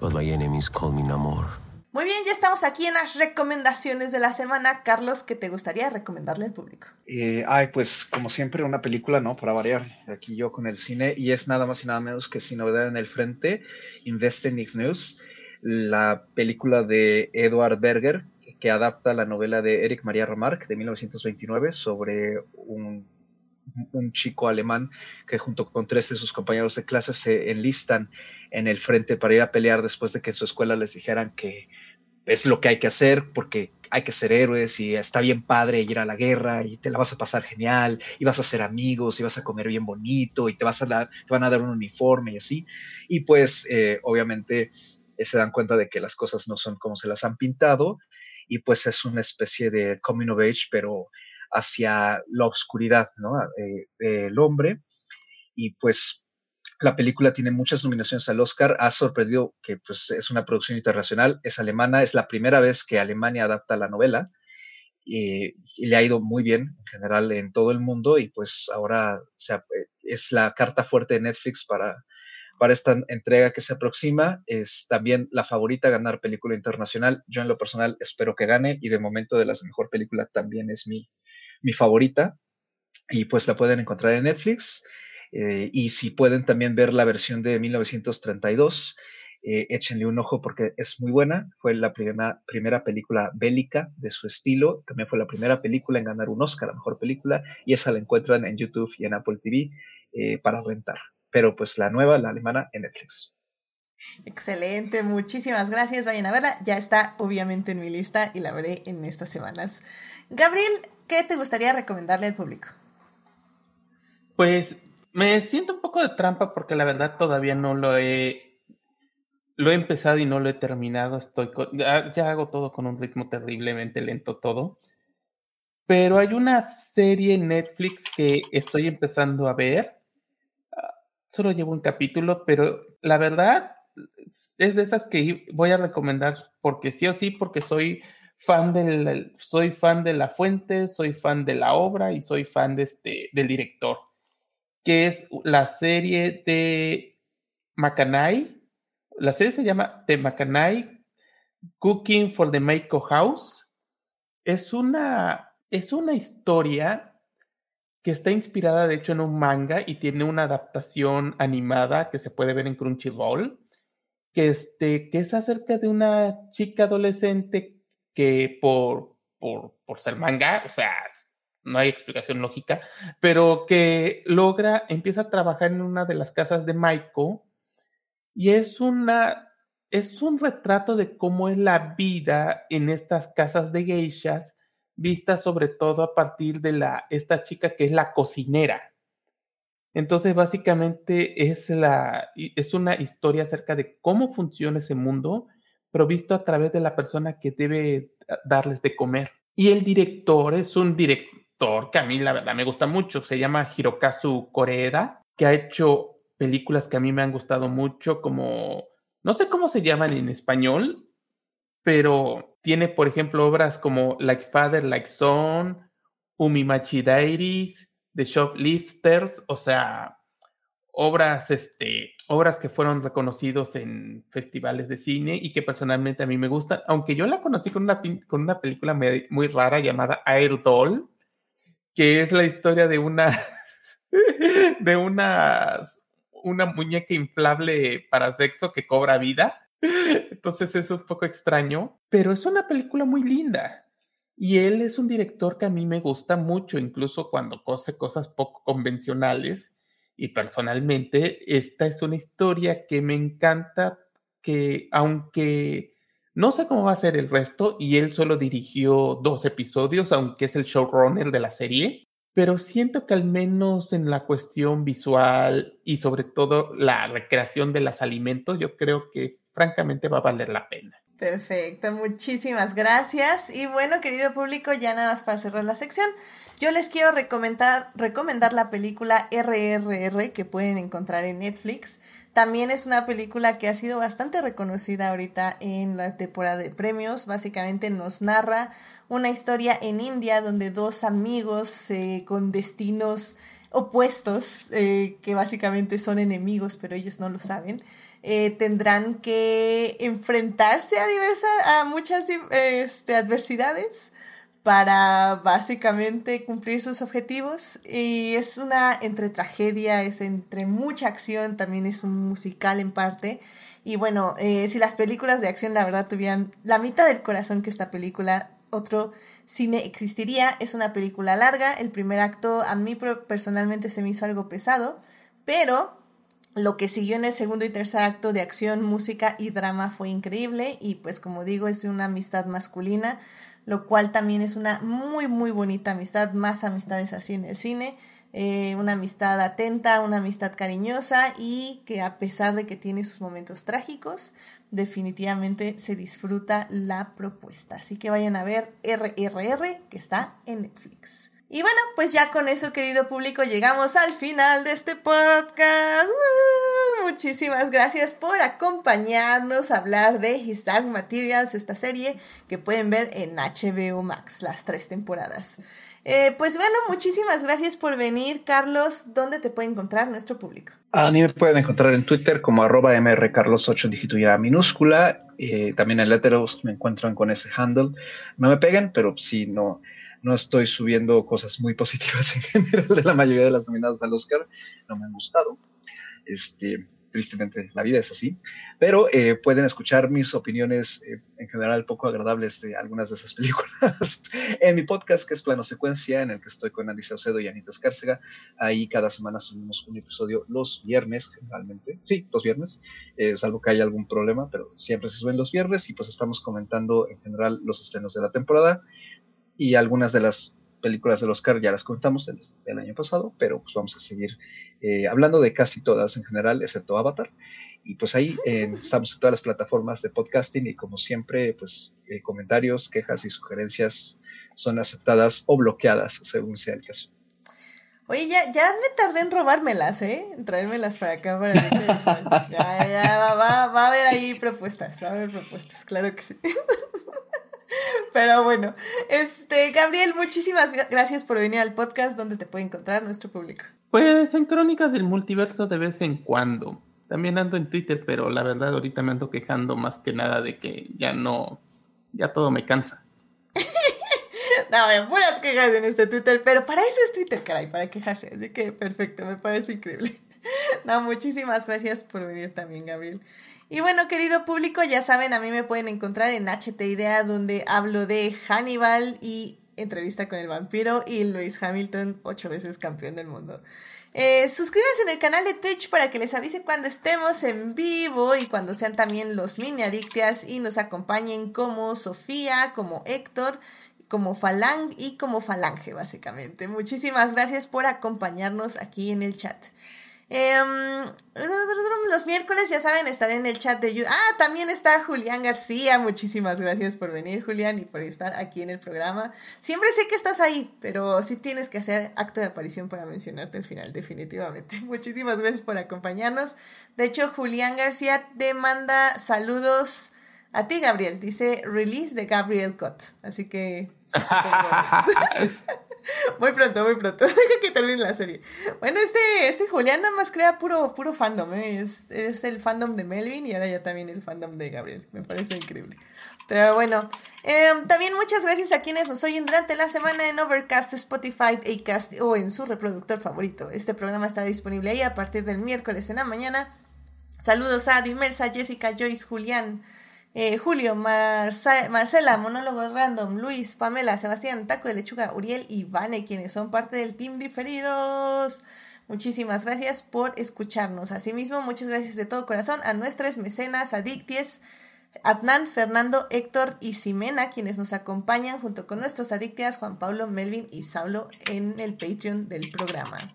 but my enemies call me Namor. Muy bien, ya estamos aquí en las recomendaciones de la semana. Carlos, ¿qué te gustaría recomendarle al público? Eh, ay, pues como siempre, una película, ¿no? Para variar, aquí yo con el cine, y es nada más y nada menos que Sin Novedad en el Frente, Invest in News, la película de Edward Berger, que adapta la novela de Eric Maria Remarque de 1929 sobre un un chico alemán que junto con tres de sus compañeros de clase se enlistan en el frente para ir a pelear después de que en su escuela les dijeran que es lo que hay que hacer porque hay que ser héroes y está bien padre ir a la guerra y te la vas a pasar genial y vas a ser amigos y vas a comer bien bonito y te, vas a dar, te van a dar un uniforme y así. Y pues eh, obviamente eh, se dan cuenta de que las cosas no son como se las han pintado y pues es una especie de coming of age pero hacia la oscuridad ¿no? Eh, del hombre y pues la película tiene muchas nominaciones al Oscar, ha sorprendido que pues, es una producción internacional, es alemana, es la primera vez que Alemania adapta la novela y, le ha ido muy bien en general en todo el mundo y pues ahora es la carta fuerte de Netflix para, para esta entrega que se aproxima. Es también la favorita a ganar película internacional. Yo en lo personal espero que gane y de momento de las mejor película también es mi, mi favorita y pues la pueden encontrar en Netflix. Eh, y si pueden también ver la versión de 1932, eh, échenle un ojo porque es muy buena. Fue la primera, primera película bélica de su estilo. También fue la primera película en ganar un Oscar, la mejor película. Y esa la encuentran en YouTube y en Apple TV eh, para rentar. Pero pues la nueva, la alemana, en Netflix. Excelente, muchísimas gracias. Vayan a verla. Ya está obviamente en mi lista y la veré en estas semanas. Gabriel, ¿qué te gustaría recomendarle al público? Pues me siento un poco de trampa porque la verdad todavía no lo he lo he empezado y no lo he terminado. Estoy ya, hago todo con un ritmo terriblemente lento todo. Pero hay una serie en Netflix que estoy empezando a ver. Ah, solo llevo un capítulo, pero la verdad es de esas que voy a recomendar porque sí o sí, porque soy fan del, soy fan de la fuente, soy fan de la obra y soy fan de este, del director, que es la serie de Macanay. La serie se llama The Macanay Cooking for the Maiko House. Es una, es una historia que está inspirada de hecho en un manga y tiene una adaptación animada que se puede ver en Crunchyroll, que, este, que es acerca de una chica adolescente que por, por, por ser manga, o sea, no hay explicación lógica, pero que logra, empieza a trabajar en una de las casas de Maiko y es una, es un retrato de cómo es la vida en estas casas de geishas, vista sobre todo a partir de la, esta chica que es la cocinera. Entonces, básicamente es, la, es una historia acerca de cómo funciona ese mundo pero visto a través de la persona que debe darles de comer. Y el director es un director que a mí la verdad me gusta mucho, se llama Hirokazu Koreeda, que ha hecho películas que a mí me han gustado mucho, como, no sé cómo se llaman en español, pero tiene, por ejemplo, obras como Like Father, Like Son, Umimachi Diaries, The Shoplifters, o sea, obras, este, obras que fueron reconocidos en festivales de cine y que personalmente a mí me gustan, aunque yo la conocí con una, con una película muy rara llamada Air Doll, que es la historia de una, de una, una muñeca inflable para sexo que cobra vida. Entonces es un poco extraño, pero es una película muy linda. Y él es un director que a mí me gusta mucho, incluso cuando cose cosas poco convencionales y personalmente, esta es una historia que me encanta, que aunque no sé cómo va a ser el resto, y él solo dirigió dos episodios, aunque es el showrunner de la serie, pero siento que al menos en la cuestión visual y sobre todo la recreación de los alimentos, yo creo que francamente va a valer la pena. Perfecto, muchísimas gracias. Y bueno, querido público, ya nada más para cerrar la sección. Yo les quiero recomendar, recomendar la película RRR que pueden encontrar en Netflix. También es una película que ha sido bastante reconocida ahorita en la temporada de premios. Básicamente nos narra una historia en India donde dos amigos eh, con destinos opuestos, eh, que básicamente son enemigos, pero ellos no lo saben, eh, tendrán que enfrentarse a diversas, a muchas este, adversidades para básicamente cumplir sus objetivos y es una entre tragedia, es entre mucha acción, también es un musical en parte. Y bueno, eh, si las películas de acción la verdad tuvieran la mitad del corazón que esta película, otro cine existiría, es una película larga, el primer acto a mí personalmente se me hizo algo pesado, pero lo que siguió en el segundo y tercer acto de acción, música y drama fue increíble y pues como digo es de una amistad masculina lo cual también es una muy, muy bonita amistad, más amistades así en el cine, eh, una amistad atenta, una amistad cariñosa y que a pesar de que tiene sus momentos trágicos, definitivamente se disfruta la propuesta. Así que vayan a ver RRR que está en Netflix. Y bueno, pues ya con eso, querido público, llegamos al final de este podcast. Muchísimas gracias por acompañarnos a hablar de His Materials, esta serie que pueden ver en HBO Max, las tres temporadas. Eh, pues bueno, muchísimas gracias por venir, Carlos. ¿Dónde te puede encontrar nuestro público? A mí me pueden encontrar en Twitter como arroba mrcarlos8 dígito minúscula. Eh, también en Letterboxd me encuentran con ese handle. No me peguen, pero si no no estoy subiendo cosas muy positivas en general de la mayoría de las nominadas al Oscar, no me han gustado. Este, tristemente la vida es así, pero eh, pueden escuchar mis opiniones eh, en general poco agradables de algunas de esas películas en mi podcast que es Plano Secuencia, en el que estoy con Andy Saucedo y Anita Escárcega. Ahí cada semana subimos un episodio los viernes, generalmente, sí, los viernes, eh, salvo que haya algún problema, pero siempre se suben los viernes y pues estamos comentando en general los estrenos de la temporada y algunas de las películas del Oscar ya las contamos el, año pasado, pero pues vamos a seguir eh, hablando de casi todas en general, excepto Avatar. Y pues ahí estamos en todas las plataformas de podcasting y como siempre, pues eh, comentarios, quejas y sugerencias son aceptadas o bloqueadas según sea el caso. Oye, ya, ya me tardé en robármelas, ¿eh? En traérmelas para acá para Ya, ya, va, va, va a haber ahí propuestas, va a haber propuestas, claro que sí. Pero bueno, este, Gabriel, muchísimas gracias por venir al podcast donde te puede encontrar nuestro público. Pues en Crónicas del Multiverso de vez en cuando. También ando en Twitter, pero la verdad ahorita me ando quejando más que nada de que ya no, ya todo me cansa. no, bueno, puras quejas en este Twitter, pero para eso es Twitter, caray, para quejarse. Así que perfecto, me parece increíble. No, muchísimas gracias por venir también, Gabriel. Y bueno, querido público, ya saben, a mí me pueden encontrar en HT Idea, donde hablo de Hannibal y entrevista con el vampiro y Luis Hamilton, ocho veces campeón del mundo. Eh, suscríbanse en el canal de Twitch para que les avise cuando estemos en vivo y cuando sean también los mini adictias y nos acompañen como Sofía, como Héctor, como Falang y como Falange, básicamente. Muchísimas gracias por acompañarnos aquí en el chat. Em, los miércoles, ya saben, estaré en el chat de YouTube. Ah, también está Julián García. Muchísimas gracias por venir, Julián, y por estar aquí en el programa. Siempre sé que estás ahí, pero sí tienes que hacer acto de aparición para mencionarte al final, definitivamente. Muchísimas gracias por acompañarnos. De hecho, Julián García te manda saludos a ti, Gabriel. Dice release de Gabriel Cott. Así que. muy pronto, muy pronto. Deja que termine la serie. Bueno, este, este Julián nada más crea puro, puro fandom. ¿eh? Es, es, el fandom de Melvin y ahora ya también el fandom de Gabriel. Me parece increíble. Pero bueno, em, también muchas gracias a quienes nos oyen durante la semana en Overcast, Spotify, Acast o en su reproductor favorito. Este programa estará disponible ahí a partir del miércoles en la mañana. Saludos a Dimelsa, Jessica, Joyce, Julián. Eh, Julio, Marcela, Monólogos Random, Luis, Pamela, Sebastián, Taco de Lechuga, Uriel y Vane, quienes son parte del Team Diferidos. Muchísimas gracias por escucharnos. Asimismo, muchas gracias de todo corazón a nuestras mecenas, adicties, Adnan, Fernando, Héctor y Simena, quienes nos acompañan junto con nuestros adictias Juan Pablo, Melvin y Saulo en el Patreon del programa.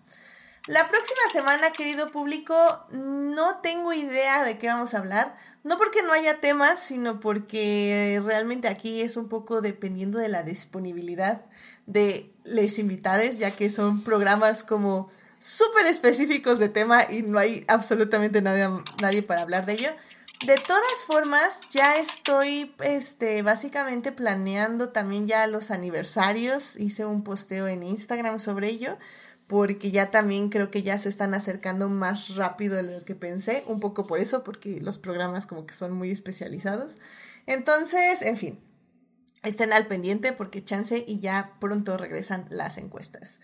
La próxima semana, querido público, no tengo idea de qué vamos a hablar. No porque no haya temas, sino porque realmente aquí es un poco dependiendo de la disponibilidad de les invitades, ya que son programas como súper específicos de tema y no hay absolutamente nadie, nadie para hablar de ello. De todas formas, ya estoy este, básicamente planeando también ya los aniversarios. Hice un posteo en Instagram sobre ello porque ya también creo que ya se están acercando más rápido de lo que pensé, un poco por eso, porque los programas como que son muy especializados. Entonces, en fin, estén al pendiente porque chance y ya pronto regresan las encuestas.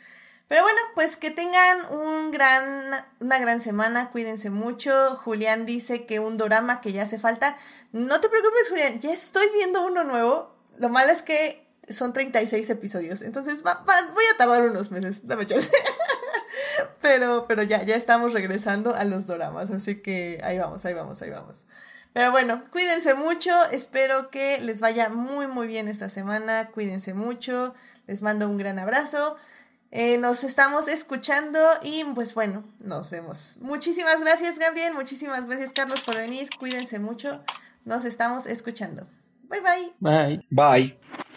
Pero bueno, pues que tengan un gran, una gran semana, cuídense mucho. Julián dice que un drama que ya hace falta. No te preocupes, Julián, ya estoy viendo uno nuevo. Lo malo es que son 36 episodios, entonces voy a tardar unos meses, dame chance. pero, pero ya, ya estamos regresando a los doramas, así que ahí vamos, ahí vamos, ahí vamos. Pero bueno, cuídense mucho, espero que les vaya muy muy bien esta semana, cuídense mucho, les mando un gran abrazo. Eh, nos estamos escuchando y pues bueno, nos vemos. Muchísimas gracias Gabriel, muchísimas gracias Carlos por venir, cuídense mucho, nos estamos escuchando. Bye bye. Bye. Bye.